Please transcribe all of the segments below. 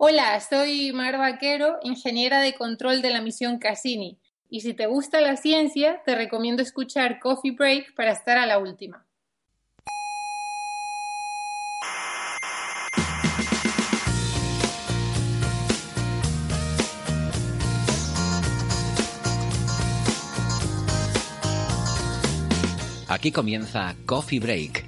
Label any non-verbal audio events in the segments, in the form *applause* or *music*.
Hola, soy Mar Vaquero, ingeniera de control de la misión Cassini. Y si te gusta la ciencia, te recomiendo escuchar Coffee Break para estar a la última. Aquí comienza Coffee Break,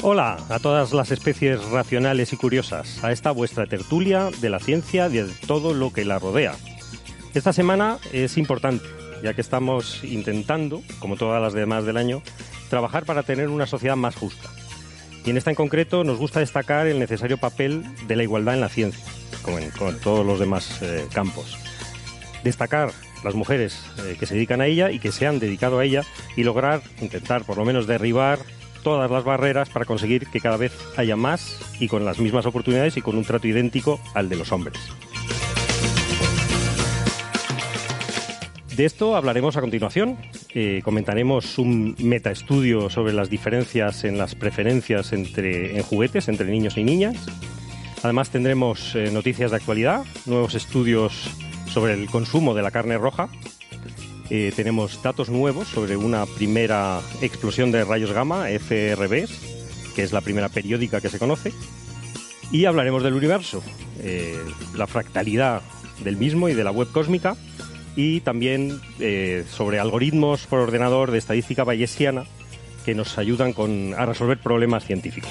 Hola a todas las especies racionales y curiosas, a esta vuestra tertulia de la ciencia y de todo lo que la rodea. Esta semana es importante, ya que estamos intentando, como todas las demás del año, trabajar para tener una sociedad más justa. Y en esta en concreto nos gusta destacar el necesario papel de la igualdad en la ciencia, como en, como en todos los demás eh, campos. Destacar las mujeres eh, que se dedican a ella y que se han dedicado a ella y lograr, intentar por lo menos derribar todas las barreras para conseguir que cada vez haya más y con las mismas oportunidades y con un trato idéntico al de los hombres. De esto hablaremos a continuación. Eh, comentaremos un metaestudio sobre las diferencias en las preferencias entre, en juguetes entre niños y niñas. Además tendremos eh, noticias de actualidad, nuevos estudios sobre el consumo de la carne roja. Eh, tenemos datos nuevos sobre una primera explosión de rayos gamma, FRBs, que es la primera periódica que se conoce. Y hablaremos del universo, eh, la fractalidad del mismo y de la web cósmica. Y también eh, sobre algoritmos por ordenador de estadística bayesiana que nos ayudan a resolver problemas científicos.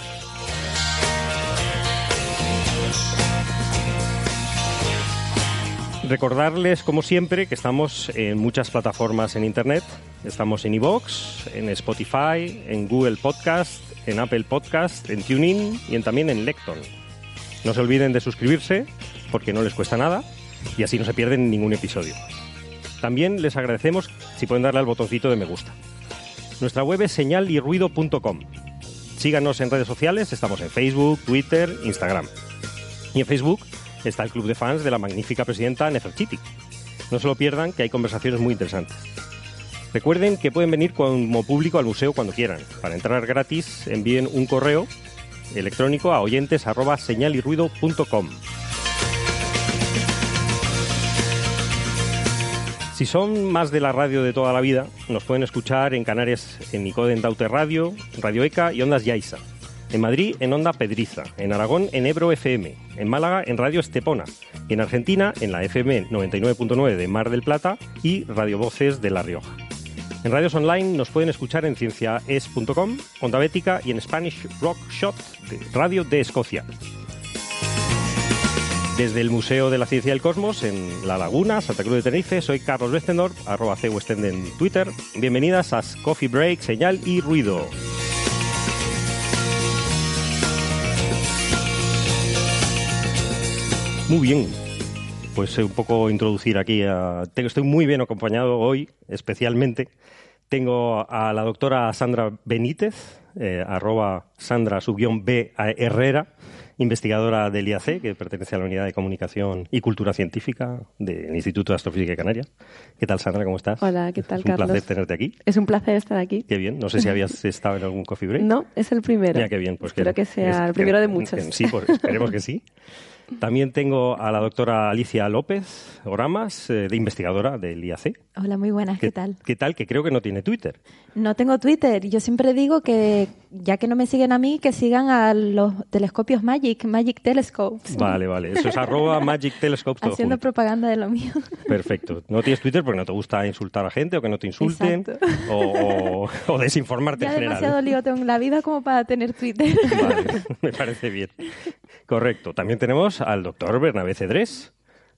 Recordarles, como siempre, que estamos en muchas plataformas en Internet. Estamos en iVoox, en Spotify, en Google Podcast, en Apple Podcast, en TuneIn y en- también en Lecton. No se olviden de suscribirse, porque no les cuesta nada, y así no se pierden ningún episodio. También les agradecemos si pueden darle al botoncito de me gusta. Nuestra web es señalyrruido.com. Síganos en redes sociales, estamos en Facebook, Twitter, Instagram. Y en Facebook está el club de fans de la magnífica presidenta Nefertiti. No se lo pierdan, que hay conversaciones muy interesantes. Recuerden que pueden venir como público al museo cuando quieran. Para entrar gratis, envíen un correo electrónico a oyentes arroba señalyrruido.com. Si son más de la radio de toda la vida, nos pueden escuchar en Canarias en Nicoden Daute Radio, Radio ECA y Ondas Yaiza. En Madrid en Onda Pedriza, en Aragón en Ebro FM, en Málaga en Radio Estepona y en Argentina en la FM 99.9 de Mar del Plata y Radio Voces de La Rioja. En radios online nos pueden escuchar en cienciaes.com, Onda Bética y en Spanish Rock Shot de Radio de Escocia. Desde el Museo de la Ciencia del Cosmos en La Laguna, Santa Cruz de Tenerife, soy Carlos Westendorf, arroba cwestend en Twitter. Bienvenidas a Coffee Break, Señal y Ruido. Muy bien. Pues eh, un poco introducir aquí a... tengo- Estoy muy bien acompañado hoy, especialmente. Tengo a la doctora Sandra Benítez, eh, arroba Sandra subión B a Herrera, investigadora del IAC, que pertenece a la Unidad de Comunicación y Cultura Científica del Instituto de Astrofísica de Canarias. ¿Qué tal, Sandra? ¿Cómo estás? Hola, ¿qué tal, Es un Carlos? placer tenerte aquí. Es un placer estar aquí. Qué bien. No sé si habías estado en algún coffee break. *laughs* No, es el primero. Mira qué bien. Pues Espero que, sea es- el primero de que- muchos. que- sí, pues esperemos que sí. *laughs* También tengo a la doctora Alicia López Oramas, eh, de investigadora del IAC. Hola, muy buenas, ¿qué, tal? ¿Qué tal? Que creo que no tiene Twitter. No tengo Twitter. Yo siempre digo que, ya que no me siguen a mí, que sigan a los telescopios Magic, Magic Telescopes. Vale, vale. Eso es *laughs* arroba Magic Telescopes. todo Haciendo junto. propaganda de lo mío. *laughs* Perfecto. No tienes Twitter porque no te gusta insultar a gente o que no te insulten o, o- o desinformarte Ya en general. demasiado lío tengo en la vida como para tener Twitter. Vale, *laughs* me parece bien. Correcto. También tenemos al doctor Bernabé Cedrés,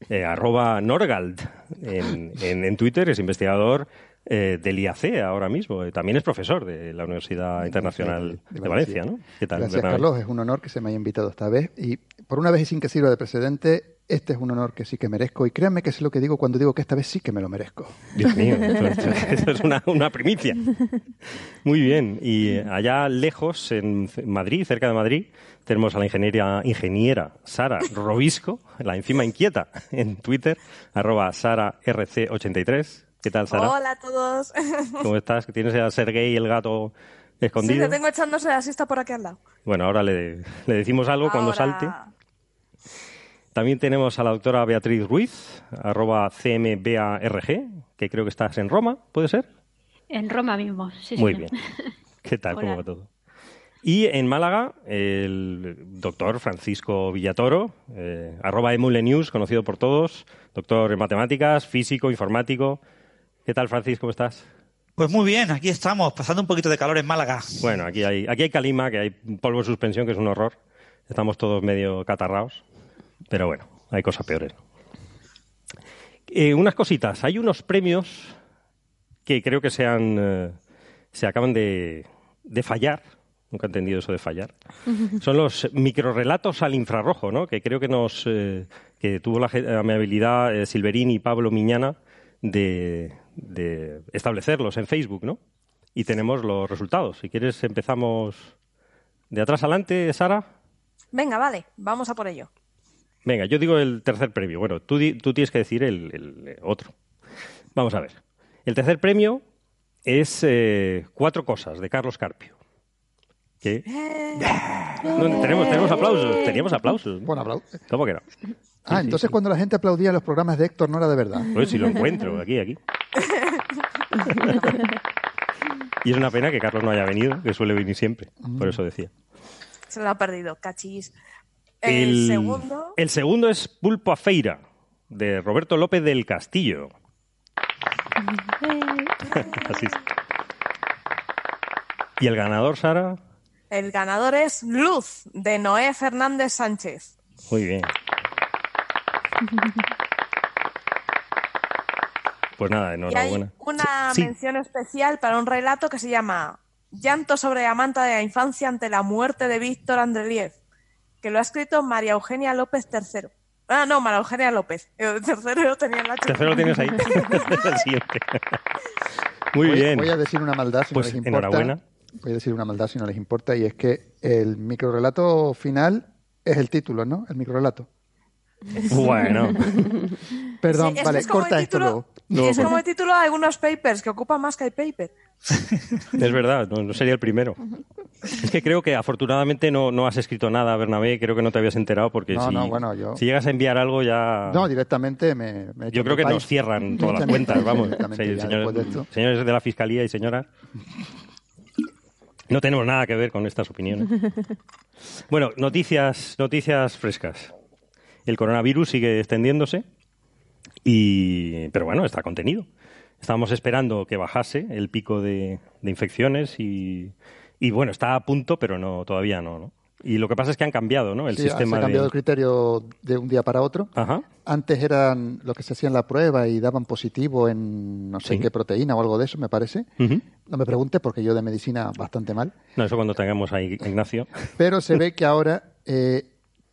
eh, arroba Norgald en, en- en Twitter, es investigador eh, del IAC ahora mismo. Eh, también es profesor de la Universidad Internacional de, Valencia, ¿no? ¿Qué tal, Gracias, Bernabé? Carlos. Es un honor que se me haya invitado esta vez. Y por una vez y sin que sirva de precedente, este es un honor que sí que merezco. Y créanme que es lo que digo cuando digo que esta vez sí que me lo merezco. Dios mío, *laughs* esto es una, una primicia. Muy bien. Y eh, allá lejos, en Madrid, cerca de Madrid, tenemos a la ingeniera, ingeniera Sara Robisco, la encima inquieta, en Twitter, arroba SaraRC83. ¿Qué tal, Sara? Hola a todos. *laughs* ¿Cómo estás? ¿Que ¿Tienes a Sergei el gato Sí, escondido? le tengo echándose la siesta por aquí al lado. Bueno, ahora le, le decimos algo cuando salte. También tenemos a la doctora Beatriz Ruiz, arroba CMBARG, que creo que estás en Roma, ¿puede ser? En Roma mismo, sí, Muy señor. bien. *laughs* ¿Qué tal? ¿Cómo va todo? Y en Málaga, el doctor Francisco Villatoro, eh, arroba Emule News, conocido por todos, doctor en matemáticas, físico, informático. ¿Qué tal, Francisco? ¿Cómo estás? Pues muy bien, aquí estamos, pasando un poquito de calor en Málaga. Bueno, aquí hay, aquí hay calima, que hay polvo en suspensión, que es un horror. Estamos todos medio catarraos. Pero bueno, hay cosas peores. Eh, unas cositas. Hay unos premios que creo que se han, eh, se acaban de, de fallar. Nunca he entendido eso de fallar. *laughs* Son los microrelatos al infrarrojo, ¿no? Que creo que nos eh, que tuvo la amabilidad eh, Silverini y Pablo Miñana de, de establecerlos en Facebook, ¿no? Y tenemos los resultados. Si quieres empezamos de atrás adelante, Sara. Venga, vale, vamos a por ello. Venga, yo digo el tercer premio. Bueno, tú, tienes que decir el, el otro. Vamos a ver. El tercer premio es eh, Cuatro cosas de Carlos Carpio. Que no, tenemos, tenemos aplausos, teníamos aplausos. Bueno, aplau- ¿Cómo que no? Ah, entonces cuando la gente aplaudía los programas de Héctor no era de verdad. Pues si lo encuentro, aquí, aquí. *laughs* Y es una pena que Carlos no haya venido, que suele venir siempre. Por eso decía. Se lo ha perdido, cachis. El, segundo. el segundo es Pulpo a Feira, de Roberto López del Castillo. *laughs* *laughs* Así es. ¿Y el ganador, Sara? El ganador es Luz, de Noé Fernández Sánchez. Muy bien. Pues nada, Y hay enhorabuena. una Sí. mención especial para un relato que se llama Llanto sobre Amanta de la infancia ante la muerte de Víctor Andreliev, que lo ha escrito María Eugenia López III. Ah, no, María Eugenia López. El tercero lo tenía en la Tercero lo tienes ahí. *laughs* *laughs* El siguiente. Muy Voy- bien. Voy a decir una maldad si Pues no les importa. enhorabuena. Voy a decir una maldad si no les importa y es que el microrelato final es el título, ¿no? El microrelato. Bueno. *laughs* Perdón, Sí, vale, es corta esto título- luego. Y es como el título de algunos papers, que ocupa más que el paper. *laughs* Es verdad, no, no sería el primero. Es que creo que afortunadamente no, no has escrito nada, Bernabé. Creo que no te habías enterado porque No, si, no, bueno, yo- si llegas a enviar algo ya... No, directamente me, me he hecho Yo creo que país. nos cierran todas las cuentas, vamos. señores, esto. señores de la Fiscalía y señoras. No tenemos nada que ver con estas opiniones. *laughs* Bueno, noticias, noticias frescas. El coronavirus sigue extendiéndose, y, pero bueno, está contenido. Estábamos esperando que bajase el pico de, de infecciones y, y, bueno, está a punto, pero no todavía no, ¿no? Y lo que pasa es que han cambiado, ¿no? El Sí, sistema se ha cambiado de... el criterio de un día para otro. Ajá. Antes eran los que se hacían la prueba y daban positivo en no sé Sí. qué proteína o algo de eso, me parece. No me pregunte porque yo de medicina bastante mal. No, eso cuando tengamos ahí a Ignacio. Pero se ve que ahora eh,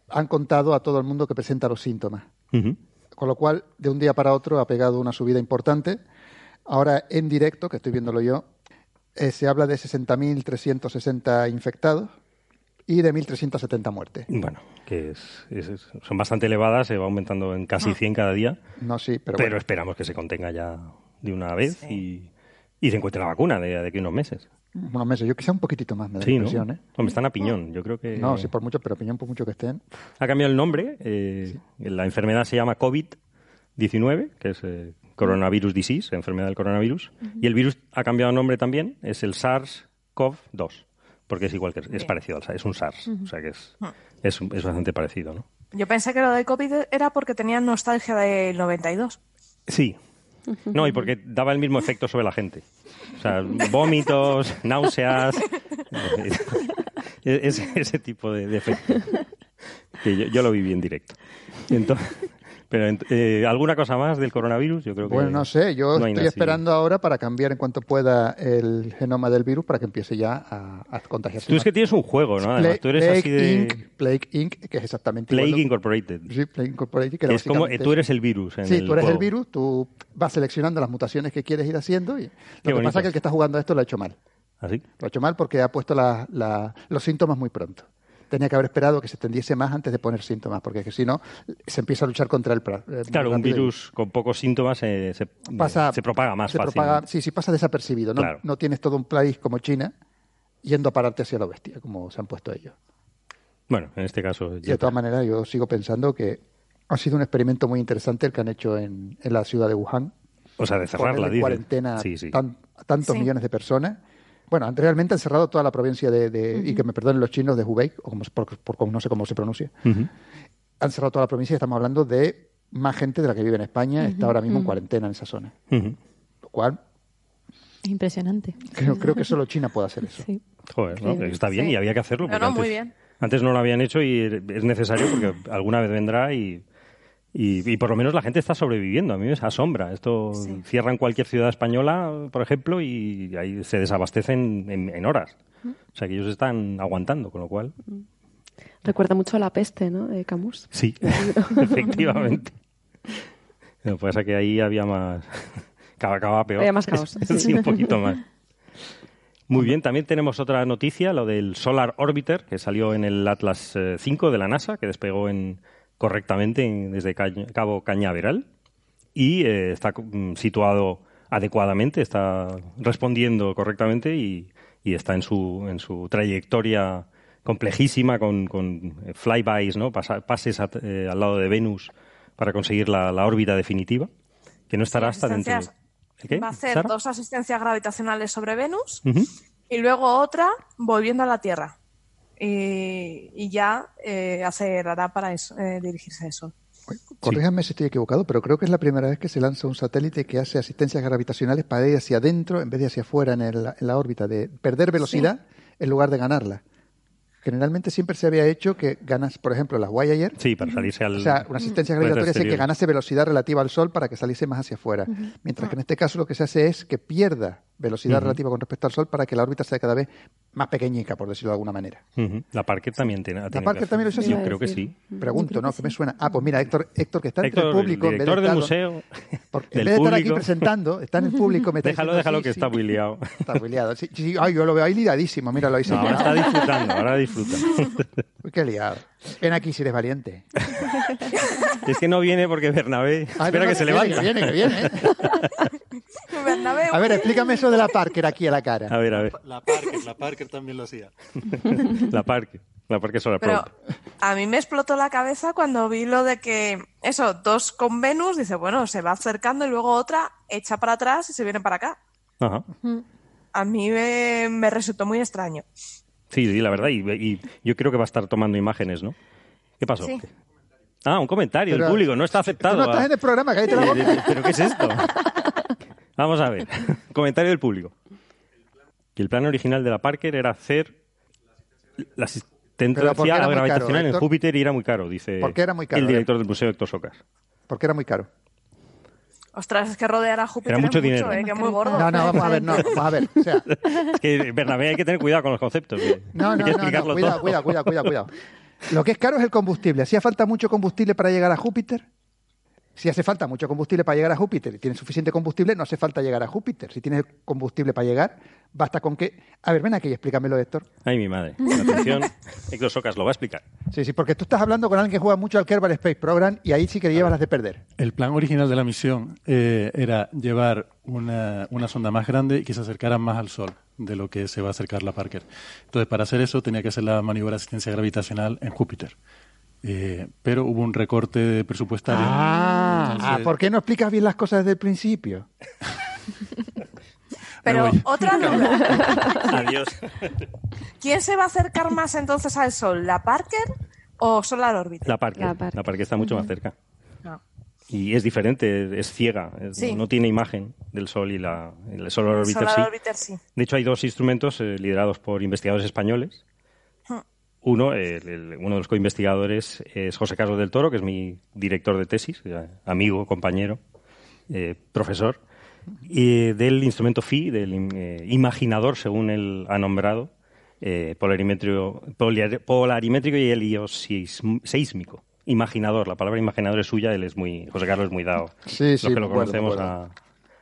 han contado a todo el mundo que presenta los síntomas. Con lo cual, de un día para otro ha pegado una subida importante. Ahora, en directo, que estoy viéndolo yo, eh, se habla de 60.360 infectados y de 1.370 muertes. Bueno, que es, es- son bastante elevadas, se va aumentando en casi 100 cada día, No, sí, pero, pero, bueno. esperamos que se contenga ya de una vez y, y se encuentre la vacuna de, de aquí a unos meses. unos meses. Yo quizá un poquitito más, me da Sí, la ¿no? impresión, ¿eh? Hombre, están a piñón. Yo creo que... No, sí, por mucho, pero opinión por mucho que estén. Ha cambiado el nombre. eh, La enfermedad se llama COVID-19, que es eh, coronavirus disease, enfermedad del coronavirus. Y el virus ha cambiado de nombre también. Es el SARS-CoV-2, porque es igual que es parecido al SARS, es un SARS, o sea que es, es, es bastante parecido, ¿no? Yo pensé que lo de COVID era porque tenían nostalgia del 92. Sí. No, y porque daba el mismo efecto sobre la gente. O sea, vómitos, *laughs* náuseas. Ese, *laughs* ese tipo de, de efecto. Que yo, yo lo viví en directo. Entonces, pero eh, ¿alguna cosa más del coronavirus? Yo creo que Bueno, no sé, yo no estoy nada así. esperando ahora para cambiar en cuanto pueda el genoma del virus para que empiece ya a, a contagiarse. Tú es que tienes un juego, ¿no? Además, Plague, tú eres Plague así de... Inc., Plague Inc., que es exactamente Plague igual. Incorporated. Sí, Plague Incorporated. Que Es como, básicamente tú eres el virus en Sí, el tú eres el juego. virus, tú vas seleccionando las mutaciones que quieres ir haciendo y lo que bonito. pasa es que el que está jugando a esto lo ha hecho mal. ¿Así? Lo ha hecho mal porque ha puesto la- la- los síntomas muy pronto. Tenía que haber esperado que se extendiese más antes de poner síntomas, porque que si no, se empieza a luchar contra el eh, Claro, un virus con pocos síntomas eh, se, pasa- se propaga más se fácil. propaga- sí, sí, pasa desapercibido. ¿no? Claro. no tienes todo un país como China yendo a pararte hacia la bestia, como se han puesto ellos. Bueno, en este caso... Y de todas maneras, yo sigo pensando que ha sido un experimento muy interesante el que han hecho en, en la ciudad de Wuhan. O sea, de cerrarla, dices. cuarentena Sí, sí. tan- a tantos Sí. millones de personas. Bueno, realmente han cerrado toda la provincia de, de- y que me perdonen los chinos de Hubei, o como, por, por- como no sé cómo se pronuncia. Han cerrado toda la provincia y estamos hablando de más gente de la que vive en España, está ahora mismo en cuarentena en esa zona. Lo cual, Impresionante. creo, creo que solo China puede hacer eso. Sí. Joder, está bien Sí. y había que hacerlo. No, no, antes, muy bien. Antes no lo habían hecho y es necesario porque *clears throat* alguna vez vendrá y, y, y por lo menos la gente está sobreviviendo. A mí me asombra. Esto cierran cualquier ciudad española, por ejemplo, y ahí se desabastecen en, en horas. O sea que ellos están aguantando, con lo cual. Recuerda mucho a la peste, ¿no? De Camus. Sí, *laughs* efectivamente. Lo que pasa es que ahí había más. *laughs* Acaba, acababa peor. Había más caos, *laughs* sí. sí. un poquito más. Muy bien, también tenemos otra noticia, lo del Solar Orbiter, que salió en el Atlas eh, 5 de la NASA, que despegó en, correctamente en- desde Cabo Cañaveral y eh, está mm, situado adecuadamente, está respondiendo correctamente y, y está en su, en su trayectoria complejísima con, con eh, flybys, ¿no? Pasa- pases a- eh, al lado de Venus para conseguir la, la órbita definitiva, que no estará hasta dentro de... asistencias. ¿El qué, Va a hacer Sara? dos asistencias gravitacionales sobre Venus y luego otra volviendo a la Tierra. Y, y ya eh, acelerará para eso, eh, dirigirse al Sol. Corríjame si estoy equivocado, pero creo que es la primera vez que se lanza un satélite que hace asistencias gravitacionales para ir hacia adentro en vez de hacia afuera en, el- en la órbita, de perder velocidad en lugar de ganarla. Generalmente siempre se había hecho que ganas, por ejemplo, las Voyager, Sí, para salirse al... o sea, una asistencia planeta gravitatoria hace que ganase velocidad relativa al Sol para que saliese más hacia afuera. Mientras que en este caso lo que se hace es que pierda velocidad relativa con respecto al Sol para que la órbita sea cada vez más pequeñica, por decirlo de alguna manera. La Parker también tiene. ¿La Parker que también hizo así? Yo creo que sí. Pregunto, ¿no? ¿Qué me suena? Ah, pues mira, Héctor, Héctor que está entre Héctor, el público, el en vez de director del estarlo- museo, *laughs* porque del en vez de estar aquí presentando, está en el público. Me está Déjalo, diciendo, déjalo sí, que sí, está muy liado. Está muy liado. Sí, sí, ay, yo lo veo ahí liadísimo, míralo ahí. No, ahora está disfrutando, ahora disfruta. *laughs* Uy, qué liado. Ven aquí si eres valiente. *laughs* Es que no viene porque Bernabé Ah, espera no, no, que se viene, levanta. que viene, que viene, ¿eh? *laughs* Bernabéu. A ver, explícame eso de la Parker aquí a la cara. A ver, a ver. La Parker, la Parker también lo hacía. *laughs* La Parker. La Parker Solar Pero a mí me explotó la cabeza cuando vi lo de que, eso, dos con Venus, dice, bueno, se va acercando y luego otra echa para atrás y se viene para acá. Ajá. A mí me, me resultó muy extraño. Sí, sí, la verdad. Y, y yo creo que va a estar tomando imágenes, ¿no? ¿Qué pasó? Sí. Ah, un comentario Pero- del público. No está aceptado. no estás a- en el programa, cállate la Eh, boca. eh, ¿Pero qué es esto? *laughs* Vamos a ver. Comentario del público. Que el plan original de la Parker era hacer la Pero ¿por qué asistencia gravitacional en? Júpiter y era muy caro, dice ¿Por qué era muy caro? el director del Museo Héctor Socas. Porque era muy caro. Ostras, es que rodear a Júpiter Era mucho es dinero. eh, que es muy gordo. No, no, vamos a ver, no, vamos a ver. O sea, *laughs* Es que, Bernabé, hay que tener cuidado con los conceptos. que- no, no, no, no, cuidado, cuidado, cuidado, cuidado, cuidado. Lo que es caro es el combustible. ¿Hacía falta mucho combustible para llegar a Júpiter? Si hace falta mucho combustible para llegar a Júpiter y tienes suficiente combustible, no hace falta llegar a Júpiter. Si tienes combustible para llegar, basta con que... A ver, ven aquí y explícamelo, Héctor. Ay, mi madre. Atención, *laughs* Héctor Socas lo va a explicar. Sí, sí, porque tú estás hablando con alguien que juega mucho al Kerbal Space Program y ahí sí que llevas las de perder. El plan original de la misión eh, era llevar una, una sonda más grande y que se acercara más al Sol. de lo que se va a acercar la Parker. Entonces, para hacer eso tenía que hacer la maniobra de asistencia gravitacional en Júpiter. Eh, pero hubo un recorte presupuestario. Ah, Entonces- ¿por qué no explicas bien las cosas desde el principio? *laughs* Pero otra duda. *laughs* Adiós. ¿Quién se va a acercar más entonces al Sol? ¿La Parker o Solar Orbiter? La Parker. La La Parker. Está mucho más cerca. No. Y es diferente, es ciega, es- Sí. no tiene imagen del Sol y la, el Solar Orbiter Solar sí. Orbiter sí. De hecho, hay dos instrumentos eh, liderados por investigadores españoles. Uno, el- el- uno de los coinvestigadores es José Carlos del Toro, que es mi director de tesis, eh, amigo, compañero, eh, profesor, y del instrumento FI, del eh, imaginador, según él ha nombrado, eh, polarimetrio- polar- polarimétrico y heliosísmico. Imaginador, la palabra imaginador es suya, él es muy, José Carlos es muy dado. Sí, Los sí, que lo conocemos a,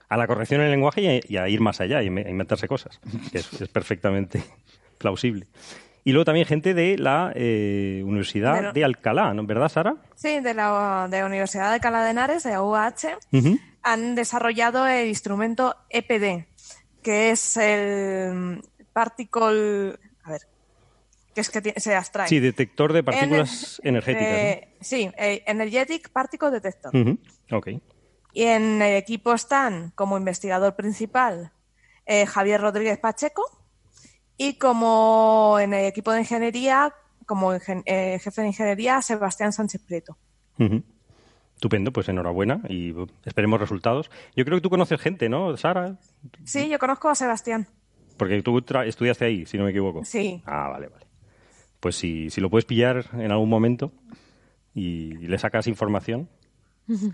a la corrección en el lenguaje y a, y a ir más allá y a inventarse cosas, que es, es perfectamente *laughs* plausible. Y luego también gente de la eh, Universidad de Alcalá, ¿no? ¿verdad, Sara? Sí, de la, de la Universidad de Alcalá de Henares, de la UH, han desarrollado el instrumento EPD, que es el particle... A ver, que es que se abstrae. Sí, detector de partículas Ener- energéticas. eh, sí, eh, Energetic Particle Detector. ¿no? Ok. Y en el equipo están como investigador principal eh, Javier Rodríguez Pacheco y como en el equipo de ingeniería, como ingen- eh, jefe de ingeniería, Sebastián Sánchez Prieto. Ujú. Estupendo, pues enhorabuena y uh, esperemos resultados. Yo creo que tú conoces gente, ¿no, Sara? Sí, yo conozco a Sebastián. Porque tú estudiaste ahí, si no me equivoco. Sí. Ah, vale, vale. Pues si, si lo puedes pillar en algún momento y, y le sacas información.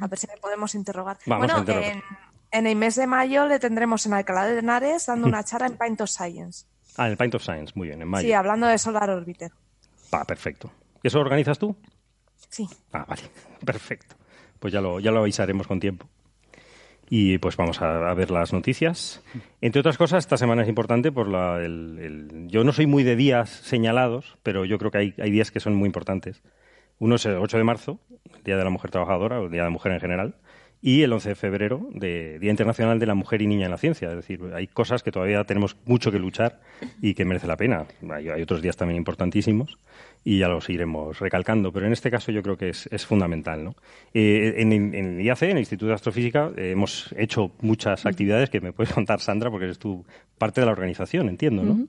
A ver si le podemos interrogar. Vamos a bueno, interrogar. en, en el mes de mayo le tendremos en Alcalá de Henares dando una *laughs* charla en Paint of Science. Ah, en el Paint of Science, muy bien, en mayo. Sí, hablando de Solar Orbiter. Va, perfecto. ¿Eso lo organizas tú? Sí. Ah, vale, *laughs* perfecto. Pues ya lo, ya lo avisaremos con tiempo. Y pues vamos a, a ver las noticias. Entre otras cosas, esta semana es importante por la, el, el- Yo no soy muy de días señalados, pero yo creo que hay, hay días que son muy importantes. Uno es el 8 de marzo, el Día de la Mujer Trabajadora, o el Día de la Mujer en general, y el 11 de febrero, de Día Internacional de la Mujer y Niña en la Ciencia. Es decir, hay cosas que todavía tenemos mucho que luchar y que merece la pena. Hay, hay otros días también importantísimos y ya los iremos recalcando, pero en este caso yo creo que es, es fundamental. ¿no? Eh, en, en el IAC, en el Instituto de Astrofísica, eh, hemos hecho muchas actividades que me puedes *laughs* contar, Sandra, porque eres tú parte de la organización, entiendo, ¿no?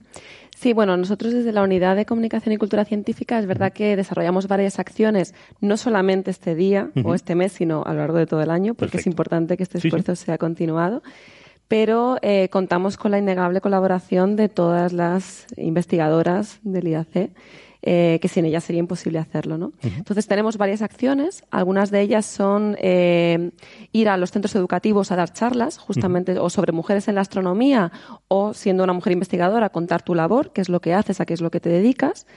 Sí, bueno, nosotros desde la Unidad de Comunicación y Cultura Científica es verdad que desarrollamos varias acciones, no solamente este día Ujú. o este mes, sino a lo largo de todo el año, porque es Perfecto. importante que este Sí, sí. esfuerzo sea continuado. Pero eh, contamos con la innegable colaboración de todas las investigadoras del IAC, eh, que sin ellas sería imposible hacerlo. ¿no? Entonces tenemos varias acciones. Algunas de ellas son eh, ir a los centros educativos a dar charlas, justamente, o sobre mujeres en la astronomía, o siendo una mujer investigadora, contar tu labor, qué es lo que haces, a qué es lo que te dedicas.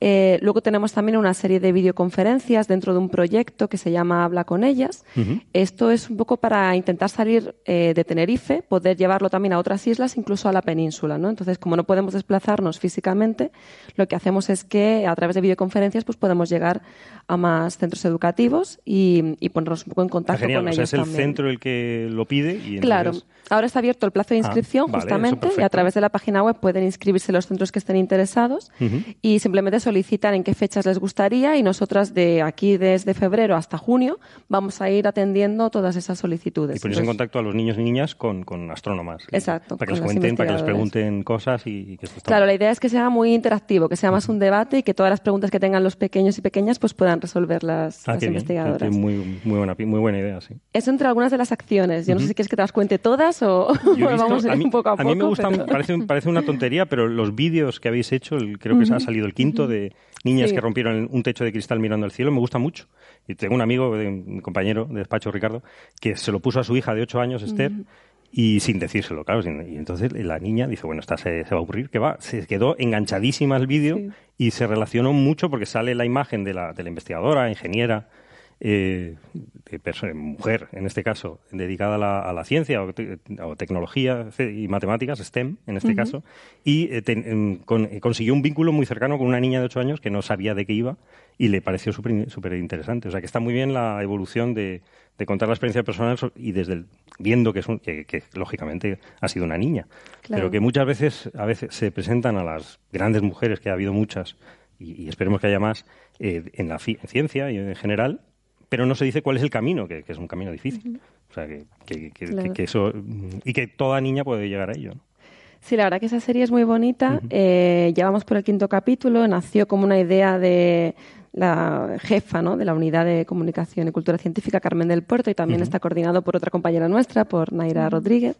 Eh, luego tenemos también una serie de videoconferencias dentro de un proyecto que se llama Habla con ellas. Ujú. Esto es un poco para intentar salir eh, de Tenerife, poder llevarlo también a otras islas, incluso a la península. ¿no? Entonces, como no podemos desplazarnos físicamente, lo que hacemos es que a través de videoconferencias pues podemos llegar a más centros educativos y, y ponernos un poco en Ah, contacto genial, con o sea, ellos es el también. centro el que lo pide y Claro, entonces- ahora está abierto el plazo de Ah, inscripción vale, eso justamente y a través de la página web pueden inscribirse los centros que estén interesados Ujú. y simplemente solicitan en qué fechas les gustaría y nosotras de aquí desde febrero hasta junio vamos a ir atendiendo todas esas solicitudes. Y ponéis en contacto a los niños y niñas con, con astrónomas. Exacto, Para que les cuenten, para que les pregunten cosas y, y que esto está Claro, la idea es que sea muy interactivo, que sea más un debate y que todas las preguntas que tengan los pequeños y pequeñas pues puedan resolver las, Ah, las bien, investigadoras. qué muy, muy, buena, muy buena idea, sí. Eso entre algunas de las acciones. Yo no sé si quieres que te las cuente todas o *laughs* visto- vamos a ir mí, un poco a poco. mí me gusta, pero- parece, parece una tontería, pero los vídeos que habéis hecho, el- creo que Ujú. ha salido el quinto de niñas Sí. que rompieron un techo de cristal mirando al cielo, me gusta mucho. Y tengo un amigo, un compañero de despacho, Ricardo, que se lo puso a su hija de ocho años, Esther, y sin decírselo, claro. y entonces la niña dice, bueno, esta se, se va a aburrir, que va. Se quedó enganchadísima al vídeo y se relacionó mucho porque sale la imagen de la, de la investigadora, ingeniera, eh, de persona, mujer, en este caso, dedicada a la, a la ciencia o, te- o tecnología y matemáticas, STEM en este caso, y eh, te- con- eh, consiguió un vínculo muy cercano con una niña de 8 años que no sabía de qué iba y le pareció súper interesante. O sea que está muy bien la evolución de, de contar la experiencia personal so- y desde el- viendo que, es un- que, que, lógicamente ha sido una niña, Claro. pero que muchas veces a veces se presentan a las grandes mujeres, que ha habido muchas, y, y esperemos que haya más, eh, en la en ciencia y en general, pero no se dice cuál es el camino, que, que es un camino difícil. O sea, que, que- que- Claro. que- que eso... Y que toda niña puede llegar a ello. ¿no? Sí, la verdad que esa serie es muy bonita. Eh, ya vamos por el quinto capítulo. Nació como una idea de la jefa ¿no? de la unidad de comunicación y cultura científica, Carmen del Puerto, y también está coordinado por otra compañera nuestra, por Naira Rodríguez.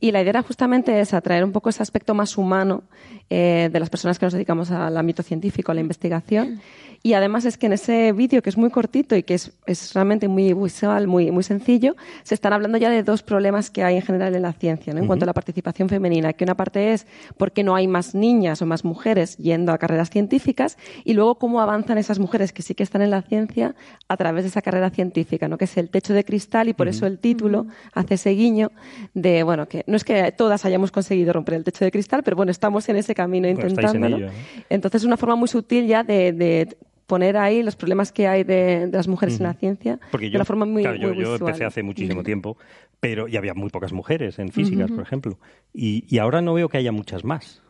Y la idea era justamente es atraer un poco ese aspecto más humano eh, de las personas que nos dedicamos al ámbito científico, a la investigación. Y además es que en ese vídeo, que es muy cortito y que es, es realmente muy visual, muy, muy sencillo, se están hablando ya de dos problemas que hay en general en la ciencia, ¿no? en cuanto a la participación femenina, que una parte es por qué no hay más niñas o más mujeres yendo a carreras científicas y luego cómo avanzan esas mujeres que sí que están en la ciencia a través de esa carrera científica, ¿no? que es el techo de cristal y por eso el título hace ese guiño de, bueno, que no es que todas hayamos conseguido romper el techo de cristal, pero bueno, estamos en ese camino Bueno, estáis en intentándolo. ello, ¿no? Entonces es una forma muy sutil ya de, de poner ahí los problemas que hay de, de las mujeres en la ciencia Porque de yo, una forma muy, claro, yo, muy yo empecé hace muchísimo tiempo, pero y había muy pocas mujeres en físicas, por ejemplo. Y, y ahora no veo que haya muchas más.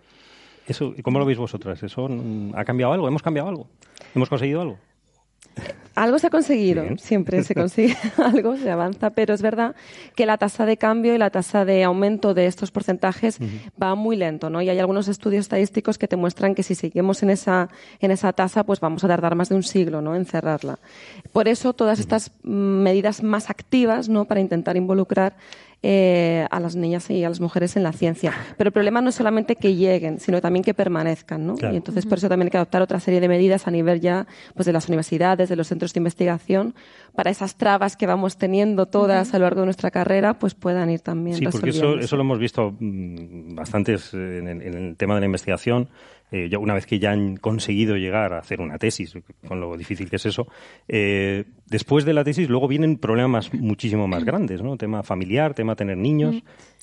Eso, ¿Cómo lo veis vosotras? ¿Eso mm, ha cambiado algo? ¿Hemos cambiado algo? ¿Hemos conseguido algo? Algo se ha conseguido, Bien. siempre se consigue *laughs* algo, se avanza, pero es verdad que la tasa de cambio y la tasa de aumento de estos porcentajes va muy lento, ¿no? Y hay algunos estudios estadísticos que te muestran que si seguimos en esa, en esa tasa, pues vamos a tardar más de un siglo, ¿no? En cerrarla. Por eso todas estas mm, medidas más activas, ¿no? Para intentar involucrar eh, a las niñas y a las mujeres en la ciencia. Pero el problema no es solamente que lleguen, sino también que permanezcan, ¿no? Claro. Y entonces por eso también hay que adoptar otra serie de medidas a nivel ya pues de las universidades, de los centros de investigación, para esas trabas que vamos teniendo todas a lo largo de nuestra carrera, pues puedan ir también Sí, porque eso, eso lo hemos visto mm, bastantes eh, en el tema de la investigación. Eh, yo, una vez que ya han conseguido llegar a hacer una tesis, con lo difícil que es eso, eh, después de la tesis luego vienen problemas muchísimo más *clears throat* grandes, ¿no? Tema familiar, tema tener niños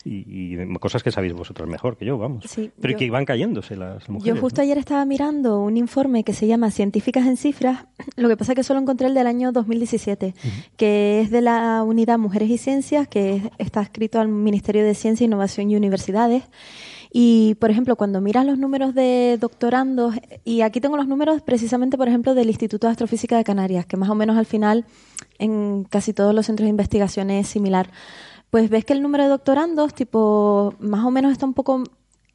y, y cosas que sabéis vosotros mejor que yo, vamos. Sí, Pero yo- que van cayéndose las mujeres. Yo justo ayer estaba mirando un informe que se llama Científicas en Cifras. *clears throat* Lo que pasa es que solo encontré el del año 2017, que es de la unidad Mujeres y Ciencias, que es- está escrito al Ministerio de Ciencia, Innovación y Universidades. Y, por ejemplo, cuando miras los números de doctorandos, y aquí tengo los números precisamente, por ejemplo, del Instituto de Astrofísica de Canarias, que más o menos al final en casi todos los centros de investigación es similar, pues ves que el número de doctorandos, tipo, más o menos está un poco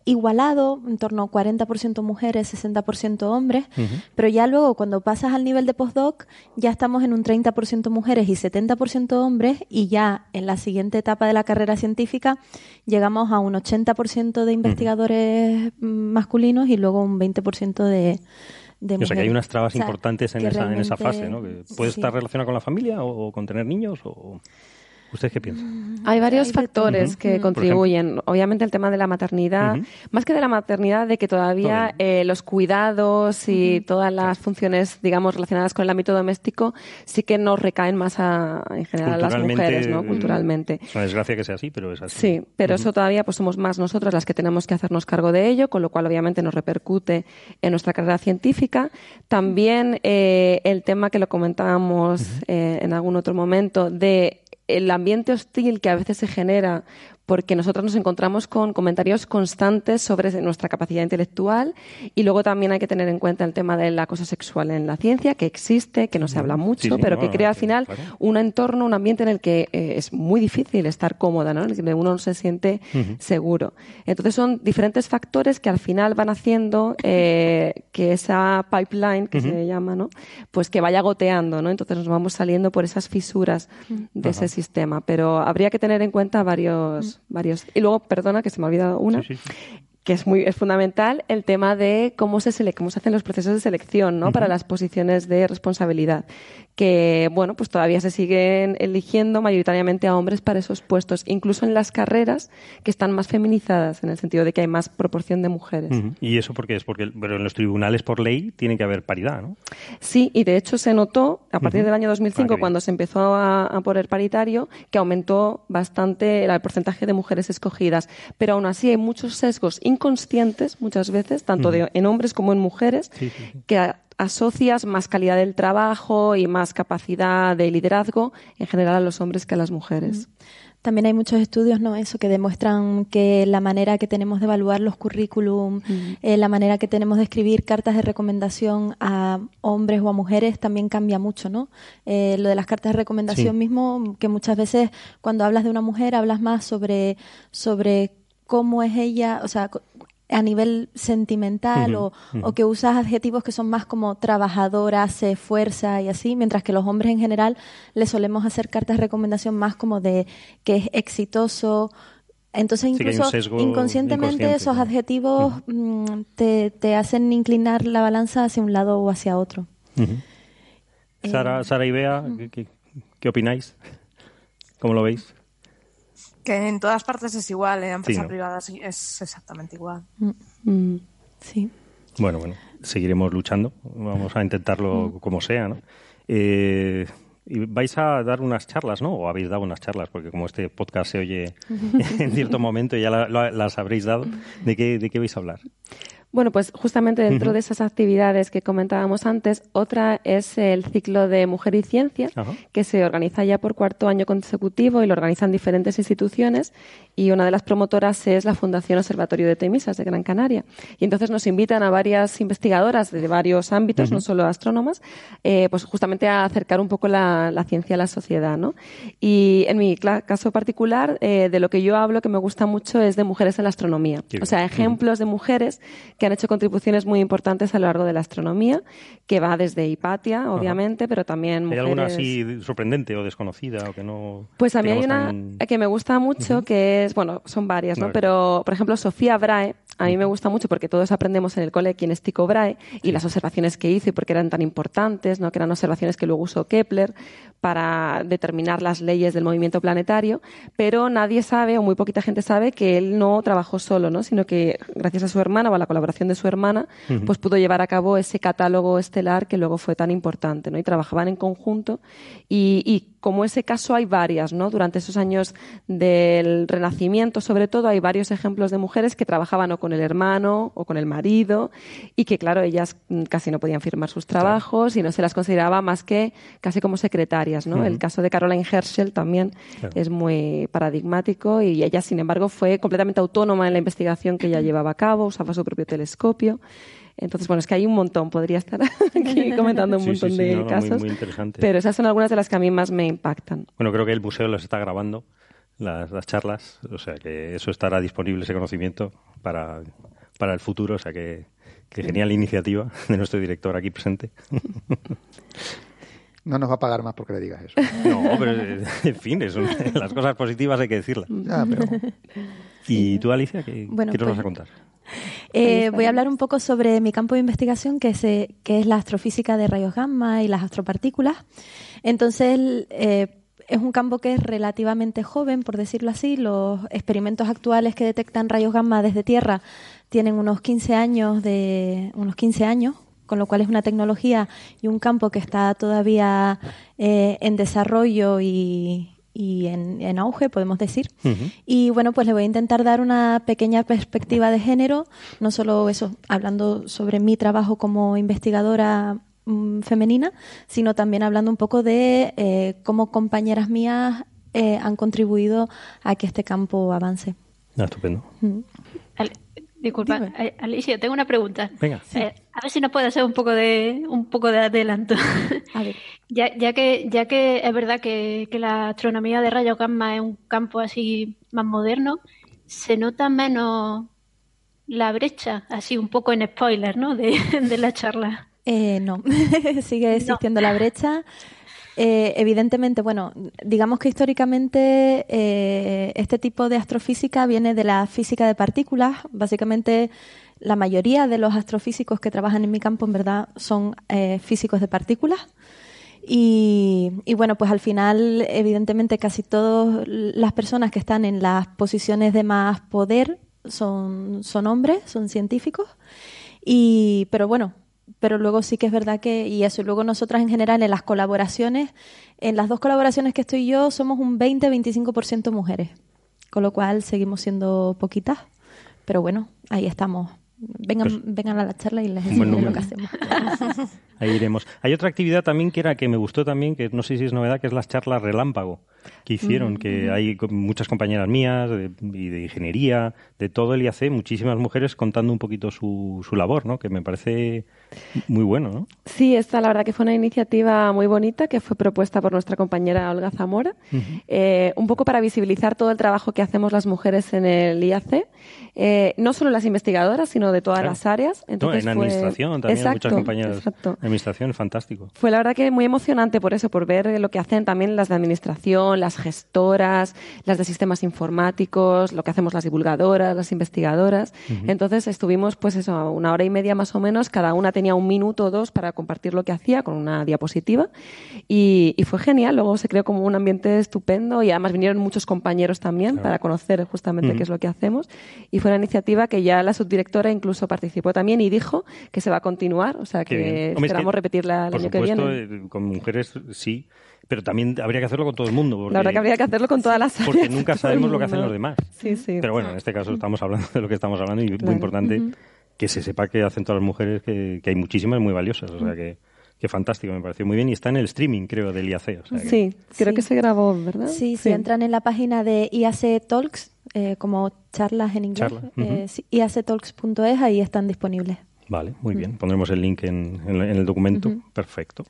igualado, en torno a 40% mujeres, 60% hombres, pero ya luego cuando pasas al nivel de postdoc ya estamos en un 30% mujeres y 70% hombres y ya en la siguiente etapa de la carrera científica llegamos a un 80% de investigadores mm, masculinos y luego un 20% de, de o sea, que hay unas trabas O sea, importantes en esa, en esa fase, ¿no? Que puede sí. estar relacionada con la familia o, o con tener niños o... ¿Ustedes qué piensan? Hay varios Hay factores que contribuyen. Obviamente el tema de la maternidad, más que de la maternidad, de que todavía eh, los cuidados y todas las funciones, digamos, relacionadas con el ámbito doméstico, sí que nos recaen más a, en general a las mujeres, ¿no? mm, Culturalmente. Es una desgracia que sea así, pero es así. Sí, pero eso todavía pues somos más nosotras las que tenemos que hacernos cargo de ello, con lo cual obviamente nos repercute en nuestra carrera científica. También eh, el tema que lo comentábamos eh, en algún otro momento de el ambiente hostil que a veces se genera porque nosotros nos encontramos con comentarios constantes sobre nuestra capacidad intelectual y luego también hay que tener en cuenta el tema del acoso sexual en la ciencia, que existe, que no se habla mucho, Sí, sí, pero no, que crea al final claro. un entorno, un ambiente en el que eh, es muy difícil estar cómoda, ¿no? en el que uno no se siente seguro. Entonces son diferentes factores que al final van haciendo eh, que esa pipeline, que se llama, ¿no? pues que vaya goteando, ¿no? Entonces nos vamos saliendo por esas fisuras de ese sistema. Pero habría que tener en cuenta varios, varios. Y luego, perdona, que se me ha olvidado una. que es muy es fundamental el tema de cómo se sele cómo se hacen los procesos de selección ¿no? para las posiciones de responsabilidad que bueno pues todavía se siguen eligiendo mayoritariamente a hombres para esos puestos incluso en las carreras que están más feminizadas en el sentido de que hay más proporción de mujeres. Y eso porque es porque pero en los tribunales por ley tiene que haber paridad no sí y de hecho se notó a partir del año 2005 ah, cuando se empezó a, a poner paritario que aumentó bastante el porcentaje de mujeres escogidas. Pero aún así hay muchos sesgos inconscientes muchas veces, tanto de, en hombres como en mujeres, que asocias más calidad del trabajo y más capacidad de liderazgo en general a los hombres que a las mujeres. También hay muchos estudios, ¿no? Eso que demuestran que la manera que tenemos de evaluar los currículum, eh, la manera que tenemos de escribir cartas de recomendación a hombres o a mujeres también cambia mucho, ¿no? Eh, lo de las cartas de recomendación mismo, que muchas veces cuando hablas de una mujer hablas más sobre sobre cómo es ella, o sea, a nivel sentimental o, que usas adjetivos que son más como trabajadora, se esfuerza y así, mientras que los hombres en general le solemos hacer cartas de recomendación más como de que es exitoso. Entonces incluso inconscientemente esos adjetivos mm, te, hacen inclinar la balanza hacia un lado o hacia otro. Eh, Sara, Sara y Bea, ¿qué, qué opináis? ¿Cómo lo veis? Que en todas partes es igual, en empresas privadas es exactamente igual. Mm, mm, sí. Bueno, bueno, seguiremos luchando. Vamos a intentarlo mm. como sea, ¿no? Eh, y vais a dar unas charlas, ¿no? O habéis dado unas charlas, porque como este podcast se oye *laughs* en cierto momento, ya las habréis dado. ¿De qué, ¿De qué vais a hablar? Bueno, pues justamente dentro de esas actividades que comentábamos antes, otra es el ciclo de Mujer y Ciencia, que se organiza ya por cuarto año consecutivo y lo organizan diferentes instituciones. Y una de las promotoras es la Fundación Observatorio de Temisas de Gran Canaria. Y entonces nos invitan a varias investigadoras de varios ámbitos, no solo astrónomas, eh, pues justamente a acercar un poco la, ciencia a la sociedad. ¿no? Y en mi caso particular, eh, de lo que yo hablo que me gusta mucho es de mujeres en la astronomía. o sea, ejemplos de mujeres que han hecho contribuciones muy importantes a lo largo de la astronomía, que va desde Hipatia, obviamente, pero también mujeres... ¿Hay alguna así sorprendente o desconocida o que no... Pues a mí hay una que me gusta mucho, que es, bueno, son varias, ¿no? Pero, por ejemplo, Sofía Brahe, a mí me gusta mucho porque todos aprendemos en el cole quién es Tycho Brahe y las observaciones que hizo y por qué eran tan importantes, ¿no? Que eran observaciones que luego usó Kepler para determinar las leyes del movimiento planetario, pero nadie sabe o muy poquita gente sabe que él no trabajó solo, ¿no? Sino que gracias a su hermana o a la colaboración de su hermana, pues pudo llevar a cabo ese catálogo estelar que luego fue tan importante, ¿no? Y trabajaban en conjunto y, como ese caso hay varias, ¿no? Durante esos años del Renacimiento, sobre todo, hay varios ejemplos de mujeres que trabajaban o con el hermano o con el marido y que, claro, ellas casi no podían firmar sus trabajos y no se las consideraba más que casi como secretarias, ¿no? El caso de Caroline Herschel también es muy paradigmático y ella, sin embargo, fue completamente autónoma en la investigación que ella *clears throat* llevaba a cabo, usaba su propio telescopio entonces, bueno, es que hay un montón, podría estar *laughs* aquí comentando un montón de casos. Pero esas son algunas de las que a mí más me impactan. Bueno, creo que el museo los está grabando, las, charlas, o sea que eso estará disponible, ese conocimiento, para, para el futuro, o sea que, que genial iniciativa de nuestro director aquí presente. *laughs* No nos va a pagar más porque le digas eso. *laughs* No, pero en fin, las cosas positivas hay que decirlas. ¿Y tú, Alicia, qué, nos vas a pues, contar? Eh, voy a hablar un poco sobre mi campo de investigación, que es, eh, que es la astrofísica de rayos gamma y las astropartículas. Entonces, eh, es un campo que es relativamente joven, por decirlo así. Los experimentos actuales que detectan rayos gamma desde Tierra tienen unos 15 años de unos 15 años, con lo cual es una tecnología y un campo que está todavía en desarrollo y, y en, auge, podemos decir. Y bueno, pues le voy a intentar dar una pequeña perspectiva de género, no solo eso, hablando sobre mi trabajo como investigadora mm, femenina, sino también hablando un poco de eh, cómo compañeras mías eh, han contribuido a que este campo avance. Ah, estupendo. Disculpa, eh, Alicia, tengo una pregunta. Venga. Eh, a ver si nos puede hacer un poco de un poco de adelanto. *laughs* A ver. *laughs* ya, ya que ya que es verdad que, la astronomía de rayos gamma es un campo así más moderno, se nota menos la brecha, así un poco en spoiler, ¿no? De, *laughs* la charla. Eh, no, sigue existiendo la brecha. Eh, evidentemente, bueno, digamos que históricamente eh, este tipo de astrofísica viene de la física de partículas. Básicamente, la mayoría de los astrofísicos que trabajan en mi campo, en verdad, son eh, físicos de partículas. Y, y, bueno, pues al final, evidentemente, casi todas las personas que están en las posiciones de más poder son, son hombres, son científicos. Y, pero bueno, pero luego sí que es verdad que, y eso, luego nosotras en general en las colaboraciones, en las dos colaboraciones que estoy yo, somos un 20-25% mujeres, con lo cual seguimos siendo poquitas, pero bueno, ahí estamos. Vengan, Pues- vengan a la charla y les enseño lo que hacemos. *laughs* Ahí iremos. Hay otra actividad también que era que me gustó también, que no sé si es novedad, que es las charlas relámpago que hicieron, Mm, que ujú. hay muchas compañeras mías de, y de ingeniería, de todo el IAC, muchísimas mujeres contando un poquito su, su labor, ¿no? Que me parece muy bueno, ¿no? Sí, esta la verdad que fue una iniciativa muy bonita que fue propuesta por nuestra compañera Olga Zamora, eh, un poco para visibilizar todo el trabajo que hacemos las mujeres en el IAC, eh, no solo las investigadoras, sino de todas Claro. las áreas. No, Entonces en fue- administración también hay muchas Exacto, compañeras exacto. de administración, fantástico. Fue la verdad que muy emocionante por eso, por ver lo que hacen también las de administración, las gestoras, las de sistemas informáticos, lo que hacemos las divulgadoras, las investigadoras. Ujú. Entonces estuvimos, pues eso, una hora y media más o menos, cada una tenía un minuto o dos para compartir lo que hacía con una diapositiva y, y fue genial. Luego se creó como un ambiente estupendo y además vinieron muchos compañeros también Claro. para conocer justamente Ujú. qué es lo que hacemos. Y fue una iniciativa que ya la subdirectora incluso participó también y dijo que se va a continuar, o sea que. Hombre, es que, esperamos repetirla el por año que supuesto, viene. eh, con mujeres sí, pero también habría que hacerlo con todo el mundo. Porque, La verdad que habría que hacerlo con todas las Porque áreas, nunca todo el sabemos lo que hacen los demás. Sí, sí. Pero bueno, en este caso estamos hablando de lo que estamos hablando y muy Claro. importante Ujú. Que se sepa que hacen todas las mujeres, que, que hay muchísimas muy valiosas. O sea que, que fantástico, me pareció muy bien. Y está en el streaming, creo, del IAC. O sea que- Sí, creo Sí. que se grabó, ¿verdad? Sí, si entran en la página de IAC Talks, eh, como charlas en inglés, Charla, eh, ujú. sí, iactalks.es, ahí están disponibles. Vale, muy bien. Pondremos el link en, en- en el documento. Ujú. Perfecto.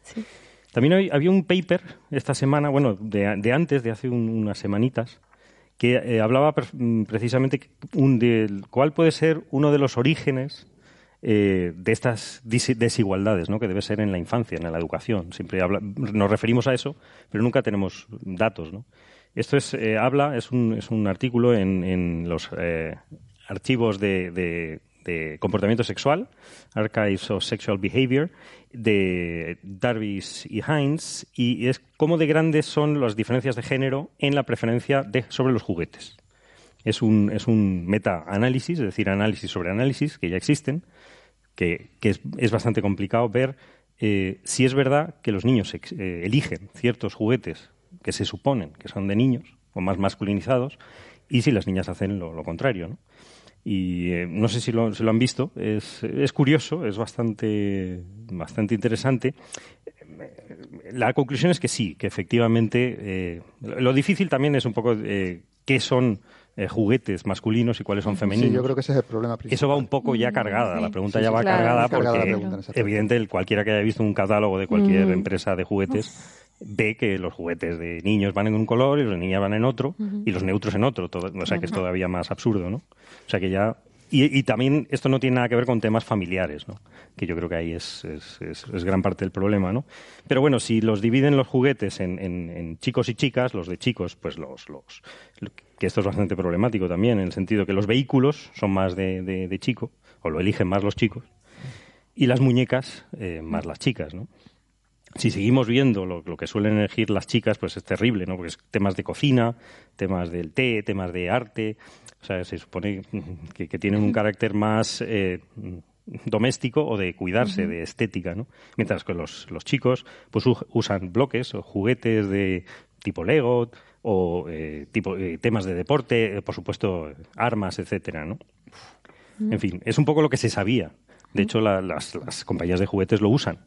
También hay- había un paper esta semana, bueno, de, de antes, de hace un- unas semanitas, que eh, hablaba mm, precisamente un, del cuál puede ser uno de los orígenes eh, de estas desigualdades, ¿no? que debe ser en la infancia, en la educación. Siempre habla- nos referimos a eso, pero nunca tenemos datos. Esto es, eh, habla, es un, es un artículo en, en los eh, archivos de- de comportamiento sexual, Archives of Sexual Behavior, de Darvis y Hines, y es cómo de grandes son las diferencias de género en la preferencia de, sobre los juguetes. Es un, es un meta-análisis, es decir, análisis sobre análisis, que ya existen, que, que es, es bastante complicado ver eh, si es verdad que los niños eh, eligen ciertos juguetes que se suponen que son de niños o más masculinizados y si las niñas hacen lo, lo contrario. ¿no? Y eh, no sé si lo, si lo han visto, es, es curioso, es bastante, bastante interesante. La conclusión es que sí, que efectivamente. eh, lo difícil también es un poco eh, qué son eh, juguetes masculinos y cuáles son femeninos. Sí, yo creo que ese es el problema principal. Eso va un poco ya cargada, sí. la pregunta Sí, ya sí, va claro. cargada porque, pregunta evidente, cualquiera que haya visto un catálogo de cualquier Mm. empresa de juguetes ve que los juguetes de niños van en un color y los de niñas van en otro y los neutros en otro, todo- o sea que es todavía más absurdo, ¿no? O sea que ya... Y, y también esto no tiene nada que ver con temas familiares, ¿no? Que yo creo que ahí es, es- es- es gran parte del problema, ¿no? Pero bueno, si los dividen los juguetes en, en- en chicos y chicas, los de chicos, pues los, los... Que esto es bastante problemático también, en el sentido que los vehículos son más de, de- de chico, o lo eligen más los chicos, y las muñecas eh, más las chicas, ¿no? Si seguimos viendo lo, lo que suelen elegir las chicas, pues es terrible, ¿no? Porque es temas de cocina, temas del té, temas de arte. O sea, se supone *laughs* que, que tienen un *laughs* carácter más eh, doméstico o de cuidarse, de estética, ¿no? Mientras que los, los chicos pues usan bloques o juguetes de tipo Lego o eh, tipo eh, temas de deporte, eh, por supuesto armas, etcétera, ¿no? En fin, es un poco lo que se sabía. De hecho, la- las, las compañías de juguetes lo usan,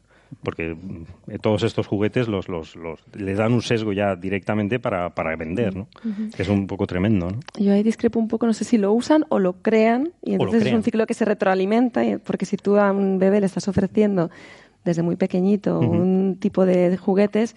porque mm, todos estos juguetes los, los, los- le dan un sesgo ya directamente para, para vender, ¿no? Que es un poco tremendo, ¿no? Yo ahí discrepo un poco, no sé si lo usan o lo crean, y entonces es un ciclo que se retroalimenta, porque si tú a un bebé le estás ofreciendo desde muy pequeñito un tipo de, de juguetes,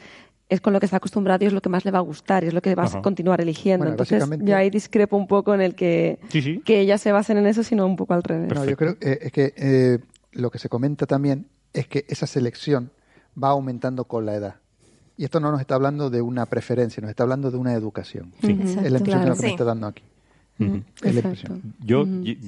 es con lo que está acostumbrado y es lo que más le va a gustar y es lo que vas Ajá. a continuar eligiendo. Bueno, entonces básicamente- yo ahí discrepo un poco en el que, Sí, sí. que ellas se basen en eso, sino un poco al revés. No, yo creo eh, es que eh, lo que se comenta también es que esa selección va aumentando con la edad. Y esto no nos está hablando de una preferencia, nos está hablando de una educación. Sí. Es la impresión Claro. de lo que Sí. me está dando aquí. Es la impresión. Yo,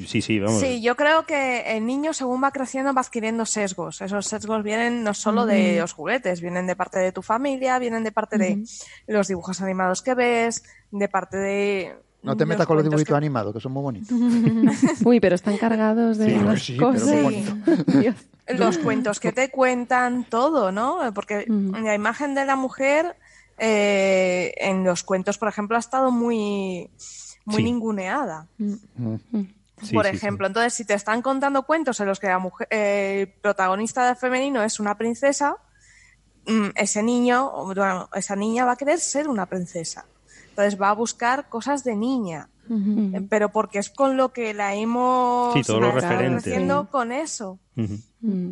sí, sí, vamos. Sí, yo creo que el niño según va creciendo va adquiriendo sesgos. Esos sesgos vienen no solo de los juguetes, vienen de parte de tu familia, vienen de parte de los dibujos animados que ves, de parte de... No te metas con los dibujitos que- animados, que son muy bonitos. *laughs* Uy, pero están cargados de Sí, unas sí, pero cosas. *laughs* los cuentos que te cuentan, todo, ¿no? Porque la imagen de la mujer eh, en los cuentos, por ejemplo, ha estado muy, muy Sí. ninguneada. Sí, por sí, sí. ejemplo, entonces, si te están contando cuentos en los que la mujer, eh, el protagonista del femenino es una princesa, mm, ese niño, o, bueno, esa niña va a querer ser una princesa. Entonces va a buscar cosas de niña. Eh, Pero porque es con lo que la hemos Sí, creciendo Sí. con eso. Mm.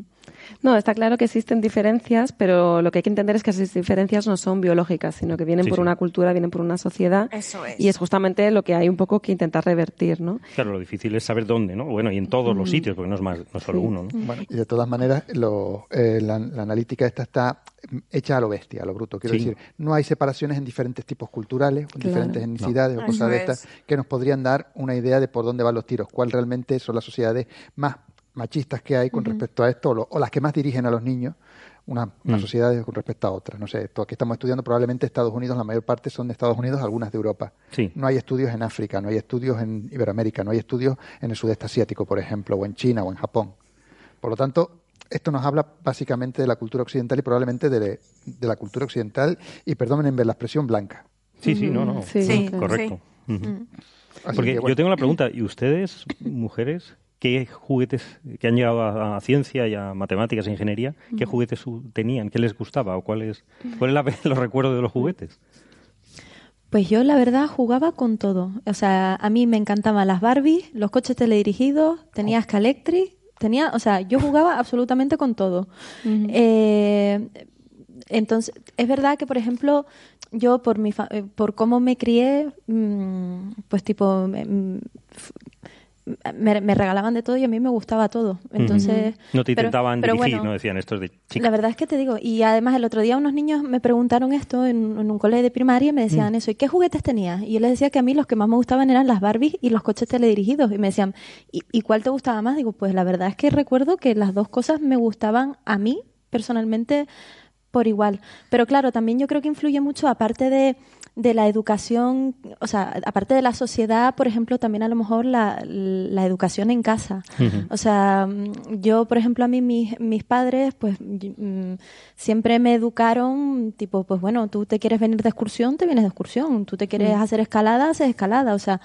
No, está claro que existen diferencias, pero lo que hay que entender es que esas diferencias no son biológicas, sino que vienen Sí, por sí. una cultura, vienen por una sociedad. Eso es. Y es justamente lo que hay un poco que intentar revertir, ¿no? Claro, lo difícil es saber dónde, ¿no? Bueno, y en todos los sitios, porque no es más, no solo Sí. uno, ¿no? Bueno, y de todas maneras, lo- eh, la, la analítica esta está hecha a lo bestia, a lo bruto. Quiero Sí. decir, no hay separaciones en diferentes tipos culturales, Claro. diferentes etnicidades o cosas de estas es. que nos podrían dar una idea de por dónde van los tiros, cuál realmente son las sociedades más machistas que hay con respecto a esto, o, lo- o las que más dirigen a los niños, una- unas Mm. sociedades con respecto a otras. No sé, esto que estamos estudiando probablemente Estados Unidos, la mayor parte son de Estados Unidos, algunas de Europa. Sí. No hay estudios en África, no hay estudios en Iberoamérica, no hay estudios en el sudeste asiático, por ejemplo, o en China o en Japón. Por lo tanto, esto nos habla básicamente de la cultura occidental y probablemente de, de la cultura occidental y, perdónenme la expresión, blanca. Sí, sí, no, no. Sí, Sí. Correcto. Así Porque que, bueno, yo tengo la pregunta, ¿y ustedes, mujeres, qué juguetes que han llegado a, a ciencia y a matemáticas e ingeniería, qué juguetes tenían, qué les gustaba o cuáles cuál es la, *laughs* los recuerdos de los juguetes? Pues yo la verdad jugaba con todo. O sea, a mí me encantaban las Barbies, los coches teledirigidos, tenía Scalectri, tenía, o sea, yo jugaba *laughs* absolutamente con todo. Eh, entonces, es verdad que, por ejemplo, yo por mi fa- eh, por cómo me crié, mm, pues tipo me, regalaban de todo y a mí me gustaba todo. Entonces, No te intentaban pero dirigir, bueno, no decían esto es de chica. la verdad es que te digo, y además el otro día unos niños me preguntaron esto en, en un colegio de primaria y me decían eso, ¿y qué juguetes tenías? Y yo les decía que a mí los que más me gustaban eran las Barbies y los coches teledirigidos. Y me decían, ¿y, y cuál te gustaba más? Digo, pues la verdad es que recuerdo que las dos cosas me gustaban a mí personalmente por igual. Pero claro, también yo creo que influye mucho, aparte de, de la educación, o sea, aparte de la sociedad, por ejemplo, también a lo mejor la, la educación en casa. O sea, mm, yo, por ejemplo, a mí mis, mis padres, pues mm, siempre me educaron, tipo, pues bueno, tú te quieres venir de excursión, te vienes de excursión, tú te quieres hacer escalada, haces escalada, o sea,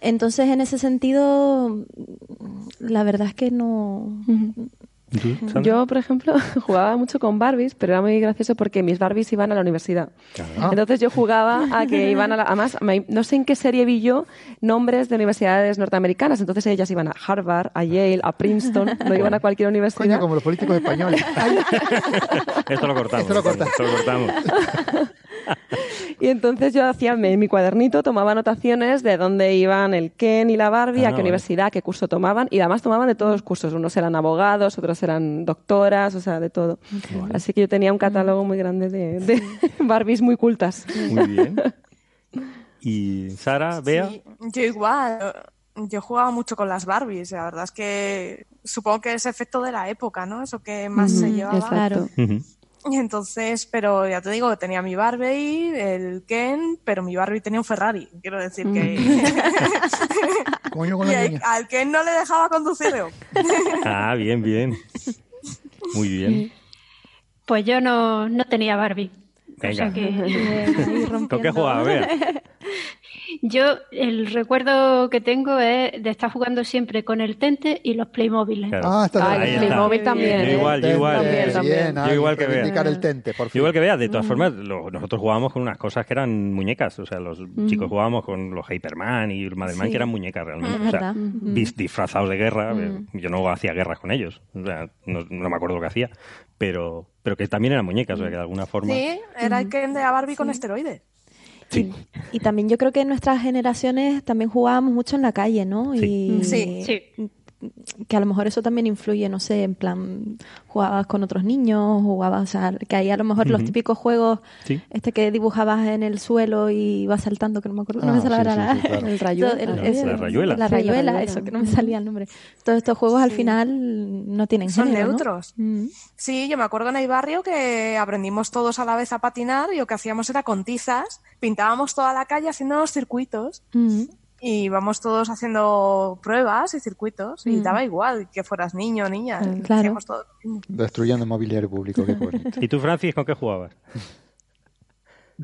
entonces en ese sentido, mm, la verdad es que no... ¿Y tú? Yo, por ejemplo, *laughs* jugaba mucho con Barbies, pero era muy gracioso porque mis Barbies iban a la universidad. Ah. Entonces yo jugaba a que *laughs* iban a la... Además, no sé en qué serie vi yo nombres de universidades norteamericanas. Entonces ellas iban a Harvard, a Yale, a Princeton, no iban a cualquier universidad. Coño, como los políticos españoles. *laughs* Esto lo cortamos. Esto lo cortas. Esto lo cortamos. *laughs* Y entonces yo hacía en mi cuadernito, tomaba anotaciones de dónde iban el Ken y la Barbie, Ah, a qué vale. universidad, qué curso tomaban, y además tomaban de todos los cursos. Unos eran abogados, otros eran doctoras, o sea, de todo. Así que yo tenía un catálogo muy grande de, de *laughs* Barbies muy cultas. Muy bien. Y Sara, Bea, Sí, yo igual. Yo jugaba mucho con las Barbies. La verdad es que supongo que es efecto de la época, ¿no? Eso que más se llevaba. exacto. Ujú. Y *laughs* entonces, pero ya te digo, tenía mi Barbie, el Ken, pero mi Barbie tenía un Ferrari. Quiero decir que *laughs* Coño con y la al, niña. al Ken no le dejaba conducirlo. *laughs* Ah, bien, bien. Muy bien. Pues yo no, no tenía Barbie. O Venga. sea que *laughs* Ahí ¿Con qué jugaba? *laughs* Yo el recuerdo que tengo es de estar jugando siempre con el Tente y los Playmobil. Claro. Ah, está Ay, Ahí el está. Playmobil también. Yo igual, yo Tente, igual. También, también. bien, Yo igual que reivindicar el tente, por favor. Igual que veas, de todas formas, lo- nosotros jugábamos con unas cosas que eran muñecas. O sea, los chicos jugábamos con los Hyperman y el Madelman, Sí. que eran muñecas realmente. Es o sea, disfrazados de guerra. eh, Yo no hacía guerras con ellos. O sea, no, no me acuerdo lo que hacía. Pero, pero que también eran muñecas. O sea, que de alguna forma. Sí, era el Ken de Barbie con esteroides. Sí. Y, y también yo creo que en nuestras generaciones también jugábamos mucho en la calle, ¿no? Sí. Y, Sí. Que a lo mejor eso también influye, no sé, en plan, jugabas con otros niños, jugabas, o sea, que ahí a lo mejor los típicos juegos, Sí. este que dibujabas en el suelo y ibas saltando, que no me acuerdo, no Ah, me sale sí, ahora sí, la- sí, claro. *laughs* El rayuela. todo el- La- eso, la rayuela. La rayuela, eso, que no me salía el nombre. Todos estos juegos al final no tienen Son género, ¿no? neutros. Mm. Sí, yo me acuerdo en el barrio que aprendimos todos a la vez a patinar y lo que hacíamos era con tizas, pintábamos toda la calle haciendo los circuitos Mm. Y íbamos todos haciendo pruebas y circuitos y Mm. daba igual que fueras niño o niña. Claro. hacíamos todo lo mismo. Destruyendo mobiliario público, qué bonito. *laughs* ¿Y tú, Francis, con qué jugabas?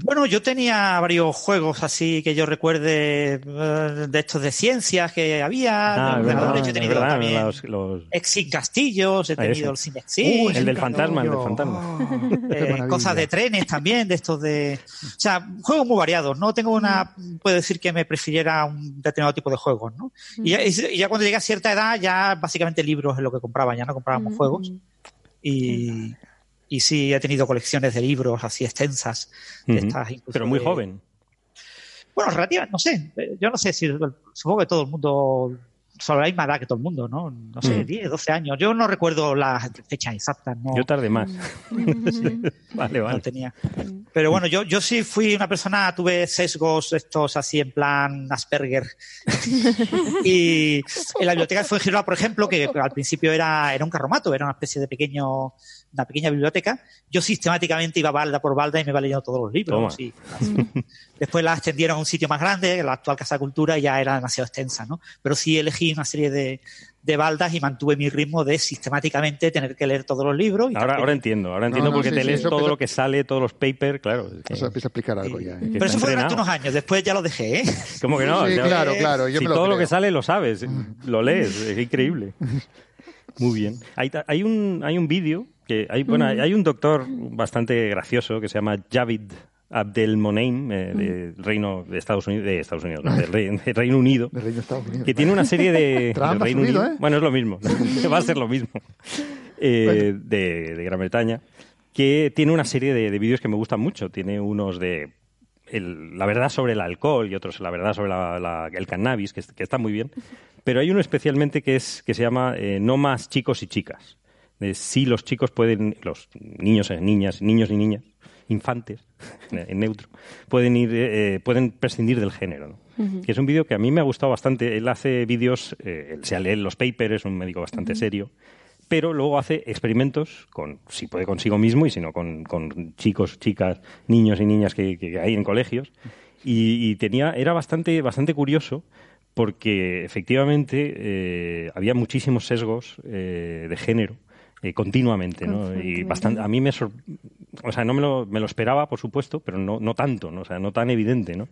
Bueno, yo tenía varios juegos así que yo recuerde eh, de estos de ciencias que había, Ah, verdad, ordenadores. yo he tenido verdad, también los- los- Exit Castillos, he tenido el Cinexin, el del fantasma, el del fantasma. *laughs* eh, cosas de trenes también, de estos de... O sea, juegos muy variados, no tengo una... Puedo decir que me prefiriera un determinado tipo de juegos, ¿no? Y ya, y ya cuando llegué a cierta edad, ya básicamente libros es lo que compraba, ya no comprábamos juegos. Y, y sí, he tenido colecciones de libros así extensas. de Ujú. estas, Pero muy de- joven. Bueno, relativamente, no sé. eh, Yo no sé si. Supongo que todo el mundo. Sobre la misma edad que todo el mundo, ¿no? No sé, Mm. 10, 12 años. Yo no recuerdo las fechas exactas, ¿no? Yo tardé más. *laughs* Sí. Vale, no vale. tenía. Pero bueno, yo, yo sí fui una persona, tuve sesgos estos así en plan Asperger. *laughs* y en la biblioteca de Fuengirola, por ejemplo, que al principio era, era un carromato, era una especie de pequeño, una pequeña biblioteca, yo sistemáticamente iba balda por balda y me iba leyendo todos los libros. Y así. Después la extendieron a un sitio más grande, la actual Casa Cultura, ya era demasiado extensa, ¿no? Pero sí elegí una serie de, de baldas y mantuve mi ritmo de sistemáticamente tener que leer todos los libros. y Ahora, ahora entiendo, ahora entiendo No, no, porque sí, te sí, lees todo empieza- lo que sale, todos los papers, claro. es que- Eso empieza a explicar algo ya. ¿eh? Pero eso fue durante unos años, después ya lo dejé, ¿eh? ¿Cómo que no? Sí, Ya- claro, claro, yo si me lo todo lo creo. que sale lo sabes, lo lees, es increíble. *laughs* Muy bien. Hay, hay un, hay un vídeo, que hay, bueno, hay un doctor bastante gracioso que se llama Javid Abdel Moneim, eh, del Reino de Estados Unidos, de Estados Unidos, no, del, Reino Unido, Del Reino Estados Unidos. que tiene una serie de *laughs* Trump Reino subido, Unido. ¿eh? Bueno, es lo mismo, *laughs* *laughs* va a ser lo mismo. Eh, de, de Gran Bretaña, que tiene una serie de, de vídeos que me gustan mucho. Tiene unos de el- la verdad sobre el alcohol y otros la verdad sobre la- la- el cannabis, que, que está muy bien. Pero hay uno especialmente que, es, que se llama eh, No más chicos y chicas. De si los chicos pueden, los niños, eh, niñas, niños y niñas, infantes, *laughs* en, neutro, pueden ir, eh, pueden prescindir del género. ¿no? Que es un vídeo que a mí me ha gustado bastante. Él hace vídeos, eh, él se lee los papers, es un médico bastante serio, pero luego hace experimentos con, si puede consigo mismo y si no, con, con chicos, chicas, niños y niñas que, que hay en colegios. Y, y tenía, era bastante, bastante curioso porque efectivamente eh, había muchísimos sesgos eh, de género eh, continuamente, ¿no? Y bastante, a mí me, sor- o sea, no me lo, me lo esperaba, por supuesto, pero no, no tanto, ¿no? O sea, no tan evidente, ¿no?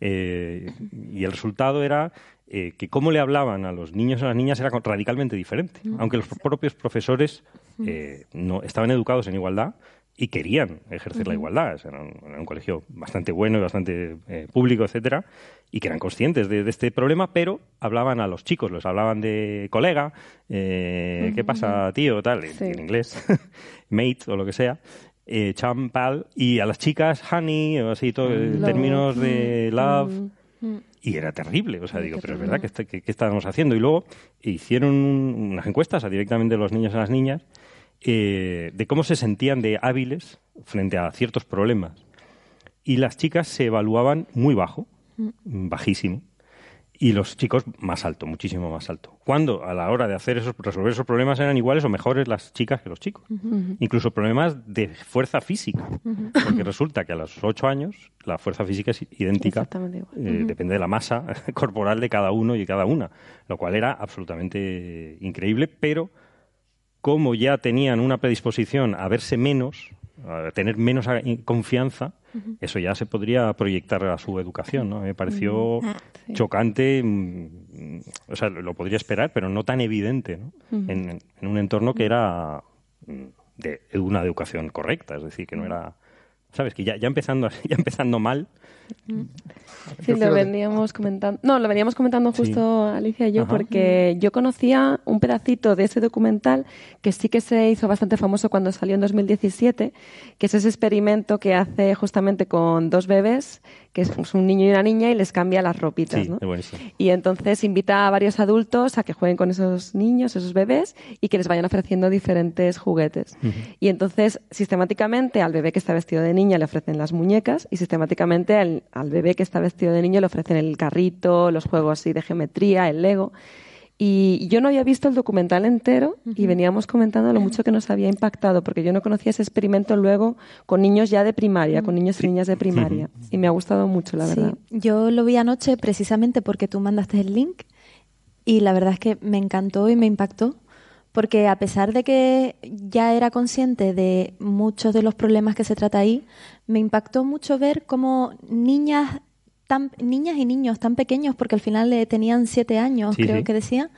Eh, y el resultado era eh, que cómo le hablaban a los niños y a las niñas era radicalmente diferente, aunque los propios profesores eh, no estaban educados en igualdad y querían ejercer la igualdad. O sea, era, un, era un colegio bastante bueno y bastante eh, público, etcétera, y que eran conscientes de, de este problema, pero hablaban a los chicos, los hablaban de colega, eh, ¿qué pasa, tío? Tal, en, Sí. en inglés, *laughs* mate o lo que sea. Eh, chum, pal, y a las chicas, honey, o así, todo, Love. términos de love, Mm. y era terrible, o sea, digo, pero es verdad que, está- que- que estábamos haciendo. Y luego hicieron un- unas encuestas a directamente los niños y las niñas eh, de cómo se sentían de hábiles frente a ciertos problemas. Y las chicas se evaluaban muy bajo, bajísimo, y los chicos más alto, muchísimo más alto. Cuando a la hora de hacer esos, resolver esos problemas eran iguales o mejores las chicas que los chicos. Incluso problemas de fuerza física, porque resulta que a los ocho años la fuerza física es idéntica Exactamente igual. eh, depende de la masa *laughs* corporal de cada uno y cada una, lo cual era absolutamente increíble, pero como ya tenían una predisposición a verse menos, a tener menos confianza, eso ya se podría proyectar a su educación, ¿no? Me pareció Sí. chocante, mm, o sea, lo podría esperar, pero no tan evidente, ¿no? en, en un entorno que era mm, de una educación correcta, es decir, que no era, sabes, que ya, ya empezando *laughs* ya empezando mal, Sí, lo veníamos comentando. No, lo veníamos comentando Sí. justo Alicia y yo, Ajá. porque yo conocía un pedacito de ese documental que sí que se hizo bastante famoso cuando salió en 2017, que es ese experimento que hace justamente con dos bebés que es un niño y una niña y les cambia las ropitas. Y entonces invita a varios adultos a que jueguen con esos niños, esos bebés, y que les vayan ofreciendo diferentes juguetes. Y entonces, sistemáticamente, al bebé que está vestido de niña le ofrecen las muñecas y sistemáticamente al, al bebé que está vestido de niño le ofrecen el carrito, los juegos así de geometría, el Lego. Y yo no había visto el documental entero y veníamos comentando lo mucho que nos había impactado, porque yo no conocía ese experimento luego con niños ya de primaria, con niños y niñas de primaria. Y me ha gustado mucho, la Sí, verdad. yo lo vi anoche precisamente porque tú mandaste el link y la verdad es que me encantó y me impactó porque a pesar de que ya era consciente de muchos de los problemas que se trata ahí, me impactó mucho ver cómo niñas tan niñas y niños tan pequeños, porque al final eh, tenían siete años, Sí, creo sí. que decía,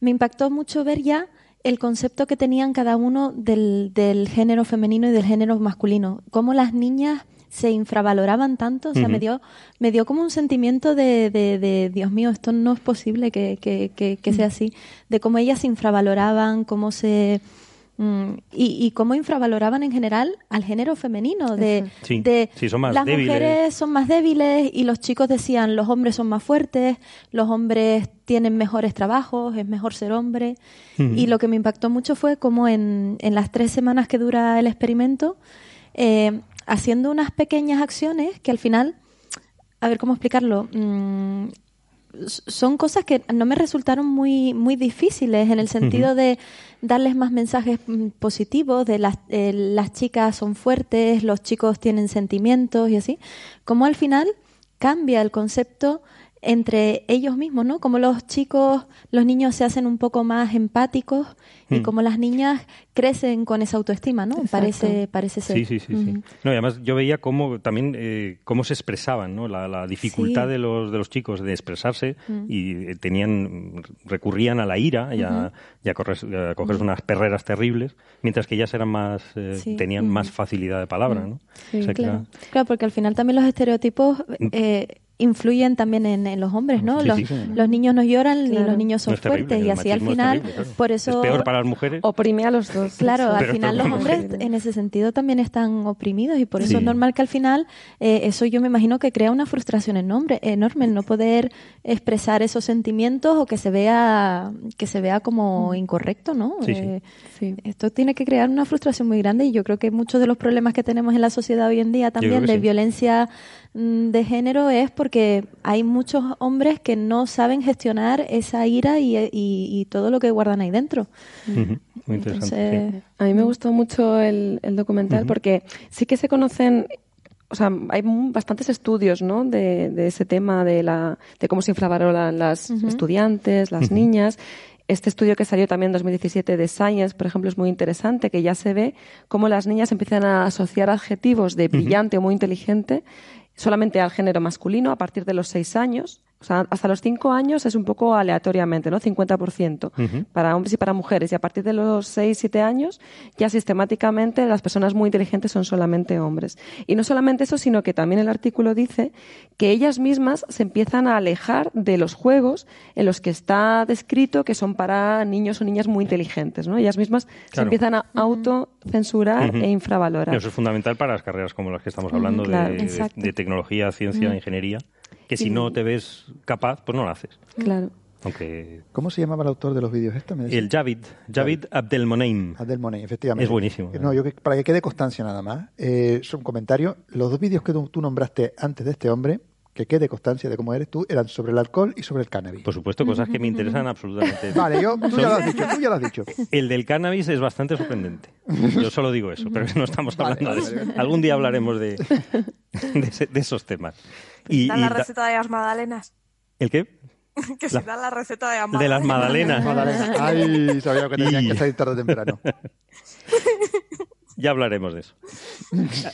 me impactó mucho ver ya el concepto que tenían cada uno del, del género femenino y del género masculino. Cómo las niñas se infravaloraban tanto, o sea, me dio me dio como un sentimiento de, de, de, Dios mío, esto no es posible que, que, que, que sea así, de cómo ellas se infravaloraban, cómo se... mm, y, y cómo infravaloraban en general al género femenino, de, Sí, de sí, son más las débiles. mujeres son más débiles y los chicos decían los hombres son más fuertes, los hombres tienen mejores trabajos, es mejor ser hombre. Y lo que me impactó mucho fue como en, en las tres semanas que dura el experimento, eh, haciendo unas pequeñas acciones que al final, a ver cómo explicarlo, mm, son cosas que no me resultaron muy muy difíciles en el sentido de darles más mensajes mm, positivos de las eh, las chicas son fuertes los chicos tienen sentimientos y así como al final cambia el concepto entre ellos mismos, ¿no? Como los chicos, los niños se hacen un poco más empáticos y Mm. como las niñas crecen con esa autoestima, ¿no? Parece, parece ser. Sí, sí, sí, sí. No, y además yo veía cómo también eh, cómo se expresaban, ¿no? La, la dificultad Sí. de los de los chicos de expresarse Mm. y eh, tenían recurrían a la ira y a, y a correr- a cogerse Ujú. unas perreras terribles, mientras que ellas eran más eh, Sí. tenían más facilidad de palabra, ¿no? Sí, O sea claro. Claro, porque al final también los estereotipos eh, influyen también en, en los hombres, ¿no? Sí, los, sí. los niños no lloran ni Claro. los niños son No es terrible, fuertes y así al final, terrible, claro. por eso... Es peor para las mujeres. Oprime a los dos. Claro, al final los es hombres en ese sentido también están oprimidos y por eso Sí. es normal que al final eh, eso yo me imagino que crea una frustración enorme, enorme el no poder expresar esos sentimientos o que se vea que se vea como incorrecto, ¿no? Sí, sí. Eh, Esto tiene que crear una frustración muy grande y yo creo que muchos de los problemas que tenemos en la sociedad hoy en día también de sí. violencia mm, de género es porque hay muchos hombres que no saben gestionar esa ira y, y- y todo lo que guardan ahí dentro. Muy interesante. Entonces, A mí me gustó mucho el, el documental porque sí que se conocen, o sea, hay bastantes estudios, ¿no? De, de ese tema de la, de cómo se infravaloran las estudiantes, las niñas. Este estudio que salió también en 2017 de Science, por ejemplo, es muy interesante, que ya se ve cómo las niñas empiezan a asociar adjetivos de brillante o muy inteligente solamente al género masculino a partir de los seis años. O sea, hasta los cinco años es un poco aleatoriamente, ¿no? 50% Ujú. para hombres y para mujeres. Y a partir de los 6, 7 años, ya sistemáticamente las personas muy inteligentes son solamente hombres. Y no solamente eso, sino que también el artículo dice que ellas mismas se empiezan a alejar de los juegos en los que está descrito que son para niños o niñas muy inteligentes. ¿no? Ellas mismas se empiezan a autocensurar e infravalorar. Eso es fundamental para las carreras como las que estamos hablando de- claro. de, Exacto. de tecnología, ciencia, ingeniería, que si no te ves capaz, pues no lo haces. Claro. Aunque ¿Cómo se llamaba el autor de los vídeos? Me decía? el Javid, Javid Abdelmoneim. Abdelmoneim, efectivamente. Es buenísimo. No, yo que, para que quede constancia nada más, eh, es un comentario. Los dos vídeos que tú nombraste antes de este hombre, que quede constancia de cómo eres tú, eran sobre el alcohol y sobre el cannabis. Por supuesto, cosas que me interesan absolutamente. *laughs* Vale, yo, tú Son- ya lo has dicho, tú ya lo has dicho. El del cannabis es bastante sorprendente. Yo solo digo eso, pero no estamos hablando vale, de eso. vale. Algún día hablaremos de, de, ese- de esos temas. Y, Da y la receta de las magdalenas. ¿El qué? *laughs* que La- si da la receta de las De las magdalenas. magdalenas. Ay, sabía que tenían Y- que salir tarde o temprano. *laughs* Ya hablaremos de eso.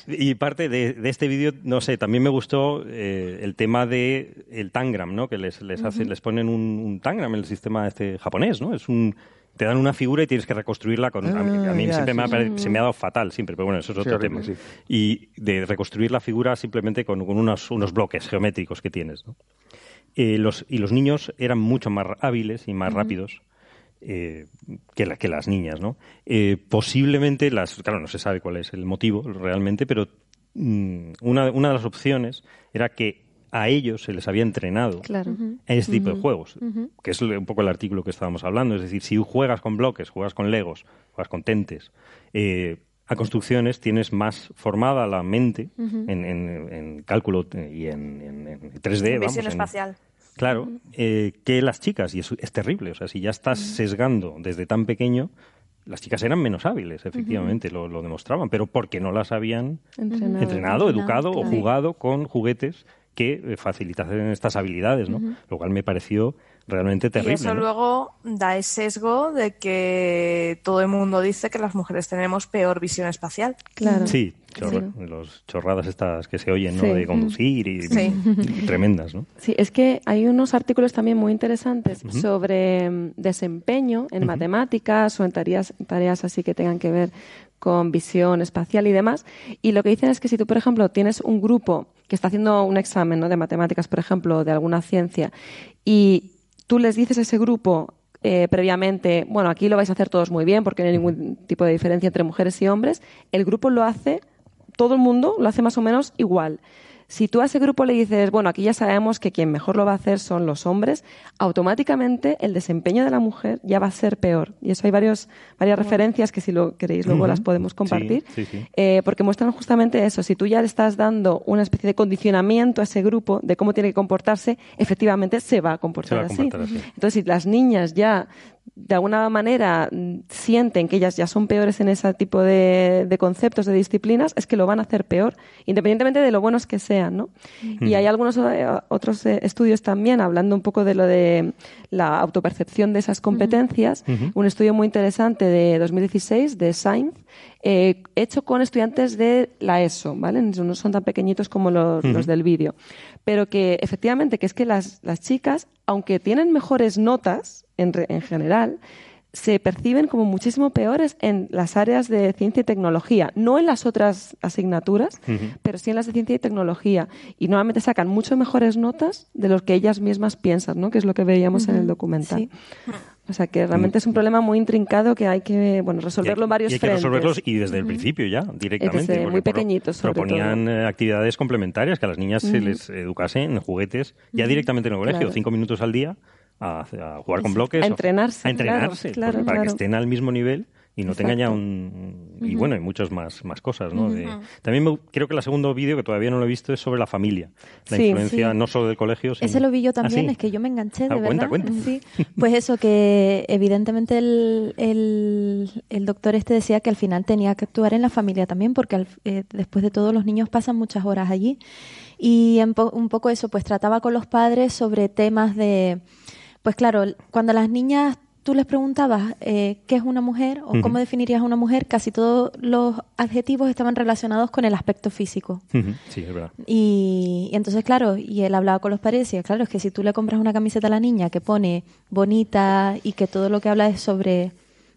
Y parte de, de este vídeo, no sé, también me gustó eh, el tema de el tangram, ¿no? Que les, les, hacen, Ujú. les ponen un, un tangram en el sistema este japonés, ¿no? Es un te dan una figura y tienes que reconstruirla con a mí, a mí Ah, ya, siempre me ha, sí, se me ha dado fatal siempre pero bueno eso es otro tema sí. y de reconstruir la figura simplemente con, con unos, unos bloques geométricos que tienes ¿no? Eh, los, y los niños eran mucho más hábiles y más rápidos eh, que, la- que las niñas, ¿no? Eh, posiblemente las, claro, no se sabe cuál es el motivo realmente, pero mm, una, una de las opciones era que a ellos se les había entrenado Claro. en este tipo de juegos, que es un poco el artículo que estábamos hablando. Es decir, si juegas con bloques, juegas con legos, juegas con tentes, eh, a construcciones tienes más formada la mente en, en- en cálculo y en, en- en 3D. vamos, Visión en- espacial. Claro, eh, que las chicas, y es, es terrible, o sea, si ya estás sesgando desde tan pequeño, las chicas eran menos hábiles, efectivamente, lo, lo demostraban, pero porque no las habían Entrenado. entrenado, educado o jugado con juguetes que eh, facilitasen estas habilidades, ¿no? Lo cual me pareció realmente Y terrible. eso ¿no? luego da el sesgo de que todo el mundo dice que las mujeres tenemos peor visión espacial. Claro. Sí, chorra- los chorradas estas que se oyen, ¿no? Sí. De conducir y, Sí. y tremendas, ¿no? Sí, es que hay unos artículos también muy interesantes sobre mm, desempeño en matemáticas o en tareas, tareas así que tengan que ver con visión espacial y demás. Y lo que dicen es que si tú, por ejemplo, tienes un grupo que está haciendo un examen ¿no? de matemáticas, por ejemplo, o de alguna ciencia, y tú les dices a ese grupo eh, previamente, bueno, aquí lo vais a hacer todos muy bien porque no hay ningún tipo de diferencia entre mujeres y hombres, el grupo lo hace, todo el mundo lo hace más o menos igual. Si tú a ese grupo le dices, bueno, aquí ya sabemos que quien mejor lo va a hacer son los hombres, automáticamente el desempeño de la mujer ya va a ser peor. Y eso hay varios, varias referencias que si lo queréis luego las podemos compartir. Sí, sí, sí. Eh, porque muestran justamente eso. Si tú ya le estás dando una especie de condicionamiento a ese grupo de cómo tiene que comportarse, efectivamente se va a comportar, Se va a así. comportar así. Entonces, si las niñas ya de alguna manera mm, sienten que ellas ya son peores en ese tipo de, de conceptos, de disciplinas, es que lo van a hacer peor, independientemente de lo buenos que sean, ¿no? Y hay algunos eh, otros eh, estudios también hablando un poco de lo de la autopercepción de esas competencias. Un estudio muy interesante de 2016 de Sainz, eh, hecho con estudiantes de la ESO, ¿vale? No son tan pequeñitos como los, los del vídeo. Pero que efectivamente, que es que las, las chicas, aunque tienen mejores notas en, re- en general, se perciben como muchísimo peores en las áreas de ciencia y tecnología, no en las otras asignaturas, pero sí en las de ciencia y tecnología. Y normalmente sacan mucho mejores notas de lo que ellas mismas piensan, ¿no? Que es lo que veíamos en el documental. sí. O sea que realmente es un problema muy intrincado que hay que bueno resolverlo en varios y hay que frentes. resolverlos y desde el principio ya, directamente. Desde muy pequeñitos, sobre Proponían eh, actividades complementarias que a las niñas se les educase en juguetes, ya directamente en el colegio, Claro. cinco minutos al día, a, a jugar con bloques. A o- entrenarse, A entrenarse, claro, porque claro, para que estén al mismo nivel y no tengan ya Exacto. un... Y bueno, y muchas más, más cosas, ¿no? De-. También me- creo que el segundo vídeo, que todavía no lo he visto, es sobre la familia. La Sí. influencia Sí. no solo del colegio, sino... Ese lo vi yo también, ¿Ah, sí? es que yo me enganché, de Ah, verdad. cuenta, cuenta. Sí. Pues eso, que evidentemente el, el, el doctor este decía que al final tenía que actuar en la familia también, porque al- eh, después de todo los niños pasan muchas horas allí. Y en po- un poco eso, pues trataba con los padres sobre temas de, pues claro, cuando las niñas tú les preguntabas eh, qué es una mujer o cómo definirías a una mujer, casi todos los adjetivos estaban relacionados con el aspecto físico. Sí, es verdad. Y, y entonces, claro, y él hablaba con los padres y decía, claro, es que si tú le compras una camiseta a la niña que pone bonita y que todo lo que habla es sobre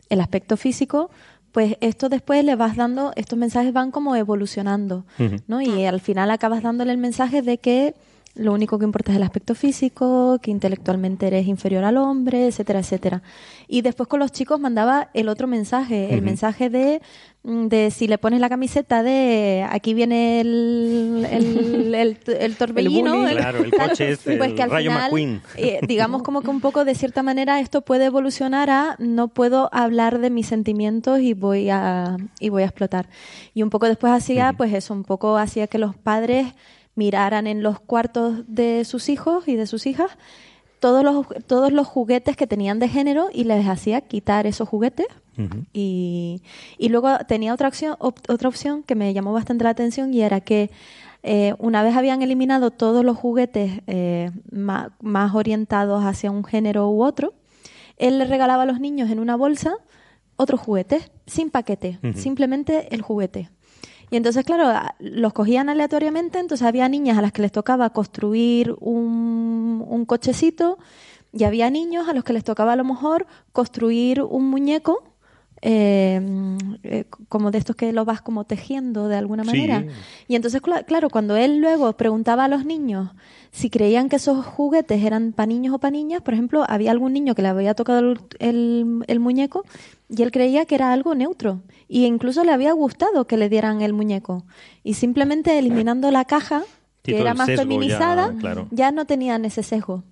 el aspecto físico, pues esto después le vas dando, estos mensajes van como evolucionando. ¿no? Y al final acabas dándole el mensaje de que lo único que importa es el aspecto físico, que intelectualmente eres inferior al hombre, etcétera, etcétera. Y después con los chicos mandaba el otro mensaje, el mensaje de, mm, de si le pones la camiseta de aquí viene el, el, *laughs* el, el torbellino. bully. Claro, el *laughs* coche este, pues el que al Rayo final, McQueen. eh, digamos como que un poco de cierta manera esto puede evolucionar a no puedo hablar de mis sentimientos y voy a, y voy a explotar. Y un poco después hacía, pues eso, un poco hacía que los padres miraran en los cuartos de sus hijos y de sus hijas todos los, todos los juguetes que tenían de género y les hacía quitar esos juguetes. Y, y luego tenía otra opción, op- otra opción que me llamó bastante la atención y era que eh, una vez habían eliminado todos los juguetes eh, más, orientados hacia un género u otro, él le regalaba a los niños en una bolsa otros juguetes, sin paquete, simplemente el juguete. Y entonces, claro, los cogían aleatoriamente, entonces había niñas a las que les tocaba construir un, un cochecito y había niños a los que les tocaba a lo mejor construir un muñeco eh, eh, como de estos que lo vas como tejiendo de alguna manera. Y entonces, claro, cuando él luego preguntaba a los niños si creían que esos juguetes eran para niños o para niñas, por ejemplo, había algún niño que le había tocado el, el, muñeco y él creía que era algo neutro. Y incluso le había gustado que le dieran el muñeco. Y simplemente eliminando la caja, que era más feminizada, ya, no tenían ese sesgo.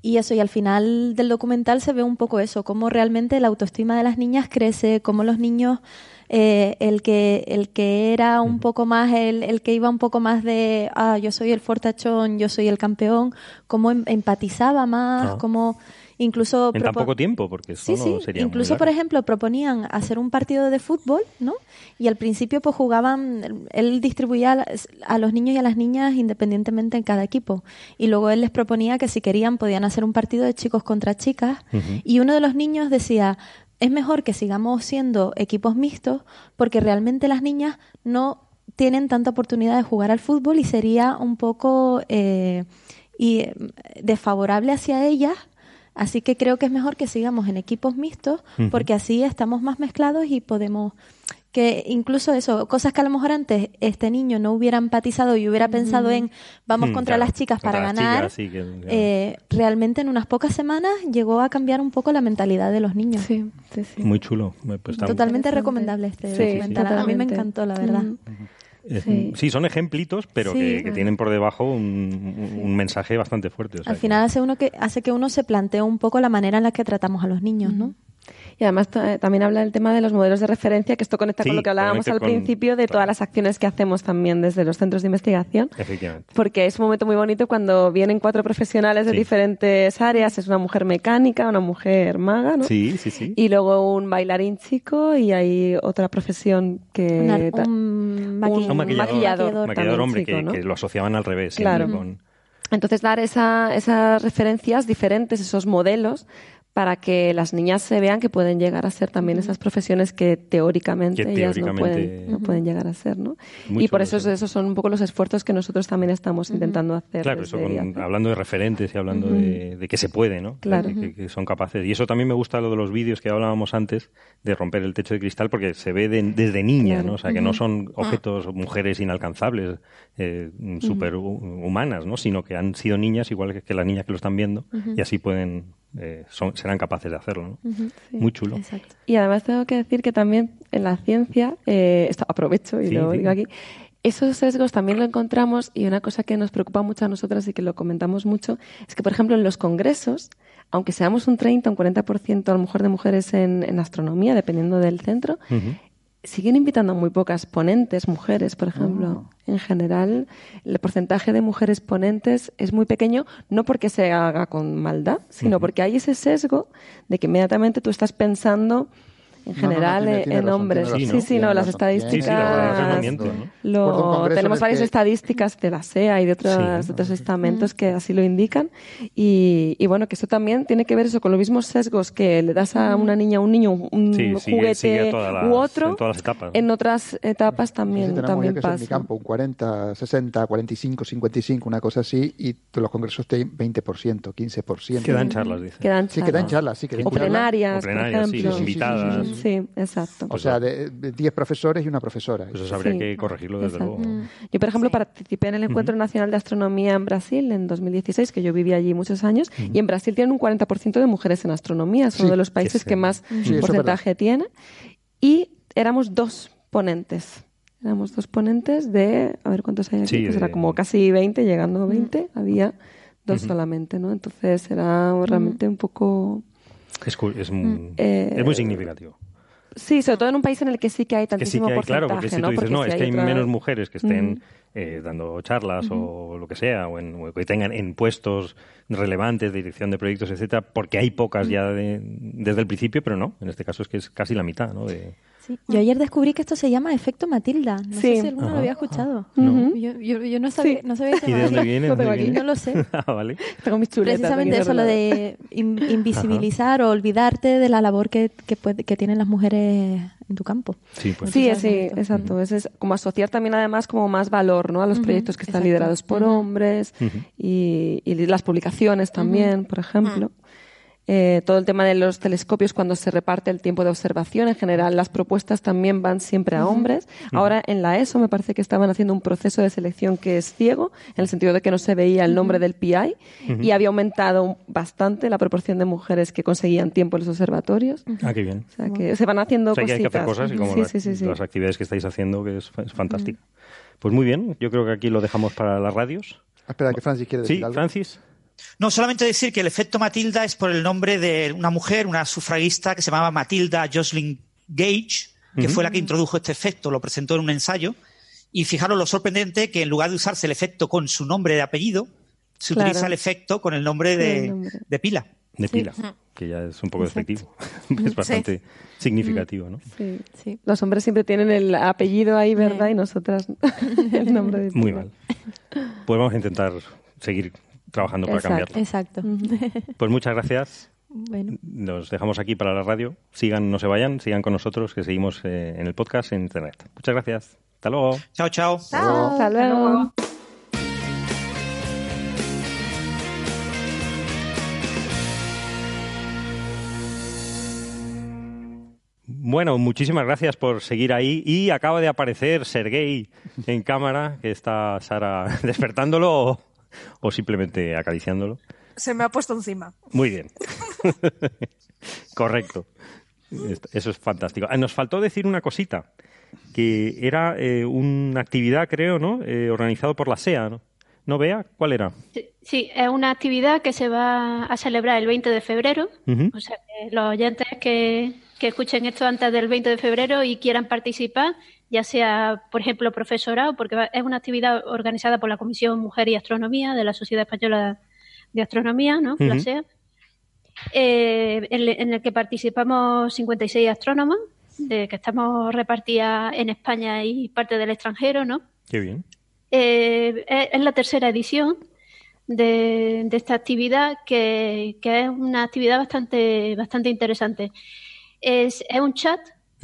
Y eso, y al final del documental se ve un poco eso, cómo realmente la autoestima de las niñas crece, cómo los niños, eh, el, que, el que era un poco más, el, el, que iba un poco más de, ah, yo soy el fortachón, yo soy el campeón, cómo em, empatizaba más, ah. cómo incluso en tan poco tiempo porque eso sí, sí. incluso por ejemplo proponían hacer un partido de fútbol no y al principio pues jugaban él distribuía a los niños y a las niñas independientemente en cada equipo. Y luego él les proponía que si querían podían hacer un partido de chicos contra chicas. Y uno de los niños decía es mejor que sigamos siendo equipos mixtos porque realmente las niñas no tienen tanta oportunidad de jugar al fútbol y sería un poco eh, y desfavorable hacia ellas. Así que creo que es mejor que sigamos en equipos mixtos porque así estamos más mezclados y podemos que incluso eso, cosas que a lo mejor antes este niño no hubiera empatizado y hubiera pensado en vamos contra las chicas para ganar, eh, realmente en unas pocas semanas llegó a cambiar un poco la mentalidad de los niños. Muy chulo. Pues Totalmente recomendable este documental. A mí me encantó, la verdad. Sí. son ejemplitos, pero que, tienen por debajo un, mensaje bastante fuerte. Al final hace uno que hace que uno se plantee un poco la manera en la que tratamos a los niños, ¿no? Y además también habla del tema de los modelos de referencia, que esto conecta con lo que hablábamos al principio de todas las acciones que hacemos también desde los centros de investigación. Efectivamente. Porque es un momento muy bonito cuando vienen cuatro profesionales de diferentes áreas. Es una mujer mecánica, una mujer maga, ¿no? Sí, sí, sí. Y luego un bailarín chico y hay otra profesión que... un, maquillador, maquillador, hombre, que, lo asociaban al revés. Claro. Entonces, dar esa, esas referencias diferentes, esos modelos, para que las niñas se vean que pueden llegar a ser también esas profesiones que teóricamente, ellas no pueden, no pueden llegar a ser, ¿no? y por eso esos son un poco los esfuerzos que nosotros también estamos intentando hacer. Claro, eso hablando de referentes y hablando de, que se puede, ¿no? Claro. Que, son capaces. Y eso también me gusta lo de los vídeos que hablábamos antes de romper el techo de cristal porque se ve desde niña, ¿no? O sea, que no son objetos, mujeres inalcanzables, eh, super humanas, ¿no? Sino que han sido niñas igual que, las niñas que lo están viendo y así pueden eh, son, serán capaces de hacerlo. Muy chulo. Y además tengo que decir que también en la ciencia, eh, esto aprovecho y lo digo aquí, esos sesgos también lo encontramos y una cosa que nos preocupa mucho a nosotras y que lo comentamos mucho es que, por ejemplo, en los congresos, aunque seamos un 30 o un 40% a lo mejor de mujeres en, astronomía, dependiendo del centro, siguen invitando a muy pocas ponentes, mujeres, por ejemplo. Oh. En general, el porcentaje de mujeres ponentes es muy pequeño, no porque se haga con maldad, sino porque hay ese sesgo de que inmediatamente tú estás pensando en general en hombres. sí, sí, no, las estadísticas. lo, tenemos varias estadísticas de la SEA y de otros, otros estamentos que así lo indican. Y, y, bueno, que eso también tiene que ver eso con los mismos sesgos que le das a una niña, un niño, un juguete u otro. En todas las etapas. En otras etapas también, también pasa. En mi campo, un 40, 60, 45, 55, una cosa así, y los congresos tienen 20%, 15%. Quedan charlas, dice. Quedan charlas. Sí, quedan charlas, sí. Quedan o plenarias, o plenarias, por ejemplo. invitadas. Sí, exacto. O sea, de 10 profesores y una profesora. Pues eso habría que corregirlo desde luego. Mm. Yo, por ejemplo, participé en el Encuentro Nacional de Astronomía en Brasil en 2016, que yo viví allí muchos años, y en Brasil tienen un 40% de mujeres en astronomía, es uno de los países que, más porcentaje tiene. Y éramos dos ponentes. Éramos dos ponentes de, a ver cuántos hay aquí, pues era como casi 20, llegando a 20, había dos solamente, ¿no? Entonces era realmente un poco... Es, es, eh, es muy significativo. Sí, sobre todo en un país en el que sí que hay tantísimo que Claro, porque si tú dices, no, es que hay menos mujeres que estén eh, dando charlas o lo que sea, o, en, que tengan en puestos relevantes de dirección de proyectos, etcétera, porque hay pocas ya desde el principio, pero no, en este caso es que es casi la mitad, ¿no? De, yo ayer descubrí que esto se llama efecto Matilda. No sé si alguno lo había escuchado. yo, yo, no sabía, no sabía ¿Y de dónde viene? Lo No lo sé. *laughs* ah, vale. Tengo mis chuletas. Precisamente eso, lo de invisibilizar o olvidarte de la labor que, que, que, tienen las mujeres en tu campo. Sí, pues. sí, sí, exacto. Es, como asociar también además como más valor ¿no? a los proyectos que están liderados por hombres y, y, las publicaciones también, por ejemplo. Eh, todo el tema de los telescopios cuando se reparte el tiempo de observación. En general, las propuestas también van siempre a hombres. Ahora, en la ESO me parece que estaban haciendo un proceso de selección que es ciego, en el sentido de que no se veía el nombre del PI y había aumentado bastante la proporción de mujeres que conseguían tiempo en los observatorios. Ah, qué bien. O sea, que se van haciendo O sea, que hay que hacer cositas. cosas y como Sí, las, sí, sí, sí. las actividades que estáis haciendo, que es, es fantástica. Pues muy bien, yo creo que aquí lo dejamos para las radios. Espera, que Francis quiere decir Sí, algo. Francis. No, solamente decir que el efecto Matilda es por el nombre de una mujer, una sufragista que se llamaba Matilda Jocelyn Gage, que fue la que introdujo este efecto, lo presentó en un ensayo. Y fijaros lo sorprendente que en lugar de usarse el efecto con su nombre de apellido, se Claro. utiliza el efecto con el nombre el de, nombre. de pila. De pila, que ya es un poco despectivo. *laughs* es bastante significativo, ¿no? Sí, sí. Los hombres siempre tienen el apellido ahí, ¿verdad? Y nosotras *laughs* el nombre de Muy mal. Pues vamos a intentar seguir trabajando para cambiarlo. Exacto. Pues muchas gracias. bueno. Nos dejamos aquí para la radio. Sigan, no se vayan, sigan con nosotros, que seguimos eh, en el podcast en internet. Muchas gracias. Hasta luego. Chao, chao. Hasta luego. Bueno, muchísimas gracias por seguir ahí. Y acaba de aparecer Sergei en cámara, que está Sara *laughs* despertándolo o, simplemente acariciándolo. Se me ha puesto encima. Muy bien. *laughs* Correcto. Eso es fantástico. Ah, Nos faltó decir una cosita, que era eh, una actividad, creo, ¿no? Eh, organizado por la SEA, ¿no? ¿No vea? ¿Cuál era? Sí, Sí, es una actividad que se va a celebrar el 20 de febrero. O sea, que los oyentes que, que escuchen esto antes del 20 de febrero y quieran participar, ya sea, por ejemplo, profesorado, porque es una actividad organizada por la Comisión Mujer y Astronomía de la Sociedad Española de Astronomía, ¿no? La. SEA. eh, en, en el que participamos 56 astrónomos, de que estamos repartidas en España y parte del extranjero, ¿no? Qué bien. Eh, es, es la tercera edición de, de esta actividad, que, que es una actividad bastante, bastante interesante. Es, es un chat,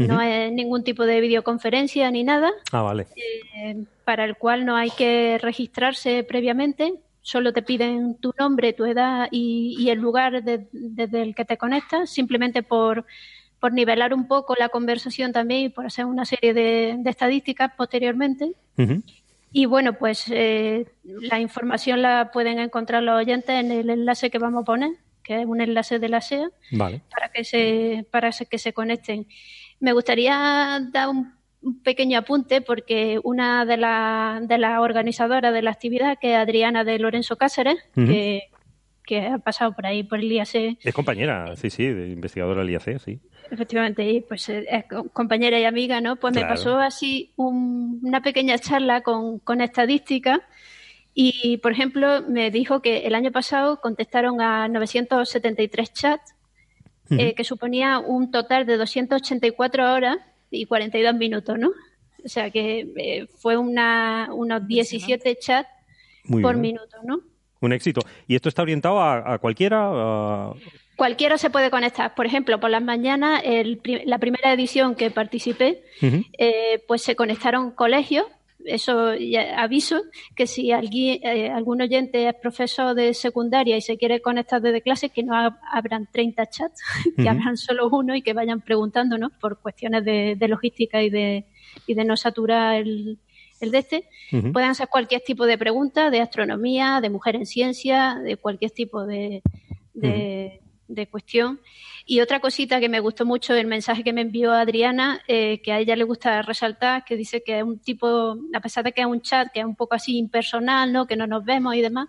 no es ningún tipo de videoconferencia ni nada, Ah, vale. eh, para el cual no hay que registrarse previamente, solo te piden tu nombre, tu edad y, y el lugar de- desde el que te conectas, simplemente por, por nivelar un poco la conversación también y por hacer una serie de, de estadísticas posteriormente. Y bueno, pues eh, la información la pueden encontrar los oyentes en el enlace que vamos a poner, que es un enlace de la SEA, Vale. para que se, para que se conecten. Me gustaría dar un, un pequeño apunte porque una de, la- de las organizadoras de la actividad, que es Adriana de Lorenzo Cáceres, que, que ha pasado por ahí por el IAC, Es compañera, sí, sí, de investigadora del IAC, sí. efectivamente, y pues eh, es co- compañera y amiga, ¿no? Pues me pasó así un- una pequeña charla con, con estadísticas y, por ejemplo, me dijo que el año pasado contestaron a 973 chats, eh, que suponía un total de 284 horas y 42 minutos, ¿no? O sea que eh, fue una, unos 17 chats por bien. minuto, ¿no? Un éxito. ¿Y esto está orientado a, a cualquiera? a- Cualquiera se puede conectar. Por ejemplo, por las mañanas, el la primera edición que participé, eh, pues se conectaron colegios. Eso ya aviso que si alguien, eh, algún oyente es profesor de secundaria y se quiere conectar desde clases, que no ha- abran 30 chats, *laughs* que Ujú. abran solo uno y que vayan preguntándonos por cuestiones de, de logística y de, y de no saturar el, el de este. Pueden hacer cualquier tipo de pregunta de astronomía, de mujer en ciencia, de cualquier tipo de, de, de cuestión. Y otra cosita que me gustó mucho, el mensaje que me envió Adriana, eh, que a ella le gusta resaltar, que dice que es un tipo, a pesar de que es un chat que es un poco así impersonal, ¿no? que no nos vemos y demás,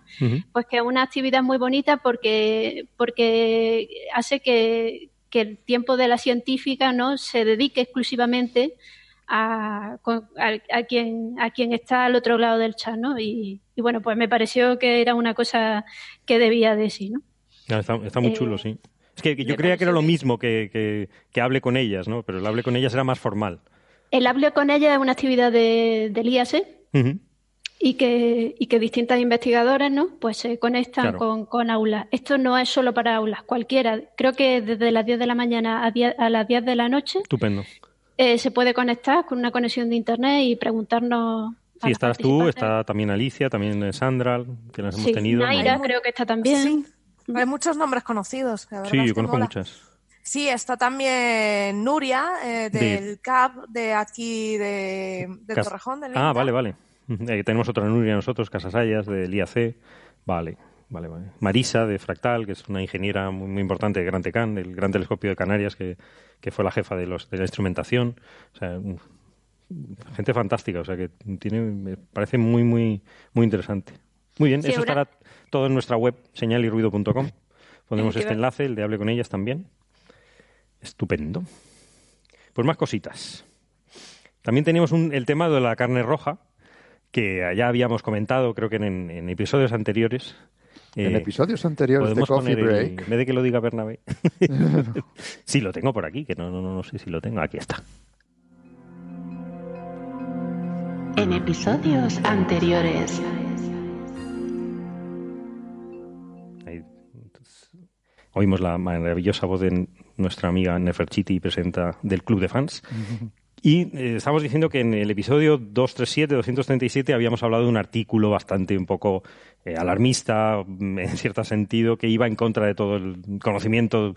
pues que es una actividad muy bonita porque, porque hace que, que el tiempo de la científica no se dedique exclusivamente a, a, a quien, a quien está al otro lado del chat, ¿no? Y, y bueno, pues me pareció que era una cosa que debía decir, ¿no? Ah, Está, está muy Eh, chulo, sí. Es que, que yo creía que era lo mismo que, que, que hable con ellas, ¿no? Pero el hable con ellas era más formal. El hable con ella es una actividad de, del Ujú. y que, y que distintas investigadoras ¿no? pues se conectan Claro. con, con aulas. Esto no es solo para aulas, cualquiera. Creo que desde las 10 de la mañana a, 10 a las 10 de la noche Estupendo. eh, se puede conectar con una conexión de internet y preguntarnos. Sí, estás tú, está también Alicia, también eh, Sandra, que las hemos Sí, tenido. Naira creo que está también. Hay muchos nombres conocidos. sí, yo conozco muchas. Sí, está también Nuria, eh, del CAP de aquí de, Torrejón. Del ah, vale, vale. tenemos otra Nuria nosotros, Casasayas, del IAC. Vale, vale, vale. Marisa, de Fractal, que es una ingeniera muy, importante de Gran Tecán, del Gran Telescopio de Canarias, que, fue la jefa de, los, de la instrumentación. O sea, gente fantástica, o sea, que tiene, me parece muy, muy, muy interesante. Muy bien, eso estará todo en nuestra web, señalirruido.com. Ponemos este enlace, el de Hable con ellas también. Estupendo. Pues más cositas. También teníamos el tema de la carne roja, que ya habíamos comentado, creo que en, episodios anteriores. En eh, episodios anteriores de Coffee Break. en vez de que lo diga Bernabé. *laughs* *laughs* sí, lo tengo por aquí, que no, no, no sé si lo tengo. Aquí está. En episodios anteriores. Oímos la maravillosa voz de nuestra amiga Neferchiti, presenta del Club de Fans. Y eh, estamos diciendo que en el episodio 237, 237, habíamos hablado de un artículo bastante un poco eh, alarmista, mm, en cierto sentido, que iba en contra de todo el conocimiento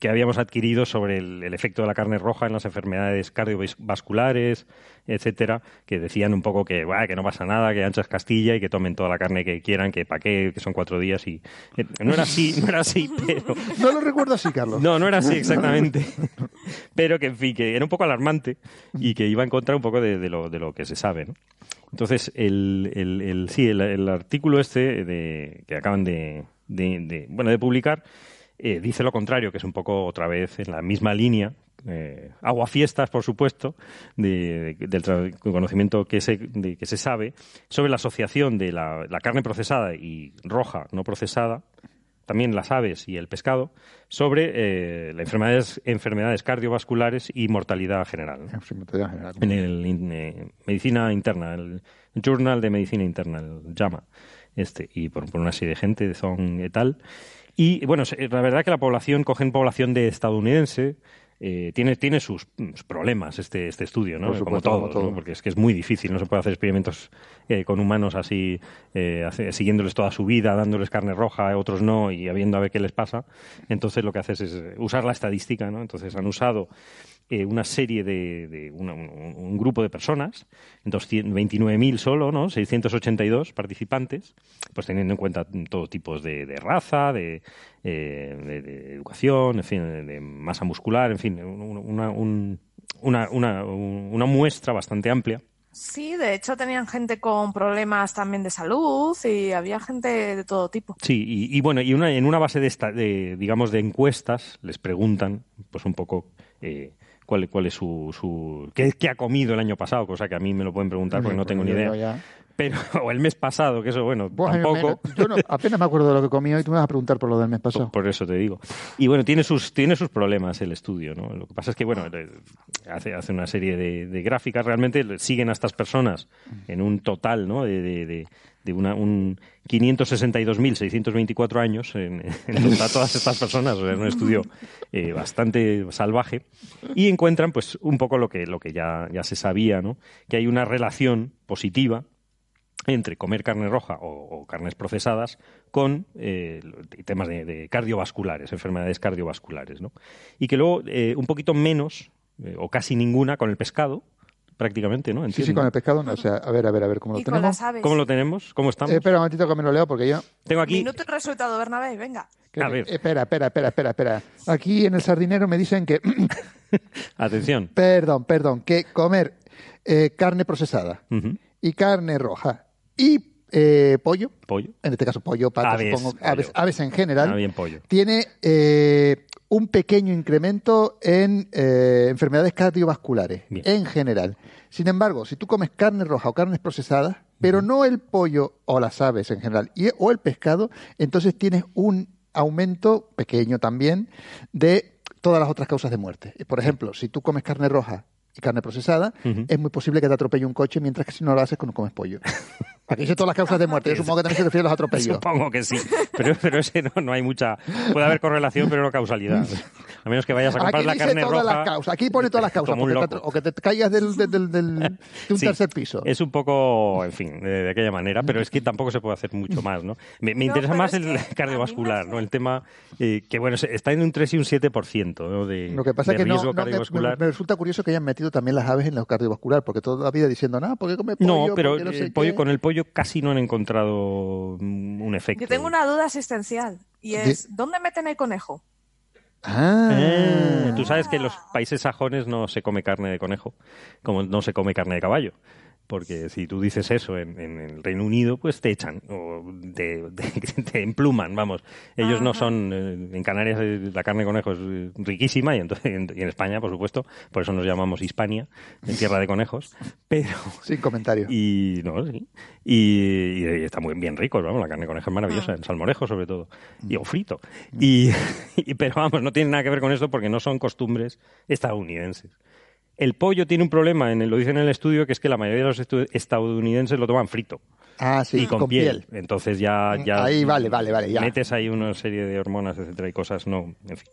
que habíamos adquirido sobre el, efecto de la carne roja en las enfermedades cardiovasculares, etcétera, que decían un poco que, que no pasa nada, que anchas Castilla y que tomen toda la carne que quieran, que pa' qué, que son cuatro días y... Eh, no era así, no era así, *laughs* pero... No lo recuerdo así, Carlos. No, no era así exactamente. *laughs* pero que, en fin, que era un poco alarmante y que iba en contra un poco de, lo, de lo que se sabe, ¿no? Entonces, el, el, sí, el, artículo este de, que acaban de, de, bueno, de publicar eh, dice lo contrario, que es un poco otra vez en la misma línea. Eh, aguafiestas, por supuesto, del conocimiento que se, que se sabe sobre la asociación de la, carne procesada y roja no procesada también las aves y el pescado, sobre eh, las enfermedades, enfermedades cardiovasculares y mortalidad general. En el eh, Medicina Interna, el Journal de Medicina Interna, el JAMA, este, y por, por una serie de gente, son y tal. Y bueno, la verdad que la población, cogen población de estadounidense, eh, tiene, tiene sus, problemas este, este estudio, ¿no? como todo, porque es que es muy difícil, no se puede hacer experimentos eh, con humanos así, eh, siguiéndoles toda su vida, dándoles carne roja, otros no, y habiendo a ver qué les pasa. Entonces lo que haces es usar la estadística, ¿no? Entonces han usado eh, una serie de, un, grupo de personas, 29.000 solo, ¿no? 682 participantes, pues teniendo en cuenta todo tipo de, raza, eh, de, educación, en fin, de masa muscular, en fin, una, una muestra bastante amplia. Sí, de hecho tenían gente con problemas también de salud y había gente de todo tipo. Sí, y, bueno, y una, en una base de, esta, de, digamos, de encuestas les preguntan, pues un poco eh, cuál, cuál es su, su qué, ha comido el año pasado, cosa que a mí me lo pueden preguntar porque no tengo ni idea. Pero, *laughs* o el mes pasado, que eso, bueno, tampoco. yo *laughs* apenas me acuerdo de lo que comí y tú me vas a preguntar por lo del mes pasado. Por, eso te digo. Y bueno, tiene sus, tiene sus problemas el estudio, ¿no? Lo que pasa es que, bueno, hace, hace una serie de, gráficas, realmente siguen a estas personas en un total, ¿no? de, de, de un 562.624 años en, en, todas estas personas, o un estudio eh, bastante salvaje, y encuentran pues un poco lo que, lo que ya, ya se sabía, ¿no? que hay una relación positiva entre comer carne roja o, carnes procesadas con eh, temas de, cardiovasculares, enfermedades cardiovasculares, ¿no? Y que luego eh, un poquito menos o casi ninguna con el pescado, prácticamente, ¿no? Sí, sí, con el pescado. O sea, a ver, a ver, a ver, ¿cómo lo tenemos? ¿Cómo lo tenemos? ¿Cómo estamos? espera un momentito que me lo leo porque yo... Tengo aquí... Minuto y resultado, Bernabé, venga. a ver. Espera, espera, espera, espera, espera. Aquí en el sardinero me dicen que... *laughs* Atención. Perdón, perdón, que comer eh, carne procesada y carne roja y eh, pollo, pollo, en este caso pollo, patas, supongo, aves, aves, en general, ah, bien pollo. tiene eh, un pequeño incremento en eh, enfermedades cardiovasculares en general. Sin embargo, si tú comes carne roja o carnes procesadas, pero no el pollo o las aves en general, y, o el pescado, entonces tienes un aumento pequeño también de todas las otras causas de muerte. Por ejemplo, si tú comes carne roja y carne procesada, es muy posible que te atropelle un coche, mientras que si no lo haces, cuando comes pollo. *laughs* Aquí dice todas las causas de muerte. Yo supongo que también se refiere a los atropellos. *laughs* Supongo que sí. Pero, pero ese no, no hay mucha. Puede haber correlación, pero no causalidad. A menos que vayas a comprar Aquí la dice carne todas roja. las causas. Aquí pone todas las causas. Como un te o que te caigas del, del, del- del- de un Sí, tercer piso. Es un poco, en fin, de, de aquella manera, pero es que tampoco se puede hacer mucho más, ¿no? Me, me No, interesa más el cardiovascular, ¿no? El tema eh, que, bueno, está en un 3 y un 7%, ¿no? De, Lo que pasa de es que no, riesgo me, cardiovascular. me- resulta curioso que hayan metido también las aves en lo cardiovascular, porque toda la vida diciendo, no, ¿por qué come pollo? No, pero ¿Por qué no sé el pollo, qué?". con el pollo casi no han encontrado mm, un efecto. Yo tengo una duda existencial y es, ¿dónde meten el conejo? Ah. Eh, Tú sabes que en los países sajones no se come carne de conejo, como no se come carne de caballo. Porque si tú dices eso en, en el Reino Unido, pues te echan o te, *laughs* te- te empluman, vamos. Ellos no son, eh, en Canarias eh, la carne de conejo es eh, riquísima y, entonces, *laughs* y en España, por supuesto, por eso nos llamamos Hispania, en tierra de conejos. *laughs* Pero, Sin comentario. y no, sí. Y, y está muy bien rico, vamos, la carne de conejo es Ah. maravillosa, en salmorejo sobre todo, y o frito. Mm. Y, y- pero vamos, no tiene nada que ver con esto porque no son costumbres estadounidenses. El pollo tiene un problema, en el- lo dice en el estudio, que es que la mayoría de los estadounidenses lo toman frito. Ah, sí, y con, con piel. piel. Entonces ya, ya Ahí vale, vale, vale, ya. metes ahí una serie de hormonas, etcétera, y cosas, no, en fin.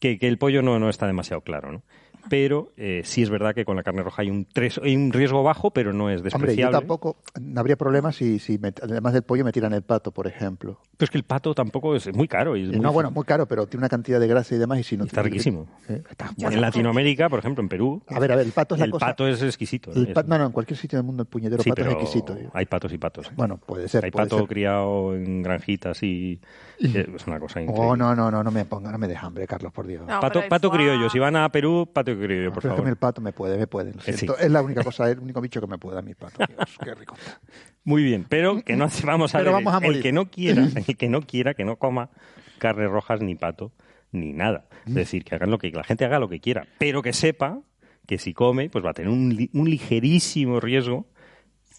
Que, que el pollo no, no está demasiado claro, ¿no? Pero eh, sí es verdad que con la carne roja hay un, tres, hay un riesgo bajo, pero no es Hombre, despreciable. yo tampoco, no habría problema si, si me- además del pollo me tiran el pato, por ejemplo. Pero es que el pato tampoco es muy caro. Y es muy- no, bueno, muy caro, pero tiene una cantidad de grasa y demás y si no Está tiene- riquísimo. Eh, está en. Latinoamérica, por ejemplo, en Perú. A ver, a ver, el pato es la el cosa- pato es exquisito. ¿no? El Es- pato, no, no, en cualquier sitio del mundo el puñetero sí, pato es pero exquisito. digo. hay patos y patos. ¿eh? Bueno, puede ser. Hay puede pato ser. criado en granjitas y es una cosa increíble. Oh, no, no, no, no me ponga, no me dejes hambre, Carlos, por Dios. No, pato pato criollo. Si van a Perú, pato por favor. el pato me puede, me puede. lo Eh, sí. Es la única cosa, es el único bicho que me puede a mi pato. Dios, qué rico. *laughs* Muy bien, pero que no vamos a Pero ver. vamos a el, el morir. que no quiera, *laughs* el que no quiera, que no coma carnes rojas ni pato ni nada. Mm. Es decir, que hagan lo que la gente haga lo que quiera, pero que sepa que si come, pues va a tener un, li- un ligerísimo riesgo.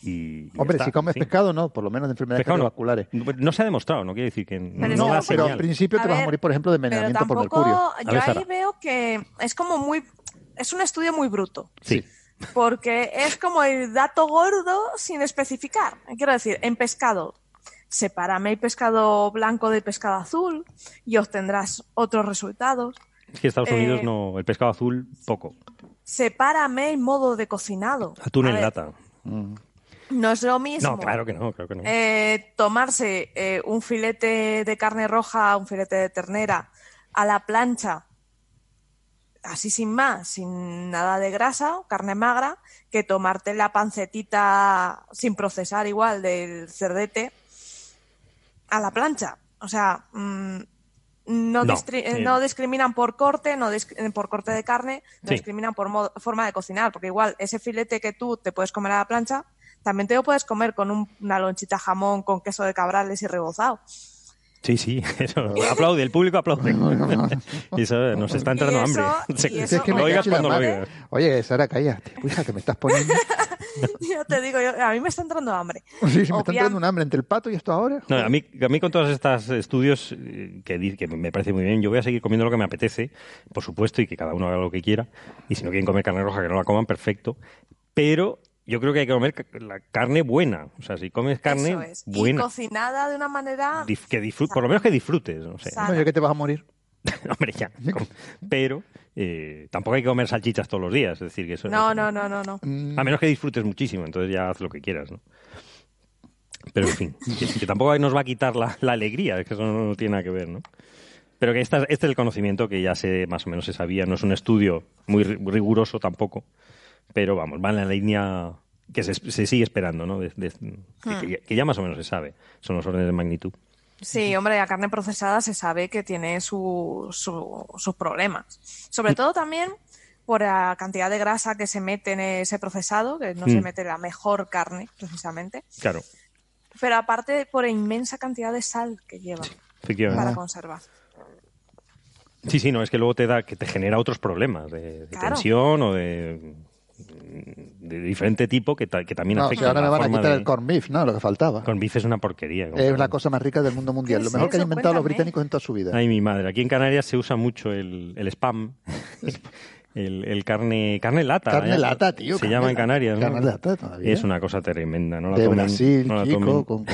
Y Hombre, está, si comes sí. pescado, no, por lo menos de enfermedades cardiovasculares. No, no se ha demostrado, no quiere decir que Pero no da pero señal. al principio A te vas a morir, por ejemplo, de envenenamiento por mercurio. yo ver, ahí veo que es como muy, es un estudio muy bruto. Sí. Porque es como el dato gordo sin especificar. Quiero decir, en pescado, sepárame el pescado blanco del pescado azul y obtendrás otros resultados. Es que Estados Unidos Eh, no, el pescado azul, poco. Sepárame el modo de cocinado. Atún A en lata. No es lo mismo. No, claro que no, claro que no. eh, tomarse eh, un filete de carne roja, un filete de ternera a la plancha, así sin más, sin nada de grasa, carne magra, que tomarte la pancetita sin procesar igual del cerdete a la plancha. O sea, mm, no, eh, no discriminan por corte, no eh, por corte de carne, no Sí. discriminan por modo- forma de cocinar, porque igual ese filete que tú te puedes comer a la plancha, también te lo puedes comer con un- una lonchita jamón con queso de cabrales y rebozado. Sí, sí, *laughs* eso. aplaude, el público aplaude. Y *laughs* eso nos está entrando hambre. *laughs* Oye, Sara, cállate. Hija, que me estás poniendo. Yo te digo, yo- a mí me está entrando hambre. Sí, sí, me está entrando un hambre entre el pato y esto ahora. No, a mí, a mí con todos estos estudios eh, que, que me parece muy bien, yo voy a seguir comiendo lo que me apetece, por supuesto, y que cada uno haga lo que quiera. Y si no quieren comer carne roja, que no la coman, perfecto. Pero yo creo que hay que comer la carne buena. O sea, si comes carne Eso es. Y buena, cocinada de una manera... que disfrut- por lo menos que disfrutes. No sé. Sana. No, ya que te vas a morir. *laughs* Hombre, ya. Pero eh, tampoco hay que comer salchichas todos los días. Es decir, que eso No, no, no, no, no. A menos que disfrutes muchísimo, entonces ya haz lo que quieras, ¿no? Pero en fin, que, que tampoco nos va a quitar la, la alegría, es que eso no, no tiene nada que ver, ¿no? Pero que esta, este es el conocimiento que ya se, más o menos se sabía, no es un estudio muy ri- riguroso tampoco, pero vamos, va en la línea que se, se sigue esperando, ¿no? De- de- que, que ya, que ya más o menos se sabe, son los órdenes de magnitud. Sí, hombre, la carne procesada se sabe que tiene su- su- sus problemas. Sobre todo también por la cantidad de grasa que se mete en ese procesado, que no se Mm. mete la mejor carne, precisamente. Claro, Pero aparte por la inmensa cantidad de sal que lleva para conservar. Sí, sí, no, es que luego te da, que te genera otros problemas de, de Claro. tensión o de, de diferente tipo que, ta- que también No, o afectan sea, ahora me van a quitar de- el corned beef, ¿no? Lo que faltaba. Con beef es una porquería. Es la cosa más rica del mundo mundial. ¿Qué Lo es mejor que han inventado los Cuéntame. británicos en toda su vida. Ay, mi madre. Aquí en Canarias se usa mucho el, el spam. *laughs* El, el carne carne lata. Carne ¿eh? lata, tío, Se carne llama en Canarias. ¿no? carne lata todavía. Es una cosa tremenda. No la de tomen- Brasil, no con- con-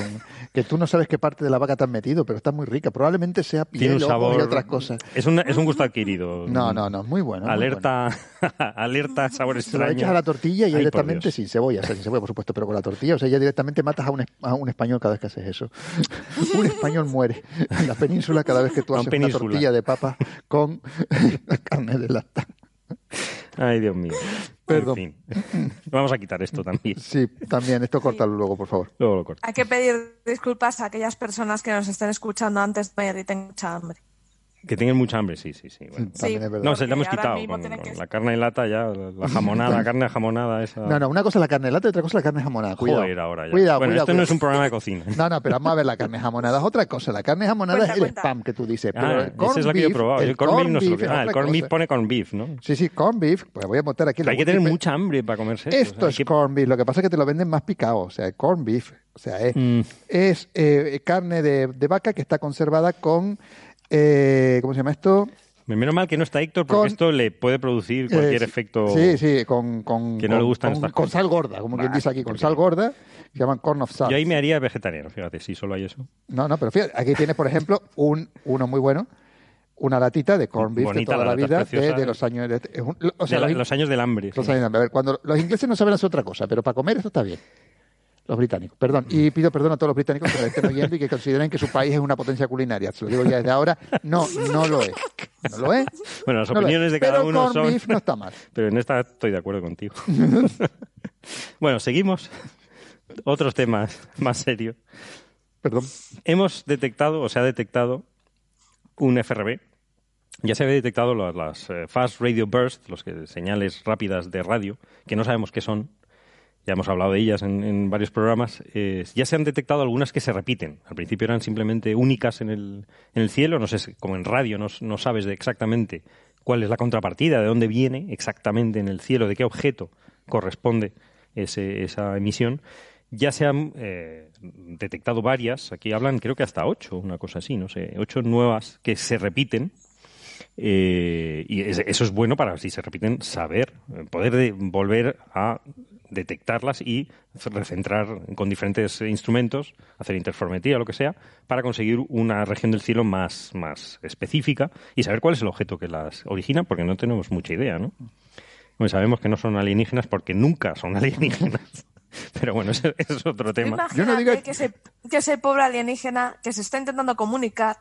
que tú no sabes qué parte de la vaca te has metido, pero está muy rica. Probablemente sea piel, Tiene un ojos sabor. y otras cosas. Es, una- es un gusto adquirido. No, no, no, muy bueno. muy Alerta, *laughs* alerta, sabor Se lo extraño. echas a la tortilla y Ay, directamente sin cebolla, o sea, sin cebolla, por supuesto, pero con la tortilla, o sea, ya directamente matas a un, a un español cada vez que haces eso. *laughs* un español muere en la península cada vez que tú haces una tortilla de papa con *laughs* carne de lata. Ay, Dios mío. Perdón. En fin. *laughs* Vamos a quitar esto también. Sí, también, esto córtalo luego, por favor. Luego lo corto. Hay que pedir disculpas a aquellas personas que nos estén escuchando antes de tengan mucha hambre. Que tengan mucha hambre, sí, sí, sí. bueno. También es verdad. No, se la hemos quitado. mismo Con, tienen con que- la carne de lata ya, la jamonada, carne jamonada esa. No, no, una cosa es la carne de lata y otra cosa es la carne jamonada. Cuidado. Joder, ahora ya. Cuidado, bueno, cuidado, esto no es un programa de cocina. No, no, pero vamos a ver, la carne jamonada es otra cosa. La carne jamonada Cuenta, es el cuenta. spam que tú dices. Pero Ah, el corned esa es la que yo he probado. El, corned beef no lo que Ah, el corned beef pone corned beef, ¿no? Sí, sí, corned beef. Pues voy a montar aquí la Hay que tener mucha hambre para comerse esto. Esto es corned beef. Lo que pasa es que te lo venden más picado. O sea, el corned beef. O sea, es, Mm. es, eh, carne de, de vaca que está conservada con. Eh, ¿Cómo se llama esto? Menos mal que no está Héctor, porque Con- esto le puede producir cualquier Eh, efecto. Sí, sí, con. con que no le gustan con, estas con sal gorda, como quien Bah, dice aquí, con sal gorda. Se llaman corn of salt. Yo ahí me haría vegetariano, fíjate, si solo hay eso. No, no, pero fíjate, aquí tienes, por ejemplo, un, uno muy bueno. Una latita de corned beef de Bonita toda la vida, de, de los años. de- es un- o sea, De la- los, los años del hambre. los sí. años de- a ver, cuando los ingleses no saben hacer otra cosa, pero para comer esto está bien. Los británicos, perdón. Y pido perdón a todos los británicos que la estén oyendo y que consideren que su país es una potencia culinaria. Se lo digo ya desde ahora. No, no lo es. No lo es. Bueno, las No opiniones de cada Pero uno son. beef no está mal. Pero en esta estoy de acuerdo contigo. *laughs* bueno, seguimos. Otros temas más serios. Perdón. Hemos detectado, o se ha detectado, un FRB. Ya se había detectado las, las, eh, Fast Radio Burst, los que, señales rápidas de radio, que no sabemos qué son. Ya hemos hablado de ellas en, en varios programas. Ya se han detectado algunas que se repiten. Al principio eran simplemente únicas en el, en el cielo. No sé, como en radio no, sabes de exactamente cuál es la contrapartida, de dónde viene exactamente en el cielo, de qué objeto corresponde ese- esa emisión. Ya se han eh, detectado varias, aquí hablan creo que hasta ocho, una cosa así, no sé, ocho nuevas que se repiten. eh, y es- eso es bueno para, si se repiten, saber, eh, poder de- volver a detectarlas y recentrar con diferentes instrumentos, hacer interferometría o lo que sea, para conseguir una región del cielo más, más específica y saber cuál es el objeto que las origina, porque no tenemos mucha idea, ¿no? Bueno, sabemos que no son alienígenas porque nunca son *laughs* alienígenas. Pero bueno, ese, ese es otro tema. Imagínate que, ese, que ese pobre alienígena que se está intentando comunicar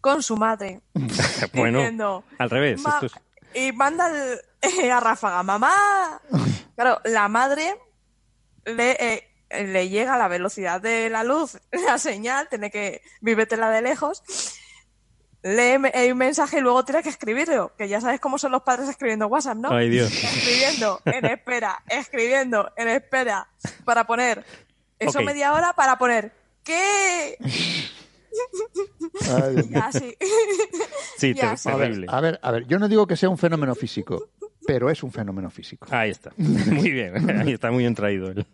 con su madre *laughs* bueno, diciendo, al revés. "Ma- esto es- y manda el- *laughs* a Ráfaga, mamá. Claro, la madre le, eh, le llega a la velocidad de la luz *laughs* la señal, tiene que vívete,la de lejos, lee eh, un mensaje y luego tiene que escribirlo, que ya sabes cómo son los padres escribiendo WhatsApp, ¿no? Ay, Dios. Escribiendo en espera, escribiendo en espera, para poner eso media hora para poner ¿qué? Ay, Dios *laughs* Y así. Sí, Y así. A ver, a ver, a ver, yo no digo que sea un fenómeno físico, pero es un fenómeno físico. Ahí está. *laughs* Muy bien. Ahí está muy bien traído el,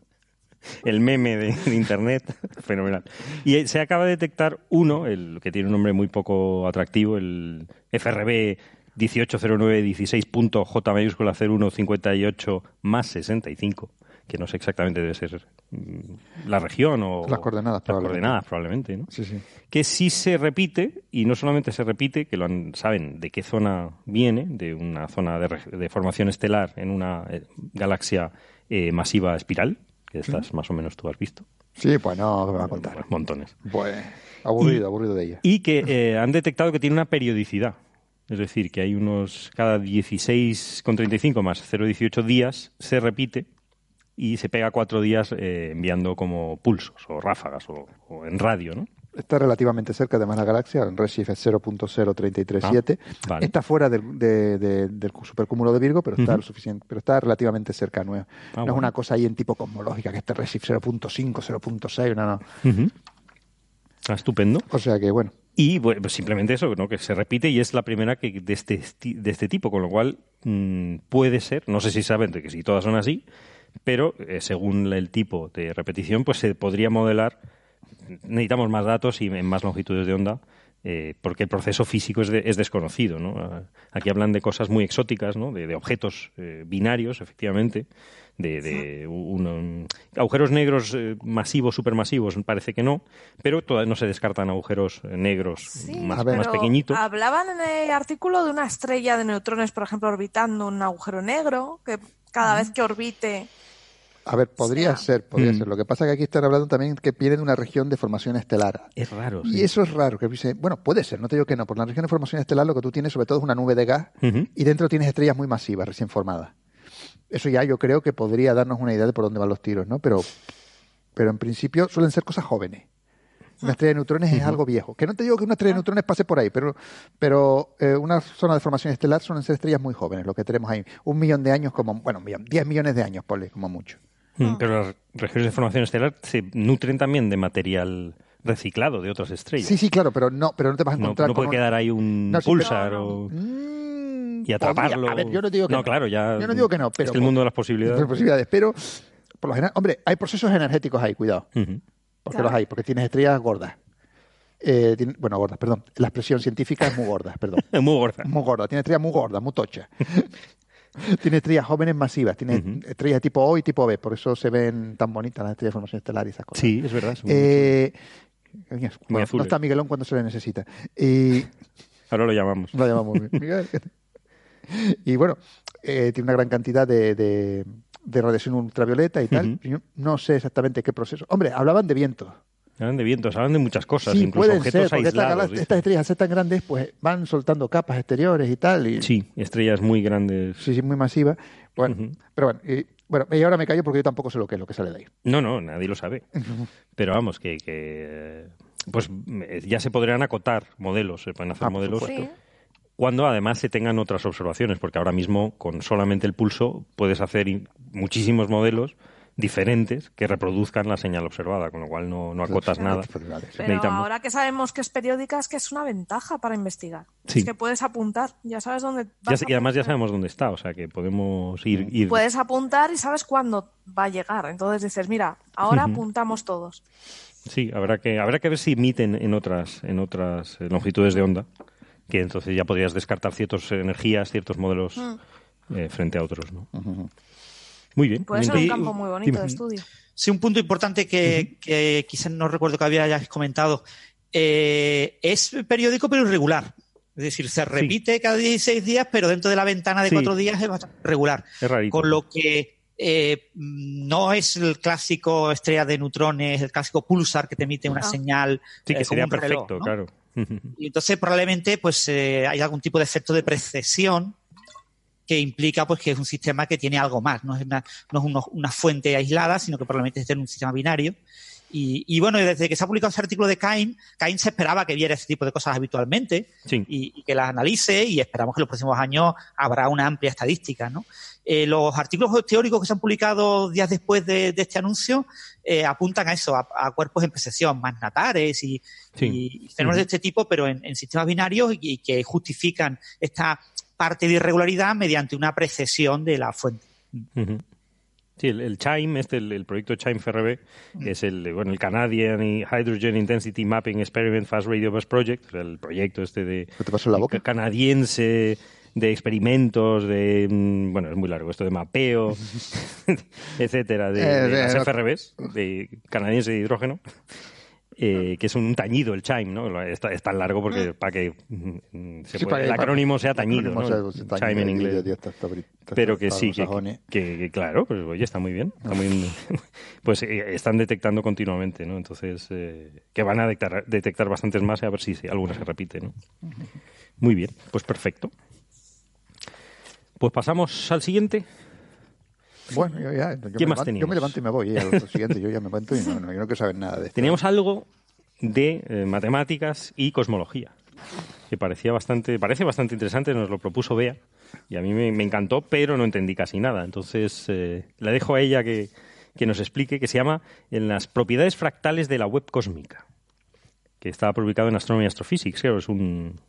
el meme de, Internet. *laughs* Fenomenal. Y eh, se acaba de detectar uno, el que tiene un nombre muy poco atractivo, el FRB 180916.J mayúscula 0158 más 65, que no sé exactamente debe ser mm, la región o Las coordenadas, las probablemente. coordenadas probablemente, ¿no? Sí, sí. que sí se repite, y no solamente se repite, que lo han- saben de qué zona viene, de una zona de, de formación estelar en una eh, galaxia eh, masiva espiral, que estas más o menos tú has visto. Sí, pues no, me va a contar. Montones. Pues aburrido, Y- aburrido de ella. Y que eh, han detectado que tiene una periodicidad. Es decir, que hay unos cada 16,35 más 0,18 días se repite y se pega cuatro días eh, enviando como pulsos o ráfagas o, o en radio, ¿no? Está relativamente cerca, además la galaxia, en Redshift es 0.0337. Ah, vale. Está fuera del, de- de- del supercúmulo de Virgo, pero está, lo suficiente, pero está relativamente cerca. No es, Ah, no es una cosa ahí en tipo cosmológica, que este Redshift 0.5, 0.6, no, no. Ujú. Ah, estupendo. O sea que, bueno. Y bueno, pues simplemente eso, ¿no? que se repite y es la primera que de este, de este tipo, con lo cual mm, puede ser, no sé si saben de que si todas son así, pero eh, según el tipo de repetición, pues se podría modelar, necesitamos más datos y en más longitudes de onda, eh, porque el proceso físico es, de- es desconocido. ¿no? Ah, Aquí hablan de cosas muy exóticas, ¿no? de, de objetos eh, binarios, efectivamente, de, de un- un- agujeros negros eh, masivos, supermasivos, parece que no, pero todavía no se descartan agujeros negros más, más pequeñitos. Hablaban en el artículo de una estrella de neutrones, por ejemplo, orbitando un agujero negro, que cada vez que orbite. A ver, podría ser, podría Mm. ser. Lo que pasa es que aquí están hablando también que viene de una región de formación estelar. Es raro. Y sí. eso es raro. Que dice, bueno, puede ser, no te digo que no. Por la región de formación estelar lo que tú tienes sobre todo es una nube de gas y dentro tienes estrellas muy masivas, recién formadas. Eso ya yo creo que podría darnos una idea de por dónde van los tiros, ¿no? Pero, pero en principio suelen ser cosas jóvenes. Una estrella de neutrones es algo viejo. Que no te digo que una estrella de neutrones pase por ahí, pero, pero eh, una zona de formación estelar suelen ser estrellas muy jóvenes, lo que tenemos ahí. Un millón de años como, bueno, un millón, 10 millones de años, ponle, como mucho. Mm, Pero las regiones de formación estelar se nutren también de material reciclado de otras estrellas. Sí, sí, claro, pero no, pero no te vas a encontrar no puede con un- quedar ahí un No, pulsar o... Mm, y atraparlo. podría. A ver, yo no digo que no. no. claro, ya... Yo no digo que no, pero Es el mundo de las posibilidades... *laughs* de posibilidades, pero por lo general, hombre, hay procesos energéticos ahí, cuidado, Ujú. Porque Claro. los hay, porque tienes estrellas gordas. Eh, tiene- bueno, gordas, perdón. La expresión científica es muy gorda, perdón. *laughs* Muy gorda. Muy gorda, tiene estrellas muy gordas, muy tochas. *laughs* tiene estrellas jóvenes masivas, tiene Ujú. estrellas tipo O y tipo B, por eso se ven tan bonitas las estrellas de formación estelar y esas cosas. Sí, es verdad. Eh, Muy no azules. está Miguelón cuando se le necesita. Y. *laughs* Ahora lo llamamos. lo llamamos Miguel. Y bueno, eh, tiene una gran cantidad de, de- de radiación ultravioleta y tal. Yo no sé exactamente qué proceso. Hombre, hablaban de vientos. Hablan de vientos, hablan de muchas cosas, sí, incluso pueden objetos ser, aislados. estas estrellas al ser tan grandes, pues van soltando capas exteriores y tal. Y, Sí, estrellas muy grandes. sí, sí, muy masivas. Bueno, pero bueno, y, bueno, y ahora me callo porque yo tampoco sé lo que es lo que sale de ahí. No, no, nadie lo sabe. Pero vamos, que, que pues eh, ya se podrían acotar modelos, se pueden hacer Ah, modelos. Sí. Cuando además se tengan otras observaciones, porque ahora mismo con solamente el pulso puedes hacer muchísimos modelos diferentes que reproduzcan la señal observada, con lo cual no, no acotas nada. Pero Necesitamos- ahora que sabemos que es periódica, es que es una ventaja para investigar. Sí. Es que puedes apuntar, ya sabes dónde Ya vas sé- a y además ya sabemos dónde está, o sea que podemos ir... ir- Puedes apuntar y sabes cuándo va a llegar. Entonces dices, mira, ahora apuntamos todos. Sí, habrá que, habrá que ver si emiten en otras, en otras longitudes de onda, que entonces ya podrías descartar ciertas energías, ciertos modelos Mm. eh, frente a otros. ¿no? Muy bien. Puede ser un campo muy bonito Dime. de estudio. Sí, un punto importante que, que quizás no recuerdo que habíais comentado. Eh, es periódico pero irregular. Es decir, se repite cada 16 días, pero dentro de la ventana de Sí. cuatro días es bastante regular. Es rarito. Con lo que eh, no es el clásico estrella de neutrones, el clásico pulsar que te emite una señal. Sí, que eh, sería un reloj, perfecto, ¿no? claro. Y entonces probablemente pues eh, hay algún tipo de efecto de precesión que implica pues que es un sistema que tiene algo más, no es una, no es una fuente aislada, sino que probablemente es un sistema binario. Y, y bueno, desde que se ha publicado ese artículo de Cain, Cain se esperaba que viera ese tipo de cosas habitualmente Sí. y, y que las analice y esperamos que en los próximos años habrá una amplia estadística. ¿no? Eh, los artículos teóricos que se han publicado días después de, de este anuncio eh, apuntan a eso, a, a cuerpos en precesión más natares y, Sí. y fenómenos de este tipo, pero en, en sistemas binarios y, que justifican esta parte de irregularidad mediante una precesión de la fuente. Sí, el, el CHIME, este, el, el proyecto CHIME FRB, que es el, bueno, el Canadian Hydrogen Intensity Mapping Experiment Fast Radio Bus Project, el proyecto este de ¿Qué te pasó en la boca? canadiense de experimentos, de, mm, bueno, es muy largo esto de mapeo, *laughs* *laughs* etcétera, de, Eh, de de- las FRBs, de canadiense de hidrógeno, eh, que es un tañido el CHIME, ¿no? Es, es tan largo porque para que mm, se Sí, para el acrónimo sea el tañido, acrónimo ¿no? sea- sea CHIME en tañido, inglés. ya está- está bri- está- Pero que sí, que, anglosajones. que- que claro, pues oye, está muy bien. Está muy *laughs* bien. *laughs* pues eh, están detectando continuamente, ¿no? Entonces, eh, que van a detectar, detectar bastantes más y a ver si, si alguna se repite, ¿no? Muy bien, pues perfecto. Pues pasamos al siguiente. Bueno, yo ya. Yo, ¿Qué más levanto, yo me levanto y me voy. siguiente, yo ya me levanto y no, no, yo no quiero saber nada de esto. Teníamos algo de eh, matemáticas y cosmología, que parecía bastante, parece bastante interesante, nos lo propuso Bea, y a mí me, me encantó, pero no entendí casi nada. Entonces, eh, le dejo a ella que, que nos explique, que se llama En las propiedades fractales de la web cósmica, que está publicado en Astronomy and Astrophysics, creo, es un...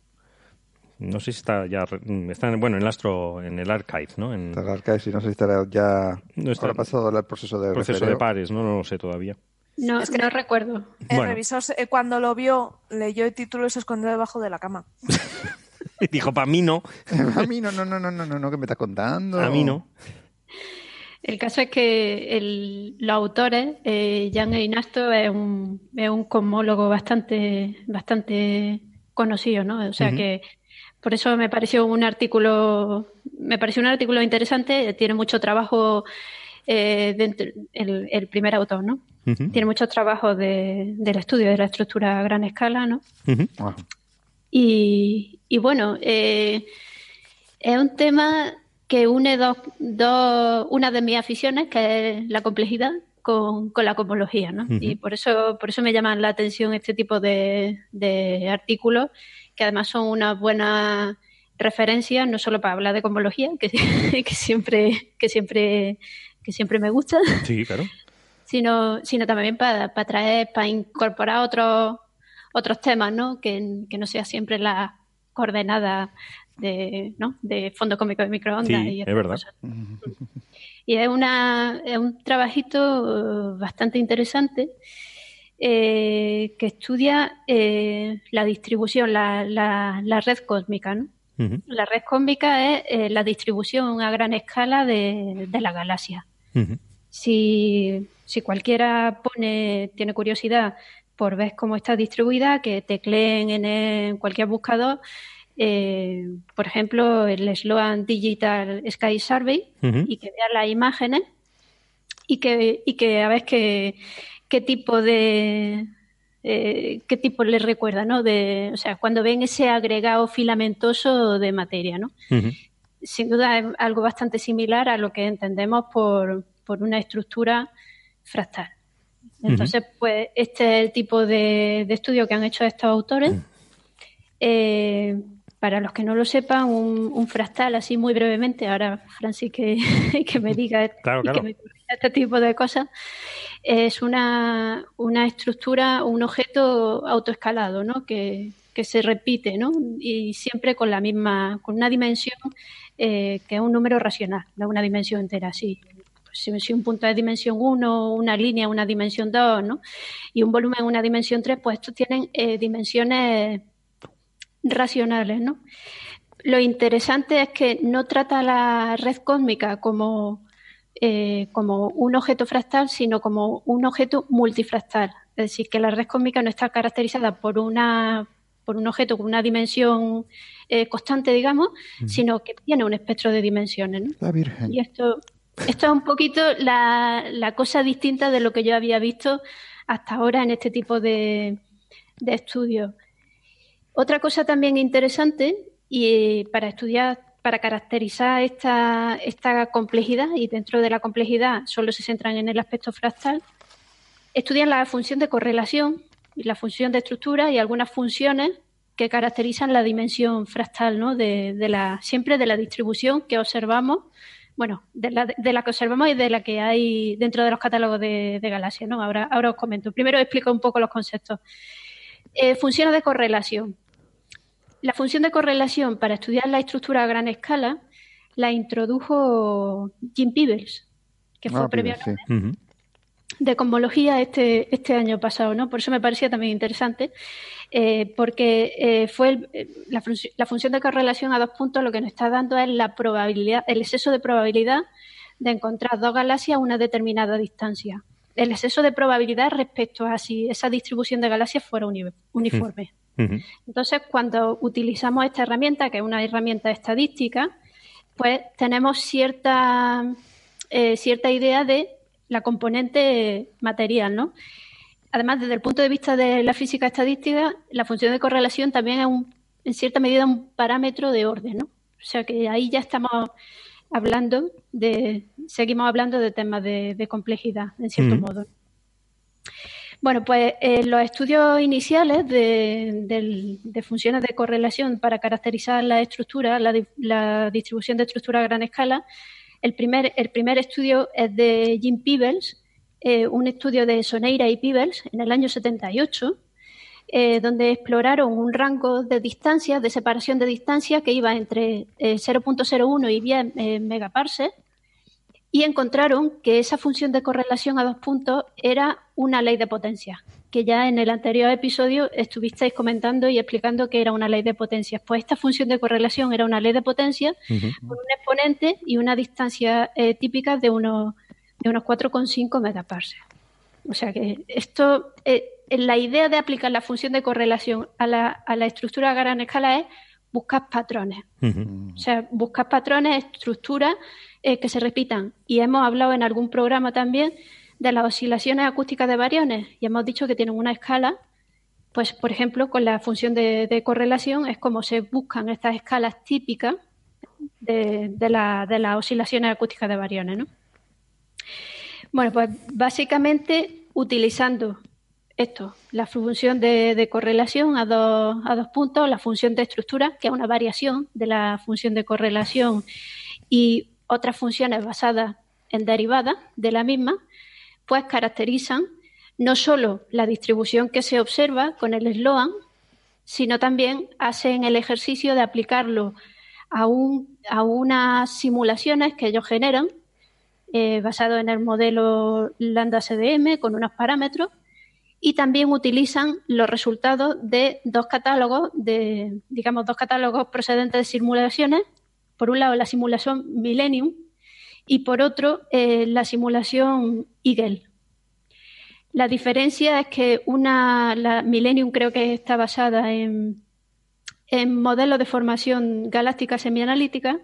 No sé si está ya... re- Está, en- bueno, en el Astro, en el Archive, ¿no? En Está el archive, si no sé si estará ya. No está- habrá pasado el proceso de proceso refereo. de pares, ¿no? No lo sé todavía. No, Es que- no recuerdo. El Bueno. revisor, eh, cuando lo vio, leyó el título y se escondió debajo de la cama. *laughs* Y dijo, para mí no. *laughs* A mí no, no, no, no, no, no, no, que me estás contando. A mí no. El caso es que el- los autores, eh, Jan Einasto es un, es un cosmólogo bastante, bastante conocido, ¿no? O sea que por eso me pareció un artículo, me pareció un artículo interesante, tiene mucho trabajo eh, dentro, el, el primer autor, ¿no? Tiene muchos trabajos de, del estudio de la estructura a gran escala, ¿no? Y, y bueno, eh, es un tema que une dos, dos, una de mis aficiones, que es la complejidad, con, con la cosmología, ¿no? Y por eso, por eso me llaman la atención este tipo de, de artículos, que además son una buena referencia, no solo para hablar de cosmología, que, *laughs* que siempre, que siempre, que siempre me gusta, Sí, claro. sino, sino también para, para traer, para incorporar otros otros temas, ¿no? Que, que no sea siempre la coordenada de, ¿no? de fondo cómico de microondas. y Sí, es estas verdad. cosas. Y es, una, es un trabajito eh, bastante interesante eh, que estudia eh, la distribución, la, la, la red cósmica, ¿no? La red cósmica es eh, la distribución a gran escala de, de la galaxia. Si, si cualquiera pone, tiene curiosidad por ver cómo está distribuida, que tecleen en, en cualquier buscador, eh, por ejemplo, el Sloan Digital Sky Survey, y que vean las imágenes y que, y que a ver qué, qué tipo de eh, qué tipo les recuerda, ¿no? De, o sea, cuando ven ese agregado filamentoso de materia, ¿no? sin duda es algo bastante similar a lo que entendemos por, por una estructura fractal. Entonces, pues este es el tipo de, de estudio que han hecho estos autores. Eh, para los que no lo sepan, un, un fractal, así muy brevemente, ahora Francis que, *laughs* que me diga *laughs* Claro, y claro. que me corrija este tipo de cosas, es una, una estructura, un objeto autoescalado, ¿no? Que, que se repite, ¿no? Y siempre con la misma, con una dimensión eh, que es un número racional, no una dimensión entera, sí. Pues si, si un punto es dimensión 1, una línea una dimensión 2, ¿no? Y un volumen una dimensión 3, pues estos tienen eh, dimensiones racionales, ¿no? Lo interesante es que no trata la red cósmica como, eh, como un objeto fractal, sino como un objeto multifractal. Es decir, que la red cósmica no está caracterizada por una por un objeto con una dimensión eh, constante, digamos, sino que tiene un espectro de dimensiones. ¿no? La Virgen. Y esto, esto es un poquito la, la cosa distinta de lo que yo había visto hasta ahora en este tipo de, de estudios. Otra cosa también interesante y eh, para estudiar, para caracterizar esta, complejidad, y dentro de la complejidad solo se centran en el aspecto fractal, estudian la función de correlación y la función de estructura y algunas funciones que caracterizan la dimensión fractal, ¿no? De, de la, siempre de la distribución que observamos, bueno, de la, de la que observamos y de la que hay dentro de los catálogos de, de galaxias, ¿no? Ahora, ahora os comento. Primero explico un poco los conceptos. Eh, funciones de correlación. La función de correlación para estudiar la estructura a gran escala la introdujo Jim Peebles, que fue Ah, premio sí. de cosmología este, este año pasado, ¿no? Por eso me parecía también interesante, eh, porque eh, fue el- eh, la, la función de correlación a dos puntos lo que nos está dando es la probabilidad, el exceso de probabilidad de encontrar dos galaxias a una determinada distancia. El exceso de probabilidad respecto a si esa distribución de galaxias fuera uni- uniforme. Entonces, cuando utilizamos esta herramienta, que es una herramienta estadística, pues tenemos cierta, eh, cierta idea de la componente material, ¿no? Además, desde el punto de vista de la física estadística, la función de correlación también es un- en cierta medida un parámetro de orden, ¿no? O sea que ahí ya estamos hablando de, seguimos hablando de temas de, de complejidad, en cierto modo. Bueno, pues eh, los estudios iniciales de, funciones de correlación para caracterizar la estructura, la distribución de estructura a gran escala, el primer, el primer estudio es de Jim Peebles, eh, un estudio de Soneira y Peebles en el año 78, eh, donde exploraron un rango de distancias, de separación de distancia que iba entre eh, 0.01 y 10 eh, megaparsecs y encontraron que esa función de correlación a dos puntos era una ley de potencia, que ya en el anterior episodio estuvisteis comentando y explicando que era una ley de potencias. Pues esta función de correlación era una ley de potencia con un exponente y una distancia eh, típica de unos, de unos 4,5 megaparsecs. O sea que esto, eh, la idea de aplicar la función de correlación a la, a la estructura a gran escala es buscar patrones. O sea, buscar patrones, estructuras eh, que se repitan. Y hemos hablado en algún programa también de las oscilaciones acústicas de variones y hemos dicho que tienen una escala. Pues, por ejemplo, con la función de, correlación es como se buscan estas escalas típicas de, de, la, de las oscilaciones acústicas de variones. ¿no? Bueno, pues básicamente utilizando esto, la función de, correlación a dos, puntos, la función de estructura, que es una variación de la función de correlación, y otras funciones basadas en derivadas de la misma, pues caracterizan no solo la distribución que se observa con el Sloan, sino también hacen el ejercicio de aplicarlo a unas simulaciones que ellos generan, eh, basado en el modelo lambda CDM, con unos parámetros, y también utilizan los resultados de dos catálogos, de, digamos, dos catálogos procedentes de simulaciones. Por un lado, la simulación Millennium y por otro, eh, la simulación Eagle. La diferencia es que una, la Millennium creo que está basada en, modelos de formación galáctica semianalítica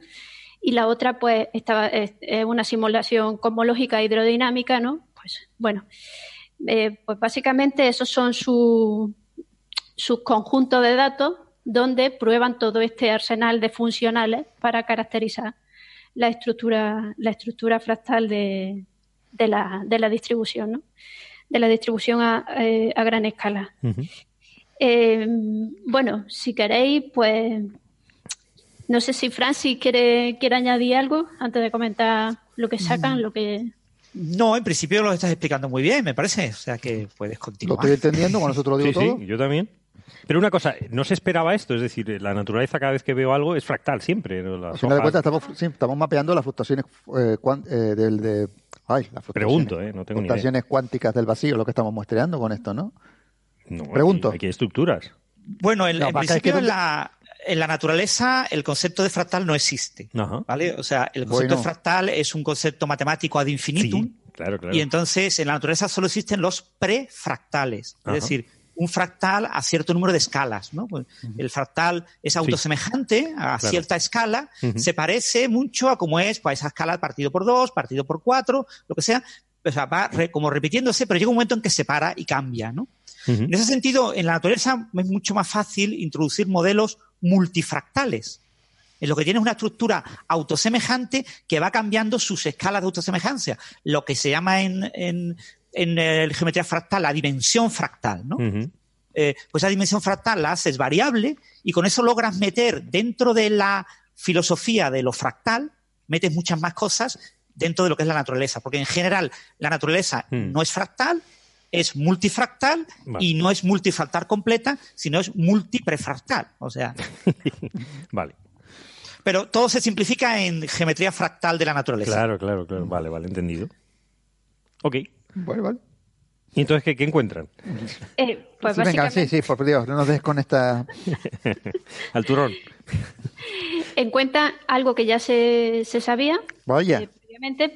y la otra pues estaba, es, una simulación cosmológica hidrodinámica, ¿no? Pues bueno, eh, pues básicamente esos son sus su conjuntos de datos donde prueban todo este arsenal de funcionales para caracterizar la estructura, la estructura fractal de, de, la, de la, distribución, ¿no? de la distribución a, eh, a gran escala. eh, bueno, si queréis, pues no sé si Francis quiere, quiere añadir algo antes de comentar lo que sacan, mm. lo que no, en principio lo estás explicando muy bien, me parece. O sea que puedes continuar. Lo estoy entendiendo con nosotros lo digo todo. Sí, yo también. Pero una cosa, no se esperaba esto, es decir, la naturaleza cada vez que veo algo es fractal siempre. Las Al de cuentas estamos, estamos mapeando las fluctuaciones eh, eh, del de, ay, las Pregunto, eh, no tengo ni idea. cuánticas del vacío, lo que estamos muestreando con esto, ¿no? No, Pregunto. Aquí, hay estructuras. Bueno, en, principio en la, en la naturaleza el concepto de fractal no existe. ¿vale? O sea, el concepto de fractal es un concepto matemático ad infinitum. claro, claro. Y entonces en la naturaleza solo existen los prefractales. Es decir, un fractal a cierto número de escalas. ¿no? Pues el fractal es autosemejante a cierta escala, se parece mucho a cómo es pues, esa escala partido por dos, partido por cuatro, lo que sea. O sea, va como repitiéndose, pero llega un momento en que se para y cambia. ¿no? En ese sentido, en la naturaleza es mucho más fácil introducir modelos multifractales. En lo que tiene una estructura autosemejante que va cambiando sus escalas de autosemejancia, lo que se llama en, en, en geometría fractal la dimensión fractal, ¿no? Eh, pues esa dimensión fractal la haces variable y con eso logras meter dentro de la filosofía de lo fractal, metes muchas más cosas dentro de lo que es la naturaleza, porque en general la naturaleza mm. no es fractal, es multifractal y no es multifractal completa, sino es multiprefractal. O sea. *laughs* vale. Pero todo se simplifica en geometría fractal de la naturaleza. Claro, claro, claro. Vale, vale, entendido. Ok. Vale, vale. ¿Y entonces qué, qué encuentran? Eh, pues Venga, sí, sí, por Dios, no nos des con esta... *laughs* Al turrón. *laughs* Encuentra algo que ya se, se sabía. Vaya. Eh,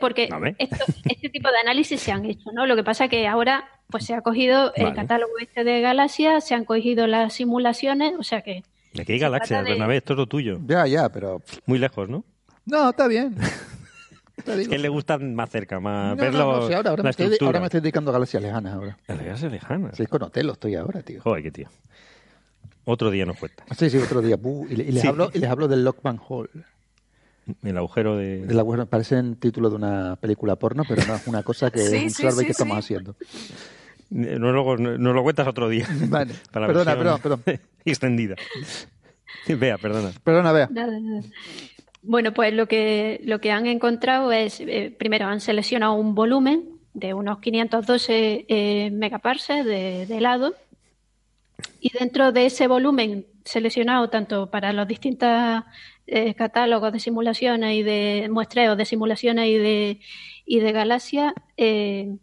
porque este tipo de análisis se han hecho, ¿no? Lo que pasa es que ahora pues se ha cogido el catálogo este de galaxias, se han cogido las simulaciones, o sea que... ¿De qué galaxia, Bernabé? Esto es lo tuyo. Ya, ya, pero... Muy lejos, ¿no? No, está bien. *laughs* Es que le gustan más cerca, más verlo. ahora, me estoy, ahora, me estoy, dedicando a galaxias lejanas ahora. ¿A galaxias lejanas? Sí, con Otelo estoy ahora, tío. Joder, qué tío. Otro día nos cuenta. Sí, sí, otro día. y, les hablo, y les hablo del Lockman Hall. El agujero de... El agujero, parece el título de una película porno, pero no es una cosa que *laughs* es un survey que estamos haciendo. No lo, no, lo cuentas otro día. Vale. *laughs* perdona, perdón, perdón. *laughs* Extendida. Vea, perdona. Perdona, vea. Bueno, pues lo que, lo que han encontrado es, eh, primero han seleccionado un volumen de unos 512 eh, megaparsecs de, de helado y dentro de ese volumen seleccionado tanto para los distintos eh, catálogos de simulaciones y de muestreos de simulaciones y de, y de galaxias, eh,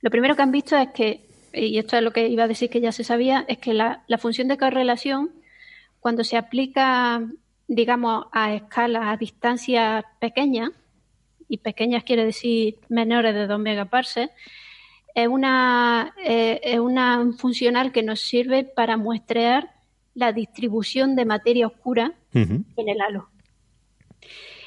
Lo primero que han visto es que, y esto es lo que iba a decir que ya se sabía, es que la, la función de correlación, cuando se aplica, digamos, a escala, a distancias pequeñas, y pequeñas quiere decir menores de 2 megaparsecs, es una, eh, es una funcional que nos sirve para muestrear la distribución de materia oscura en el halo.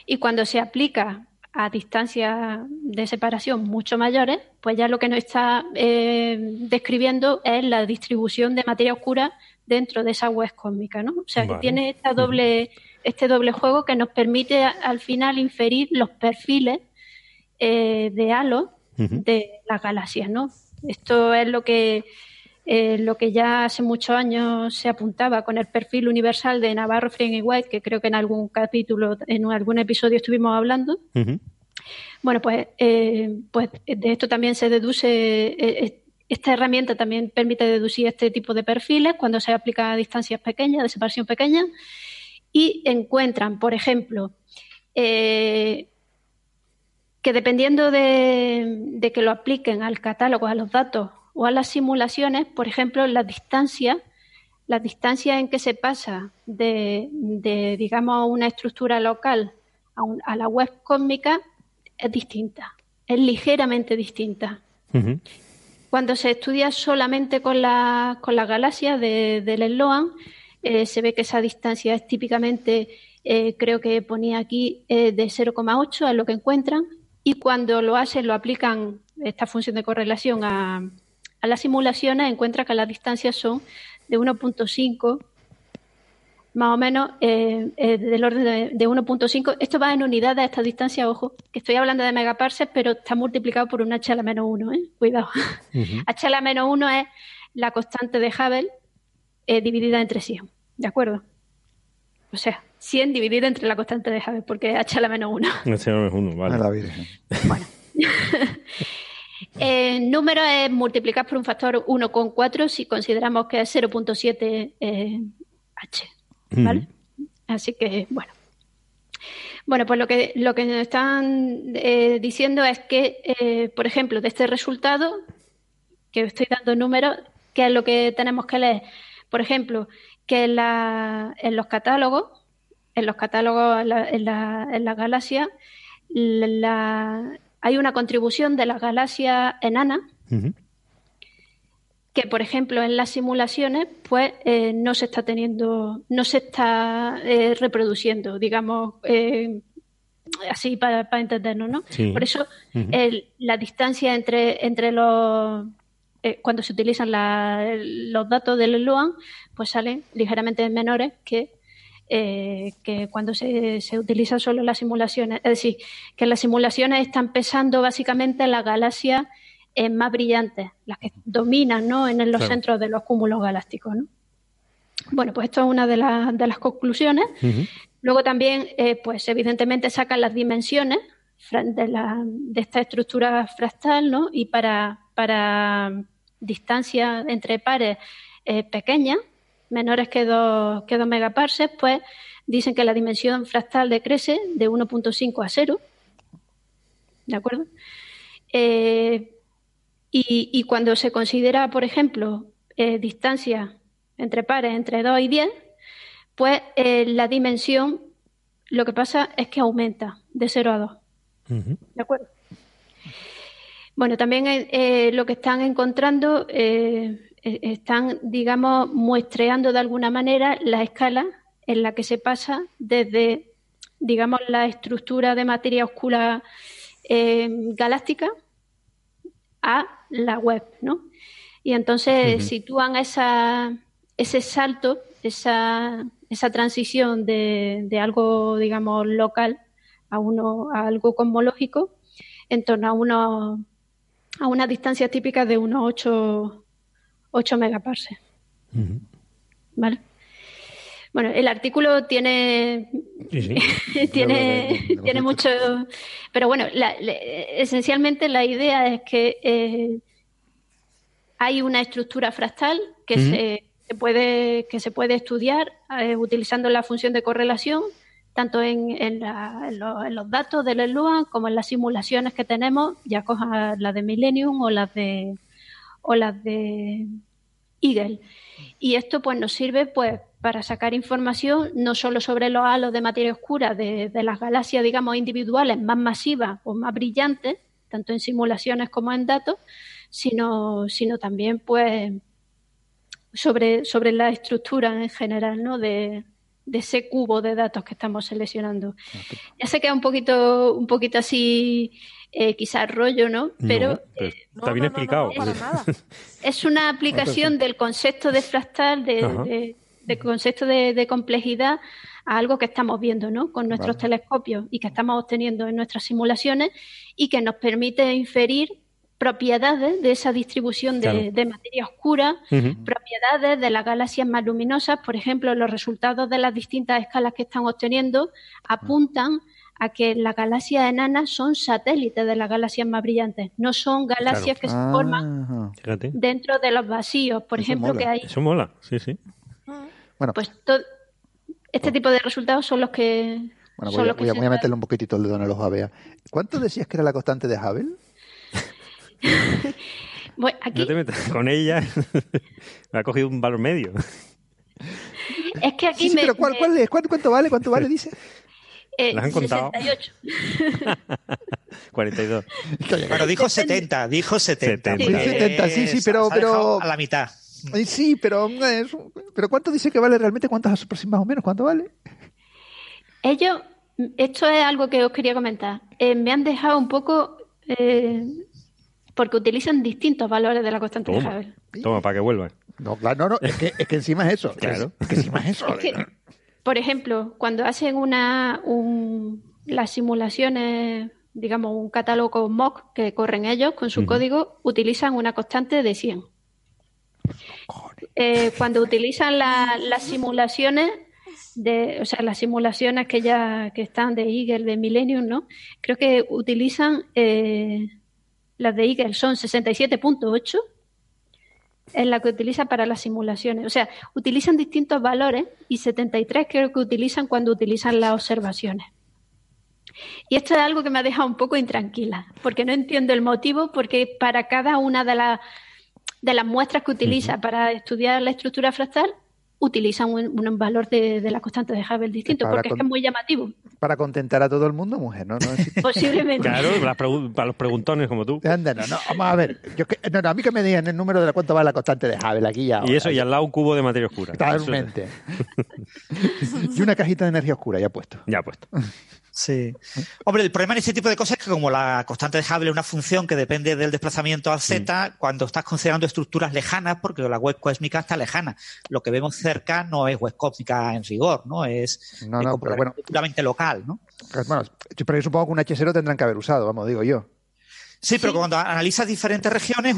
Y cuando se aplica a distancias de separación mucho mayores, pues ya lo que nos está eh, describiendo es la distribución de materia oscura dentro de esa web cósmica, ¿no? O sea, que tiene esta doble, este doble juego que nos permite al final inferir los perfiles eh, de halo de las galaxias, ¿no? Esto es lo que eh, lo que ya hace muchos años se apuntaba con el perfil universal de Navarro, Frien y White, que creo que en algún capítulo, en algún episodio estuvimos hablando. Bueno, pues, eh, pues de esto también se deduce, eh, esta herramienta también permite deducir este tipo de perfiles cuando se aplica a distancias pequeñas, de separación pequeña, y encuentran, por ejemplo, que dependiendo de, que lo apliquen al catálogo, a los datos o a las simulaciones, por ejemplo, la distancia, la distancia en que se pasa de, digamos, una estructura local a, la web cósmica es distinta, es ligeramente distinta. Cuando se estudia solamente con, la, con las galaxias de, del Sloan, eh, se ve que esa distancia es típicamente, eh, creo que ponía aquí, eh, de 0,8 a lo que encuentran, y cuando lo hacen, lo aplican esta función de correlación a, a las simulaciones encuentra que las distancias son de 1.5, más o menos eh, eh, del orden de, 1.5. Esto va en unidades de esta distancia, ojo, que estoy hablando de megaparsecs, pero está multiplicado por un h a la menos 1, ¿eh? cuidado. h a la menos 1 es la constante de Hubble eh, dividida entre 100, ¿de acuerdo? O sea, 100 dividido entre la constante de Hubble, porque es h a la menos 1. H a la menos 1, vale. A la Virgen. Bueno. *laughs* El número es multiplicar por un factor 1,4 si consideramos que es 0.7 eh, H. ¿vale? Así que, bueno. Bueno, pues lo que, lo que nos están eh, diciendo es que, eh, por ejemplo, de este resultado, que estoy dando números, ¿qué es lo que tenemos que leer? Por ejemplo, que en, la, en los catálogos, en los catálogos en la, en la, en la galaxia, la, hay una contribución de la galaxia enana que, por ejemplo, en las simulaciones, pues eh, no se está teniendo, no se está eh, reproduciendo, digamos, eh, así para, entendernos, ¿no? Por eso la distancia entre, entre los cuando se utilizan los datos del LOAN, pues salen ligeramente menores que eh, que cuando se, se utilizan solo las simulaciones. Es decir, que las simulaciones están pesando básicamente las galaxias eh, más brillantes, las que dominan ¿no? en los centros de los cúmulos galácticos. ¿no? Bueno, pues esto es una de, de las conclusiones. Luego también, eh, pues evidentemente sacan las dimensiones de, la, de esta estructura fractal, ¿no? Y para, para distancias entre pares pequeñas, menores que 2, que megaparsecs, pues dicen que la dimensión fractal decrece de 1.5 a 0. ¿De acuerdo? Eh, y, cuando se considera, por ejemplo, eh, distancia entre pares entre 2 y 10, pues eh, la dimensión lo que pasa es que aumenta de 0 a 2. ¿De acuerdo? Bueno, también lo que están encontrando están, digamos, muestreando de alguna manera la escala en la que se pasa desde, digamos, la estructura de materia oscura eh, galáctica a la web, ¿no? Y entonces sitúan esa, ese salto, esa, esa transición de, de, algo, digamos, local a, uno, a algo cosmológico en torno a, uno, a una distancia típica de unos 8 8 megaparsecs. ¿Vale? Bueno, el artículo tiene *laughs* tiene, *laughs* tiene mucho, pero bueno, esencialmente la idea es que eh, hay una estructura fractal que se, puede que se puede estudiar eh, utilizando la función de correlación tanto en, en, los datos del LUAN como en las simulaciones que tenemos, ya coja las de Millennium o las de o las de Eagle. Y esto pues nos sirve pues para sacar información no solo sobre los halos de materia oscura de, de las galaxias, digamos, individuales más masivas o más brillantes, tanto en simulaciones como en datos, sino, sino también pues sobre, sobre la estructura en general ¿no? de, de ese cubo de datos que estamos seleccionando. Ya sé que es un poquito, un poquito así, eh, quizás rollo, ¿no? Pero, eh, está bien explicado. *laughs* es, una aplicación del concepto de fractal, de, de, concepto de, complejidad a algo que estamos viendo, ¿no? Con nuestros telescopios y que estamos obteniendo en nuestras simulaciones y que nos permite inferir propiedades de esa distribución de, materia oscura, propiedades de las galaxias más luminosas, por ejemplo, los resultados de las distintas escalas que están obteniendo apuntan a que las galaxias enanas son satélites de las galaxias más brillantes, no son galaxias que se forman dentro de los vacíos, por ejemplo, que hay. Eso mola, sí, sí. Bueno, pues este tipo de resultados son los que. Bueno, voy, a, meterle un poquitito el dedo en el ojo a Bea. ¿Cuánto decías que era la constante de Hubble? *laughs* No te metas con ella. *laughs* me ha cogido un valor medio. *laughs* Es que aquí me, pero ¿cuál, es? ¿Cuánto, vale? ¿Cuánto vale, dice? Eh, ¿Las han contado? 68. 42. Bueno, dijo 70, dijo 70. Sí, 70, sí, sí, pero... pero... A la mitad. Sí, pero, pero ¿cuánto dice que vale realmente? ¿Cuántos más o menos? ¿Cuánto vale? Ellos, esto es algo que os quería comentar. Eh, me han dejado un poco eh, porque utilizan distintos valores de la constante de Hubble. Toma, para que vuelvan. No, claro, no, no, es que, es que encima es eso. Claro. Es que encima es eso. por ejemplo, cuando hacen una las simulaciones, digamos, un catálogo mock que corren ellos con su código, utilizan una constante de 100. Eh, cuando utilizan las simulaciones, de, o sea, las simulaciones que ya que están de Eagle, de Millennium, ¿no? Creo que utilizan eh, las de Eagle son 67.8, es la que utiliza para las simulaciones. O sea, utilizan distintos valores y 73 creo que utilizan cuando utilizan las observaciones. Y esto es algo que me ha dejado un poco intranquila, porque no entiendo el motivo, porque para cada una de, las de las muestras que utiliza para estudiar la estructura fractal, utilizan un, valor de, la constante de Hubble distinto, porque es que es muy llamativo. Para contentar a todo el mundo, mujer, ¿no? *laughs* Posiblemente. Claro, para, los preguntones como tú. Anda, no, no, vamos a ver. Yo no, a mí que me digan el número de cuánto vale la constante de Hubble aquí ya. Y eso, y al lado un cubo de materia oscura. Totalmente. *laughs* y una cajita de energía oscura, ya puesto. Ya puesto. *laughs* Sí. Hombre, el problema en este tipo de cosas es que como la constante de Hubble es una función que depende del desplazamiento al z, mm. cuando estás considerando estructuras lejanas, porque la web cósmica está lejana, lo que vemos cerca no es web cósmica en rigor, ¿no? Es no, no, pero bueno, local, ¿no? Bueno, pero yo supongo que un H0 tendrán que haber usado, vamos, digo yo. Sí, pero cuando analizas diferentes regiones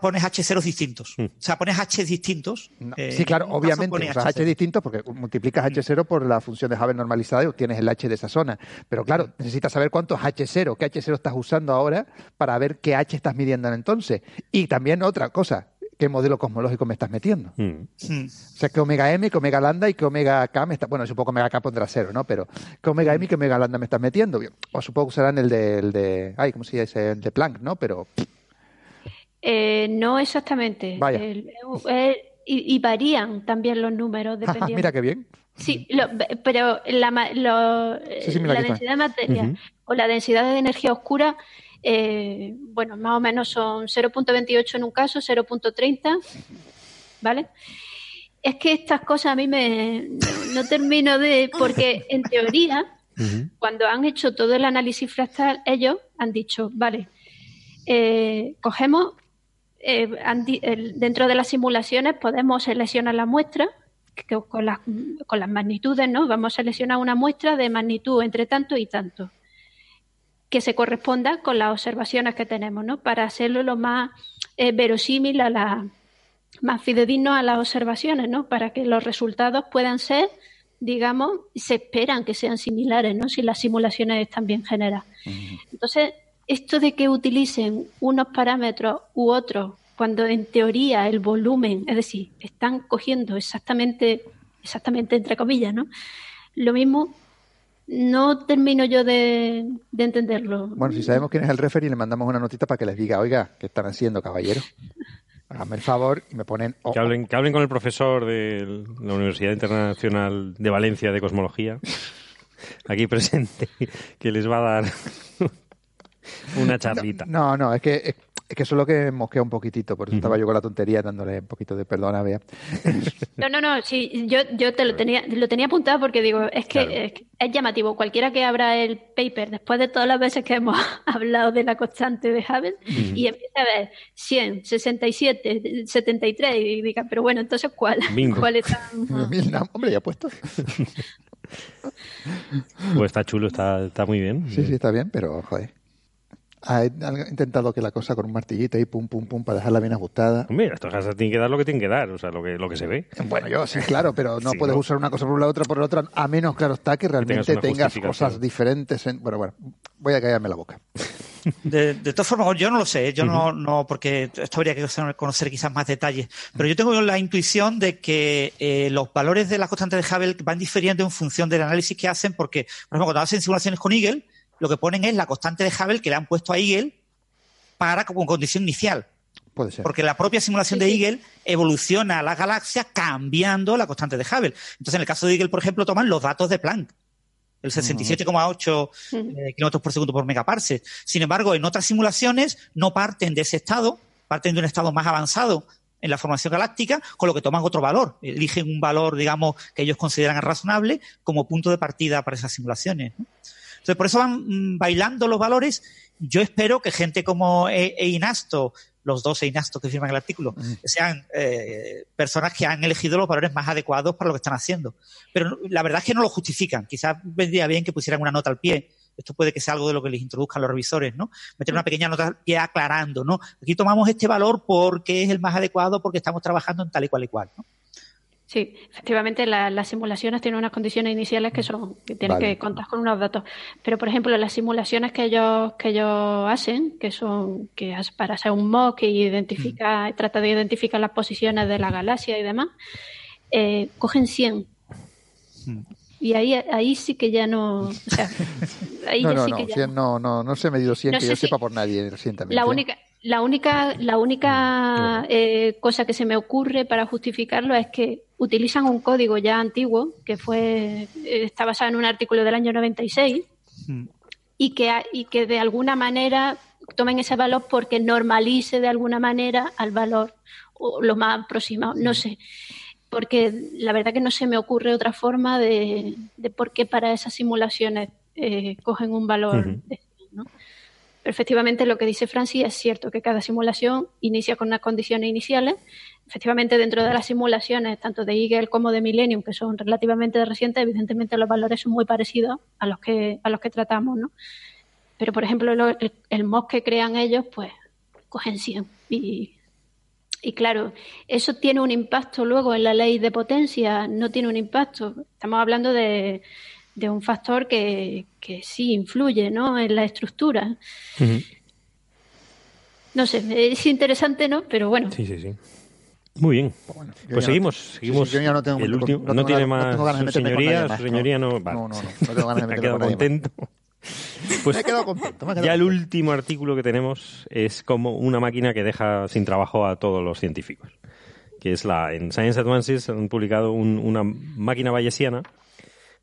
pones H0 distintos. Hmm. O sea, pones H distintos. Eh, sí, claro, obviamente. Usas H, distintos porque multiplicas H0 por la función de Hubble normalizada y obtienes el H de esa zona. Pero claro, necesitas saber cuánto es H0, qué H0 estás usando ahora para ver qué H estás midiendo en entonces. Y también otra cosa, qué modelo cosmológico me estás metiendo. Hmm. Hmm. O sea, qué omega M, qué omega lambda y qué omega K me está... Bueno, supongo que omega K pondrá cero, ¿no? Pero qué omega M y qué omega lambda me estás metiendo. O supongo que usarán el de... El de ay, ¿cómo se dice? El de Planck, ¿no? Pero... Eh, no exactamente. Vaya. y, varían también los números dependiendo. Mira qué bien. Sí, pero la, la densidad de materia o la densidad de energía oscura eh, bueno, más o menos son 0.28 en un caso, 0.30, ¿vale? Es que estas cosas a mí me no, termino de, porque en teoría, cuando han hecho todo el análisis fractal, ellos han dicho, vale, eh, cogemos, eh, dentro de las simulaciones podemos seleccionar la muestra, con, las, con las magnitudes, ¿no? Vamos a seleccionar una muestra de magnitud entre tanto y tanto que se corresponda con las observaciones que tenemos, ¿no? Para hacerlo lo más eh, verosímil a la más fidedigno a las observaciones, ¿no? Para que los resultados puedan ser, digamos, se esperan que sean similares, ¿no? Si las simulaciones están bien generadas. Entonces, esto de que utilicen unos parámetros u otros, cuando en teoría el volumen, es decir, están cogiendo exactamente, exactamente entre comillas, ¿no? Lo mismo no termino yo de, entenderlo. Bueno, si sabemos quién es el referee, le mandamos una notita para que les diga, oiga, ¿qué están haciendo, caballero? Háganme el favor y me ponen... que, hablen, que hablen con el profesor de la Universidad Internacional de Valencia de Cosmología, aquí presente, que les va a dar *laughs* una charlita. No, no, es que es que eso es lo que mosquea un poquitito, por eso estaba yo con la tontería dándole un poquito de perdón a Bea. *laughs* No, no, no, sí, yo, yo te lo tenía, lo tenía apuntado porque digo, es que, es llamativo. Cualquiera que abra el paper, después de todas las veces que hemos *laughs* hablado de la constante de Hubble, y empieza a ver 100, 67, 73, y diga, pero bueno, entonces, ¿cuál? ¿Cuál está? *laughs* Hombre, ya puesto. pues está chulo, está, está muy bien. Sí, sí, está bien, pero joder ha intentado que la cosa con un martillito y pum, pum, pum, para dejarla bien ajustada. Mira, esto tiene que dar lo que tiene que dar, o sea, lo que, lo que se ve. Bueno, yo sí, claro, pero no puedes usar una cosa por la otra por la otra, a menos, claro está, que realmente tengas, cosas diferentes. En... Bueno, bueno, voy a callarme la boca. *laughs* De, todas formas, yo no lo sé, yo no, no, porque esto habría que conocer quizás más detalles, pero yo tengo la intuición de que eh, los valores de la constante de Hubble van diferiendo en función del análisis que hacen, porque, por ejemplo, cuando hacen simulaciones con Eagle, lo que ponen es la constante de Hubble que le han puesto a Eagle para como condición inicial. Puede ser. Porque la propia simulación de Eagle evoluciona a las galaxias cambiando la constante de Hubble. Entonces, en el caso de Eagle, por ejemplo, toman los datos de Planck, el 67,8 eh, kilómetros por segundo por megaparsec. Sin embargo, en otras simulaciones no parten de ese estado, parten de un estado más avanzado en la formación galáctica, con lo que toman otro valor. Eligen un valor, digamos, que ellos consideran razonable como punto de partida para esas simulaciones. Entonces, por eso van mm, bailando los valores. Yo espero que gente como e-, Einasto, los dos Einasto que firman el artículo, sean eh, personas que han elegido los valores más adecuados para lo que están haciendo. Pero la verdad es que no lo justifican. Quizás vendría bien que pusieran una nota al pie. Esto puede que sea algo de lo que les introduzcan los revisores, ¿no? Meter una pequeña nota al pie aclarando, ¿no? Aquí tomamos este valor porque es el más adecuado, porque estamos trabajando en tal y cual y cual, ¿no? Sí, efectivamente las simulaciones tienen unas condiciones iniciales que son que tienes que contar con unos datos. Pero por ejemplo, las simulaciones que ellos que ellos hacen, que son que para hacer un mock y identifica, mm. trata de identificar las posiciones de la galaxia y demás, eh, cogen 100. Mm. Y ahí, ahí sí que ya no. O sea, *laughs* ahí no, ya no, sí no, que ya no, no, no se ha medido 100 que yo sepa por nadie recientemente. La única, la única, la única eh, cosa que se me ocurre para justificarlo es que utilizan un código ya antiguo que fue eh, está basado en un artículo del año 96 mm. y que y que de alguna manera tomen ese valor porque normalice de alguna manera al valor o lo más aproximado, no sé. Porque la verdad que no se me ocurre otra forma de, de por qué para esas simulaciones eh, cogen un valor. Efectivamente lo que dice Francis es cierto que cada simulación inicia con unas condiciones iniciales. Efectivamente, dentro de las simulaciones, tanto de Eagle como de Millennium, que son relativamente recientes, evidentemente los valores son muy parecidos a los que, a los que tratamos, ¿no? Pero, por ejemplo, el, MOS que crean ellos, pues cogen 100. Y, y claro, eso tiene un impacto luego en la ley de potencia, no tiene un impacto. Estamos hablando de de un factor que, que sí influye ¿no? en la estructura. No sé, es interesante, ¿no? Pero bueno. Sí, sí, sí. Muy bien. Pues, seguimos, seguimos. yo ya no tengo, el último, no, tiene más. No señoría, señoría no. No, no, no, no tengo ganas de *laughs* ha quedado contento. *laughs* Pues me he quedado contento. ya el último artículo que tenemos es como una máquina que deja sin trabajo a todos los científicos. Que es la. En Science Advances han publicado una máquina bayesiana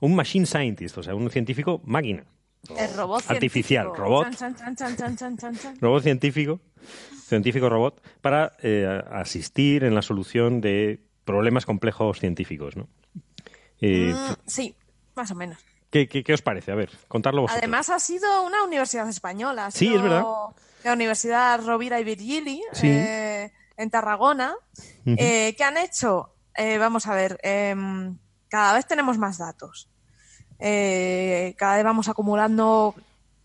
un machine scientist, o sea, un científico máquina. El robot artificial, científico. robot. Chan, chan, chan, robot científico, científico robot, para eh, asistir en la solución de problemas complejos científicos, ¿no? Eh, mm, sí, más o menos. ¿Qué, ¿Qué, os parece? A ver, contarlo vosotros. Además ha sido una universidad española. sí, es verdad. La Universidad Rovira y Virgili, eh, en Tarragona, que han hecho, vamos a ver, em, cada vez tenemos más datos. Eh, cada vez vamos acumulando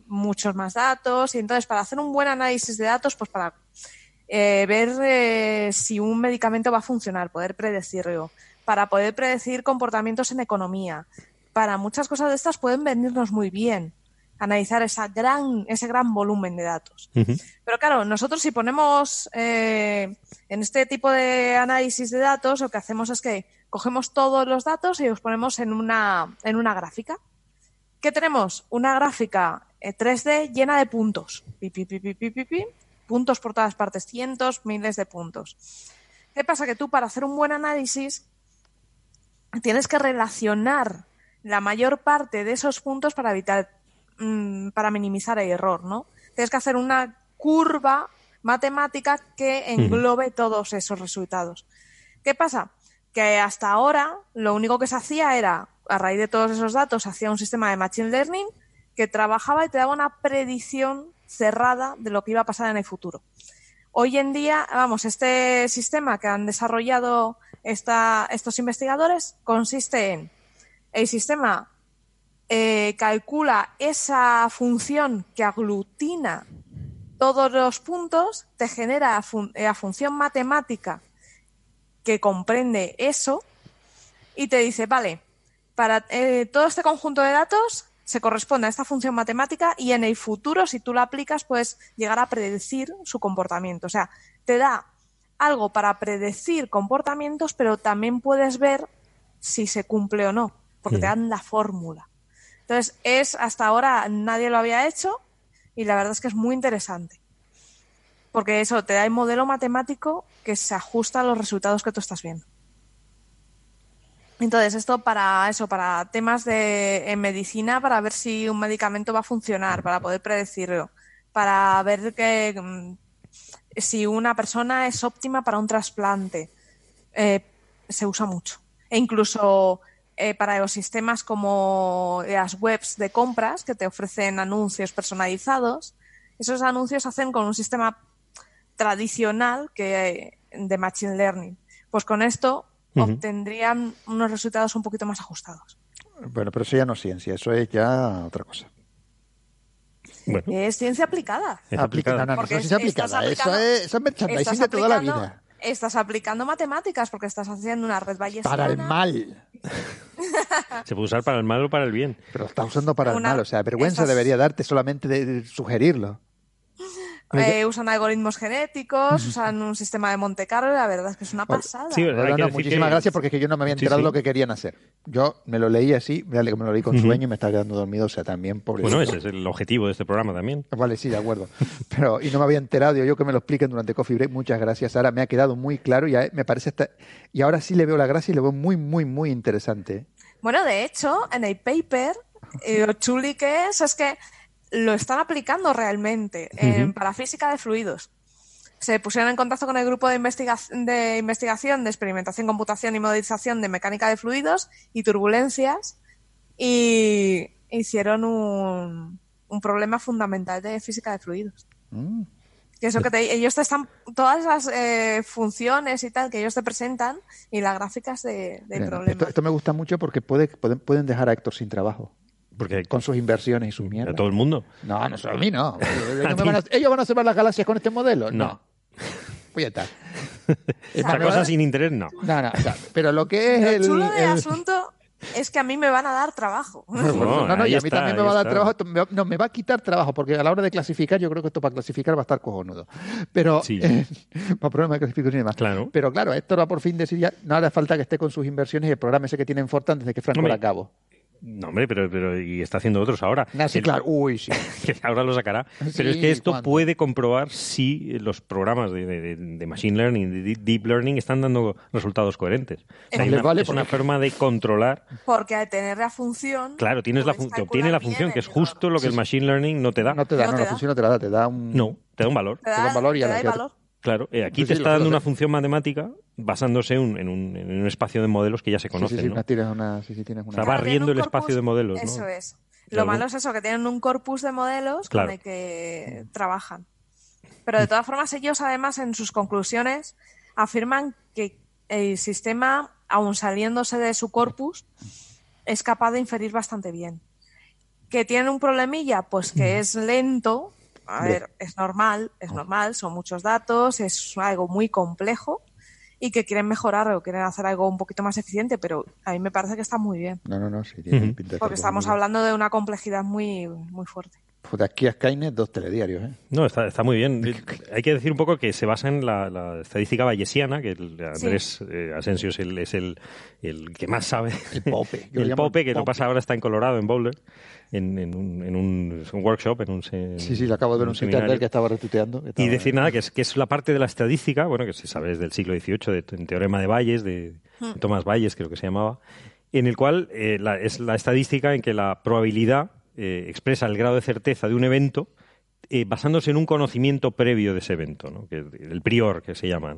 muchos más datos y entonces para hacer un buen análisis de datos, pues para eh, ver eh, si un medicamento va a funcionar, poder predecirlo, para poder predecir comportamientos en economía, para muchas cosas de estas pueden venirnos muy bien analizar esa gran, ese gran volumen de datos. Pero claro, nosotros si ponemos en este tipo de análisis de datos, lo que hacemos es que cogemos todos los datos y los ponemos en una, en una gráfica. ¿Qué tenemos? Una gráfica 3D eh, llena de puntos. puntos por todas partes, cientos, miles de puntos. ¿Qué pasa? Que tú para hacer un buen análisis tienes que relacionar la mayor parte de esos puntos para evitar, mm, para minimizar el error, ¿no? Tienes que hacer una curva matemática que englobe todos esos resultados. ¿Qué pasa? Que hasta ahora lo único que se hacía era, a raíz de todos esos datos, hacía un sistema de Machine Learning que trabajaba y te daba una predicción cerrada de lo que iba a pasar en el futuro. Hoy en día, vamos, este sistema que han desarrollado estos investigadores consiste en el sistema eh, calcula esa función que aglutina todos los puntos, te genera la función matemática que comprende eso y te dice, vale, para eh, todo este conjunto de datos se corresponde a esta función matemática y en el futuro, si tú la aplicas, puedes llegar a predecir su comportamiento. O sea, te da algo para predecir comportamientos, pero también puedes ver si se cumple o no, porque te dan la fórmula. Entonces, es hasta ahora nadie lo había hecho y la verdad es que es muy interesante. Porque eso te da el modelo matemático que se ajusta a los resultados que tú estás viendo. Entonces, esto para eso, para temas de en medicina, para ver si un medicamento va a funcionar, para poder predecirlo, para ver que mm, si una persona es óptima para un trasplante. Eh, se usa mucho. E incluso eh, para los sistemas como las webs de compras que te ofrecen anuncios personalizados, esos anuncios hacen con un sistema tradicional que de machine learning. Pues con esto obtendrían unos resultados un poquito más ajustados. Bueno, pero eso ya no es ciencia, eso es ya otra cosa. Es ciencia aplicada. Es aplicada. No, no, no, es ciencia aplicada. Eso es, eso es merchandising de toda la vida. Estás aplicando matemáticas porque estás haciendo una red ballestina. Para el mal. *laughs* Se puede usar para el mal o para el bien. Pero lo estás usando para el mal. O sea, vergüenza debería darte solamente de sugerirlo. Eh, usan algoritmos genéticos, usan un sistema de Monte Carlo, la verdad es que es una pasada. Sí, muchísimas gracias porque es que yo no me había enterado de lo que querían hacer. Yo me lo leí así, me lo leí con sueño y me estaba quedando dormido, o sea, también por Bueno, ese es el objetivo de este programa también. Vale, sí, de acuerdo. Pero, y no me había enterado, yo que me lo expliquen durante Coffee Break, muchas gracias, Sara, me ha quedado muy claro y me parece hasta, y ahora sí le veo la gracia y le veo muy, muy, muy interesante. Bueno, de hecho, en el paper, eh, lo chuli que es, es que lo están aplicando realmente para física de fluidos. Se pusieron en contacto con el grupo de, de investigación de experimentación, computación y modelización de mecánica de fluidos y turbulencias y hicieron un, problema fundamental de física de fluidos. Mm. eso que ellos te están, todas las eh, funciones y tal que ellos te presentan y las gráficas de, problemas. Esto, me gusta mucho porque puede, pueden, pueden dejar a Héctor sin trabajo. Porque con sus inversiones y sus mierdas. ¿A todo el mundo? No, no solo a mí, no. *laughs* ¿Ellos van a hacer las galaxias con este modelo? No. Pues ya está. Esta cosa sin interés, no. No, no. Pero lo que es el... chulo del asunto es que a mí me van a dar trabajo. *laughs* No, no, y a mí también me va a dar trabajo. No, me va a quitar trabajo, porque a la hora de clasificar, yo creo que esto para clasificar va a estar cojonudo. Pero, sí. eh, *laughs* para problemas de clasificación y demás. Claro. Pero claro, esto va por fin decir ya, no hace falta que esté con sus inversiones y el programa ese que tiene en Forte antes de que Franco la acabo. No, hombre, pero, pero y está haciendo otros ahora. Ah, sí, claro. Uy, sí. *laughs* que ahora lo sacará. *laughs* pero es que esto puede comprobar si los programas de, Machine Learning, de Deep Learning, están dando resultados coherentes. es una forma de controlar. Porque al tener la función. Claro, tienes la obtiene la función, que es justo lo que el Machine Learning no te da. No te da, no, la función no te la da, te da un. No, te da un valor. Te da, un valor y a valor. Claro, eh, aquí te está dando una función matemática basándose en, un, espacio de modelos que ya se conocen. Sí, sí, ¿no? tienes una, sí, tienes una... va riendo el espacio de modelos. Eso es. Lo malo es eso, que tienen un corpus de modelos con el que trabajan. Pero de todas formas, ellos además en sus conclusiones afirman que el sistema, aun saliéndose de su corpus, es capaz de inferir bastante bien. ¿Que tienen un problemilla? Pues que es lento a ver, es normal, es normal, son muchos datos, es algo muy complejo y que quieren mejorar o quieren hacer algo un poquito más eficiente, pero a mí me parece que está muy bien. No, no, no, sí, Porque estamos hablando de una complejidad muy, muy fuerte. Pues de aquí a Skynet, dos telediarios. ¿eh? No, está, está muy bien. Hay que decir un poco que se basa en la, estadística bayesiana, que Andrés eh, Asensio es, el, es el, el, que más sabe. El Pope. *laughs* el Pope, que no pasa ahora, está en Colorado, en Boulder, en, en, un, en un, workshop, en un Sí, sí, lo acabo de ver un, seminario que estaba retuiteando. y decir nada, que es, que es la parte de la estadística, bueno, que se sabe desde el siglo XVIII, de, en Teorema de Bayes, de, hmm. Tomás Bayes, creo que se llamaba, en el cual eh, la, es la estadística en que la probabilidad eh, expresa el grado de certeza de un evento eh, basándose en un conocimiento previo de ese evento, ¿no? que, el prior que se llama.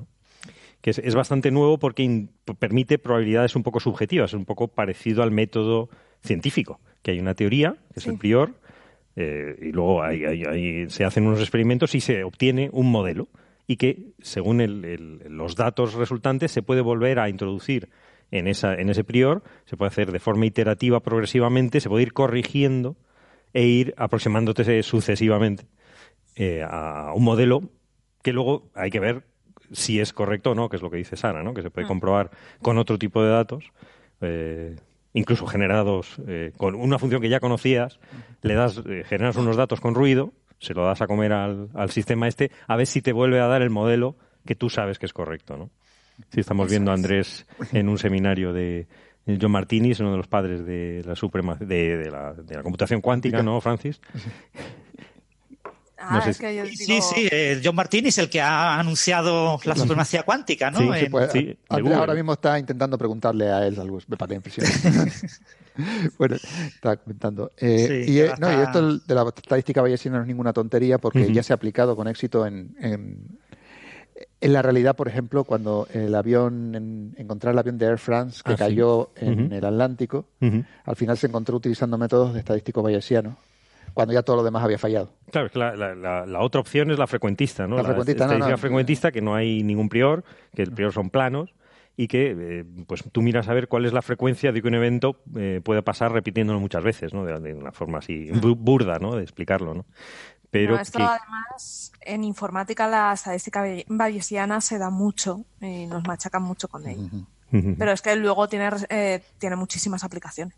que es, bastante nuevo porque permite probabilidades un poco subjetivas, es un poco parecido al método científico, que hay una teoría, que es el prior, eh, y luego se hacen unos experimentos y se obtiene un modelo, y que según los datos resultantes se puede volver a introducir en, esa, en ese prior, se puede hacer de forma iterativa progresivamente, se puede ir corrigiendo e ir aproximándote sucesivamente eh, a un modelo que luego hay que ver si es correcto o no, que es lo que dice Sara, ¿no? que se puede ah. comprobar con otro tipo de datos, eh, incluso generados eh, con una función que ya conocías, le das, generas unos datos con ruido, se lo das a comer al, al, sistema este, a ver si te vuelve a dar el modelo que tú sabes que es correcto. ¿no? Si estamos viendo a Andrés en un seminario de, John Martini es uno de los padres de la suprema de, la, computación cuántica, ¿no, Francis? Ah, es que yo digo... Sí, sí, eh, John Martini es el que ha anunciado la supremacía cuántica, ¿no? Sí, pues, ahora mismo está intentando preguntarle a él algo, me parece impresión. *laughs* bueno, estaba comentando. Eh, y, eh, no, y esto de la estadística bayesiana no es ninguna tontería porque ya se ha aplicado con éxito en, en la realidad, por ejemplo, cuando el avión, en, encontrar el avión de Air France que ah, cayó en el Atlántico, al final se encontró utilizando métodos de estadístico bayesiano, cuando ya todo lo demás había fallado. Claro, la, la, otra opción es la frecuentista, ¿no? La, frecuentista, estadística frecuentista, que no hay ningún prior, que el prior son planos, y que eh, pues tú miras a ver cuál es la frecuencia de que un evento eh, puede pasar repitiéndolo muchas veces, ¿no? De, una forma así burda, ¿no? De explicarlo, ¿no? Pero esto además en informática la estadística bayesiana se da mucho y nos machacan mucho con ella. Pero es que luego tiene, eh, tiene muchísimas aplicaciones.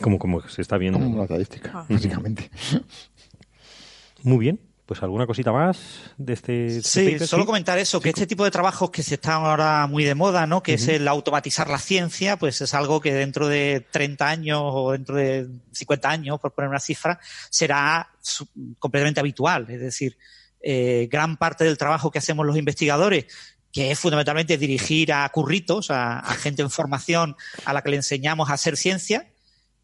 Como, como se está viendo. Como la estadística, ah. básicamente. Muy bien pues alguna cosita más de este. Sí, solo comentar eso, que este tipo de trabajos que se están ahora muy de moda, ¿no? Que es el automatizar la ciencia, pues es algo que dentro de 30 años o dentro de 50 años, por poner una cifra, será completamente habitual. Es decir, eh, gran parte del trabajo que hacemos los investigadores que es fundamentalmente dirigir a curritos, a, gente en formación a la que le enseñamos a hacer ciencia,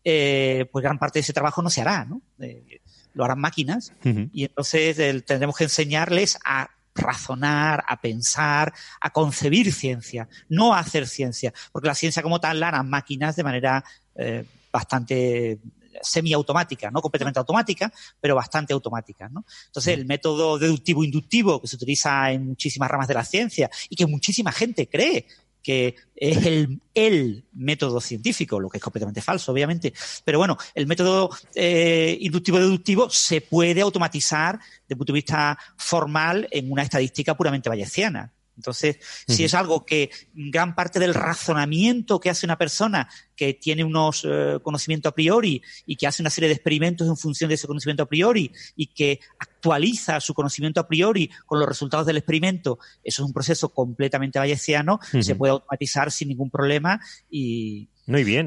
eh, pues gran parte de ese trabajo no se hará, ¿no? Eh, lo harán máquinas y entonces tendremos que enseñarles a razonar, a pensar, a concebir ciencia, no a hacer ciencia, porque la ciencia como tal la harán máquinas de manera eh, bastante semiautomática, no completamente automática, pero bastante automática. ¿no? Entonces, el método deductivo-inductivo que se utiliza en muchísimas ramas de la ciencia y que muchísima gente cree que es el, el, método científico, lo que es completamente falso, obviamente. Pero bueno, el método eh, inductivo-deductivo se puede automatizar desde el punto de vista formal en una estadística puramente bayesiana. Entonces, si es algo que gran parte del razonamiento que hace una persona que tiene unos eh, conocimientos a priori y que hace una serie de experimentos en función de ese conocimiento a priori y que actualiza su conocimiento a priori con los resultados del experimento, eso es un proceso completamente bayesiano, se puede automatizar sin ningún problema y, muy bien,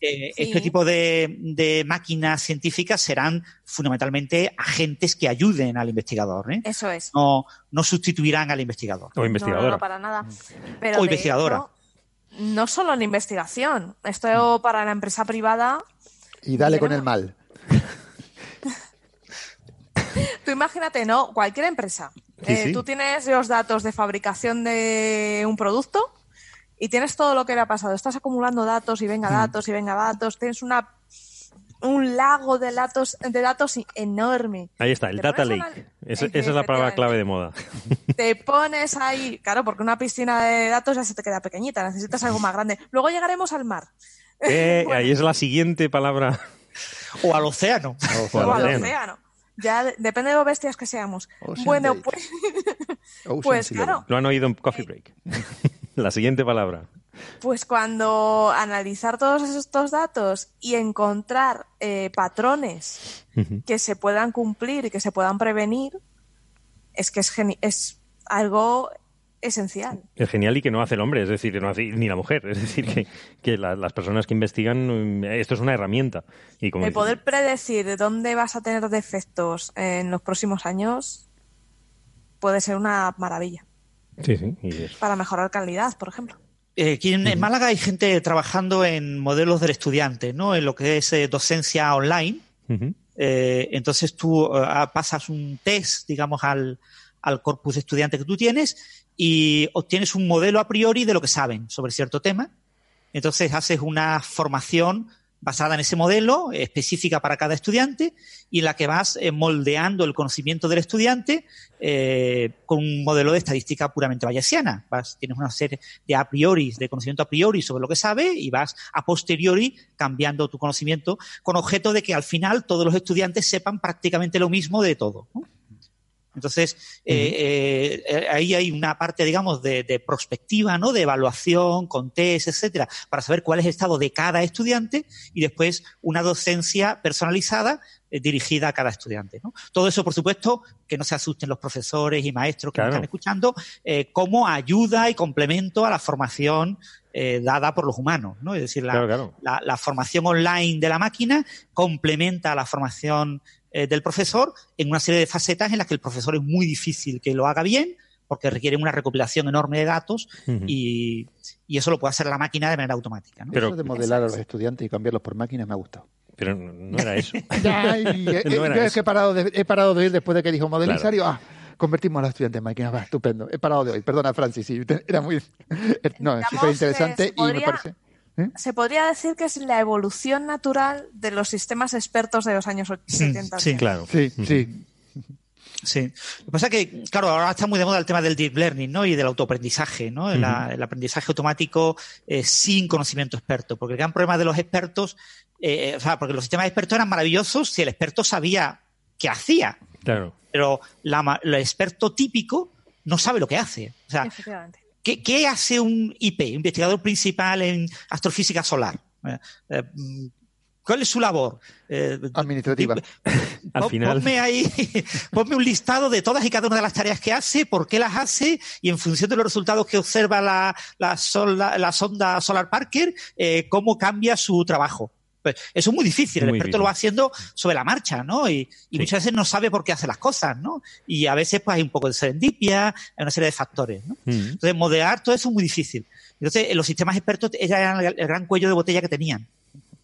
eh, Este tipo de, máquinas científicas serán fundamentalmente agentes que ayuden al investigador. ¿eh? Eso es. No, no sustituirán al investigador. O investigadora. No, para nada. o investigadora. no solo en investigación. Esto para la empresa privada. Y dale con el mal. Tú imagínate, ¿no? Cualquier empresa. Eh, tú tienes los datos de fabricación de un producto y tienes todo lo que le ha pasado. Estás acumulando datos y venga datos y venga datos. Tienes una un lago de datos, de datos enorme. Ahí está, el data lake. esa es la palabra clave de moda. *laughs* Te pones ahí, claro, porque una piscina de datos ya se te queda pequeñita, necesitas algo más grande. Luego llegaremos al mar. Eh, *laughs* ahí es la siguiente palabra. O al océano. O, al, océano. Ya depende de lo bestias que seamos. bueno, pues, *laughs* pues claro. Lo han oído en Coffee Break. *laughs* La siguiente palabra. Pues cuando analizar todos estos datos y encontrar eh, patrones que se puedan cumplir y que se puedan prevenir, es que es, es algo esencial. Es genial y que no hace el hombre, es decir, que no hace ni la mujer. Es decir, que, que las personas que investigan, esto es una herramienta. Y el poder predecir dónde vas a tener defectos en los próximos años puede ser una maravilla. Sí, sí. Para mejorar calidad, por ejemplo. Eh, aquí en, Málaga hay gente trabajando en modelos del estudiante, ¿no? En lo que es eh, docencia online. Eh, entonces tú pasas un test, digamos, al, al corpus estudiante que tú tienes y obtienes un modelo a priori de lo que saben sobre cierto tema. Entonces haces una formación basada en ese modelo, específica para cada estudiante, y en la que vas eh, moldeando el conocimiento del estudiante eh, con un modelo de estadística puramente bayesiana. Vas, tienes una serie de a priori, de conocimiento a priori sobre lo que sabe, y vas a posteriori cambiando tu conocimiento con objeto de que al final todos los estudiantes sepan prácticamente lo mismo de todo. Entonces, eh, eh, ahí hay una parte, digamos, de, de, prospectiva, ¿no? De evaluación, con test, etcétera, para saber cuál es el estado de cada estudiante y después una docencia personalizada eh, dirigida a cada estudiante. ¿no? Todo eso, por supuesto, que no se asusten los profesores y maestros que nos están escuchando, como ayuda y complemento a la formación dada por los humanos, ¿no? Es decir, la, la, la, formación online de la máquina complementa a la formación eh, del profesor en una serie de facetas en las que el profesor es muy difícil que lo haga bien porque requiere una recopilación enorme de datos y, eso lo puede hacer la máquina de manera automática. Pero eso de modelar a los estudiantes y cambiarlos por máquinas me ha gustado. Pero no era eso. *laughs* ya, *laughs* eh, yo es que he parado, de, he parado de ir después de que dijo modelizario. Ah, convertimos a los estudiantes en máquinas. Va, estupendo. He parado de hoy. Perdona, Francis. Sí, era muy. *laughs* No, es súper interesante y me parece. ¿Eh? Se podría decir que es la evolución natural de los sistemas expertos de los años 70. Sí, claro. Sí, sí. Sí. Lo que pasa es que, claro, ahora está muy de moda el tema del deep learning, ¿no? Y del autoaprendizaje, ¿no? el, aprendizaje automático eh, sin conocimiento experto. Porque el gran problema de los expertos, eh, o sea, porque los sistemas expertos eran maravillosos si el experto sabía qué hacía. Claro. Pero el experto típico no sabe lo que hace. O sea, ¿Qué, hace un IP, investigador principal en astrofísica solar? Eh, eh, ¿Cuál es su labor? Eh, Administrativa. *laughs* Al final. Ponme ahí, *laughs* ponme un listado de todas y cada una de las tareas que hace, por qué las hace y en función de los resultados que observa la, la, sonda Solar Parker, cómo cambia su trabajo. Pues eso es muy difícil, el experto lo va haciendo sobre la marcha, ¿no? Y, muchas veces no sabe por qué hace las cosas, ¿no? Y a veces pues hay un poco de serendipia, hay una serie de factores, ¿no? Mm. Entonces, modelar todo eso es muy difícil. Entonces, los sistemas expertos eran el gran cuello de botella que tenían.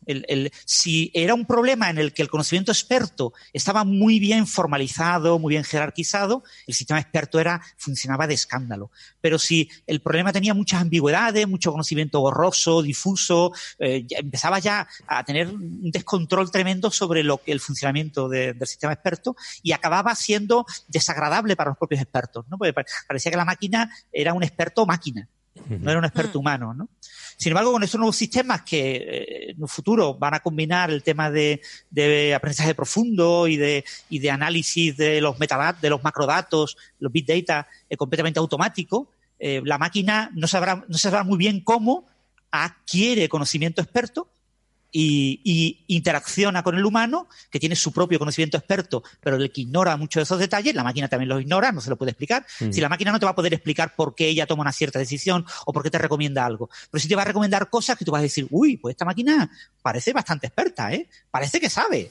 El, si era un problema en el que el conocimiento experto estaba muy bien formalizado, muy bien jerarquizado, el sistema experto era, funcionaba de escándalo. Pero si el problema tenía muchas ambigüedades, mucho conocimiento borroso, difuso, eh, empezaba ya a tener un descontrol tremendo sobre lo que el funcionamiento del sistema experto y acababa siendo desagradable para los propios expertos, ¿no? Porque parecía que la máquina era un experto máquina, no era un experto mm. humano, ¿no? Sin embargo, con estos nuevos sistemas que eh, en un futuro van a combinar el tema de, aprendizaje profundo y de, y de análisis de los metadatos, de los macrodatos, los big data eh, completamente automático, eh, la máquina no sabrá, no sabrá muy bien cómo adquiere conocimiento experto y, interacciona con el humano, que tiene su propio conocimiento experto, pero el que ignora muchos de esos detalles, la máquina también los ignora, no se lo puede explicar. Mm. Si la máquina no te va a poder explicar por qué ella toma una cierta decisión o por qué te recomienda algo, pero sí te va a recomendar cosas que tú vas a decir, uy, pues esta máquina parece bastante experta, ¿eh? Parece que sabe.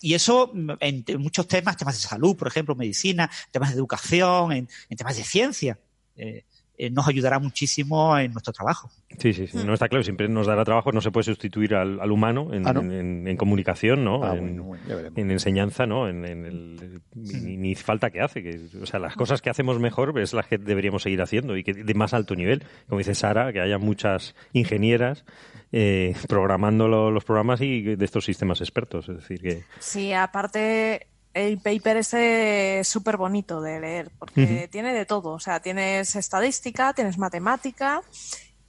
Y eso en, muchos temas, temas de salud, por ejemplo, medicina, temas de educación, en, temas de ciencia. Eh, eh, nos ayudará muchísimo en nuestro trabajo. Sí, sí, sí. no está claro, siempre nos dará trabajo, no se puede sustituir al, humano en, ah, en, comunicación, ¿no? Ah, en, enseñanza, ¿no? En, el, ni, falta que hace. Que, o sea, las cosas que hacemos mejor es las que deberíamos seguir haciendo y que de más alto nivel. Como dice Sara, que haya muchas ingenieras eh, *laughs* programando los programas y de estos sistemas expertos. Es decir, que. Sí, aparte el paper es súper bonito de leer porque tiene de todo. O sea, tienes estadística, tienes matemática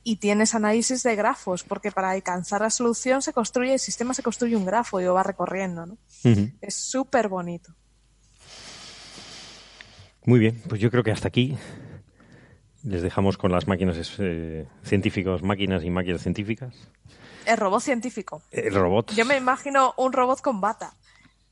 y tienes análisis de grafos, porque para alcanzar la solución se construye, el sistema se construye un grafo y lo va recorriendo. ¿no? Es súper bonito. Muy bien, pues yo creo que hasta aquí Les dejamos con las máquinas eh, científicos, máquinas y máquinas científicas. El robot científico. El robot. Yo me imagino un robot con bata.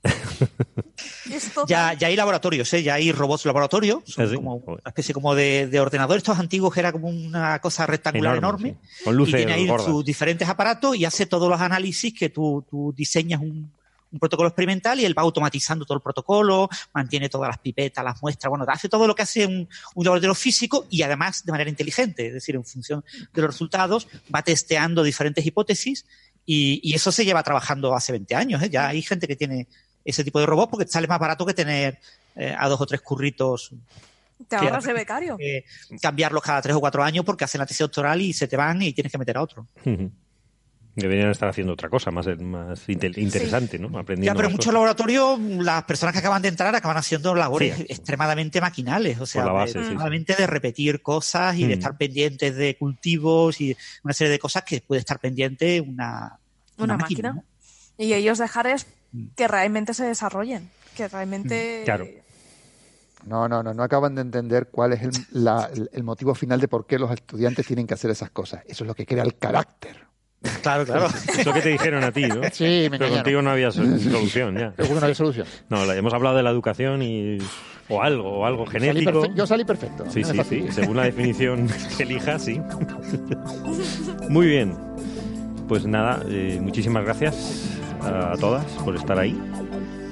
*laughs* ya, ya hay laboratorios, ¿eh? ya hay robots laboratorio, son como una especie como de, de, ordenador. Estos antiguos era como una cosa rectangular enorme. Con luces y tiene ahí sus diferentes aparatos y hace todos los análisis que tú, tú diseñas un, un protocolo experimental y él va automatizando todo el protocolo, mantiene todas las pipetas, las muestras, bueno, hace todo lo que hace un, un laboratorio físico y además de manera inteligente, es decir, en función de los resultados, va testeando diferentes hipótesis y, y eso se lleva trabajando hace 20 años. ¿eh? Ya hay gente que tiene ese tipo de robot porque sale más barato que tener eh, a dos o tres curritos. Te ahorras de becario. Eh, cambiarlos cada tres o cuatro años porque hacen la tesis doctoral y se te van y tienes que meter a otro. Deberían estar haciendo otra cosa más, más interesante, ¿no? Aprendiendo ya, pero en muchos laboratorios las personas que acaban de entrar acaban haciendo labores sí. extremadamente maquinales, o sea, base, extremadamente sí. de repetir cosas y mm. de estar pendientes de cultivos y una serie de cosas que puede estar pendiente una, una, una máquina. máquina. ¿no? Y ellos dejar es que realmente se desarrollen, que realmente... Claro. No, no, no, no acaban de entender cuál es el, la, el, motivo final de por qué los estudiantes tienen que hacer esas cosas. Eso es lo que crea el carácter. Claro, claro. *laughs* Es lo que te dijeron a ti, ¿no? Sí, me Pero contigo no había solución ya. Seguro no había solución. No, hemos hablado de la educación y... O algo, o algo genético. Salí yo salí perfecto. Sí, sí, sí. Según la definición que elijas, sí. Muy bien. Pues nada, eh, muchísimas gracias a todas por estar ahí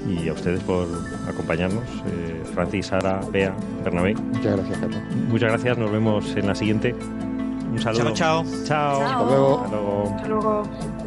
y a ustedes por acompañarnos. Eh, Francis, Sara, Bea, Bernabé. Muchas gracias, Carlos. Muchas gracias, nos vemos en la siguiente. Un saludo. Chao, chao. Chao. Hasta luego. Hasta luego. Hasta luego.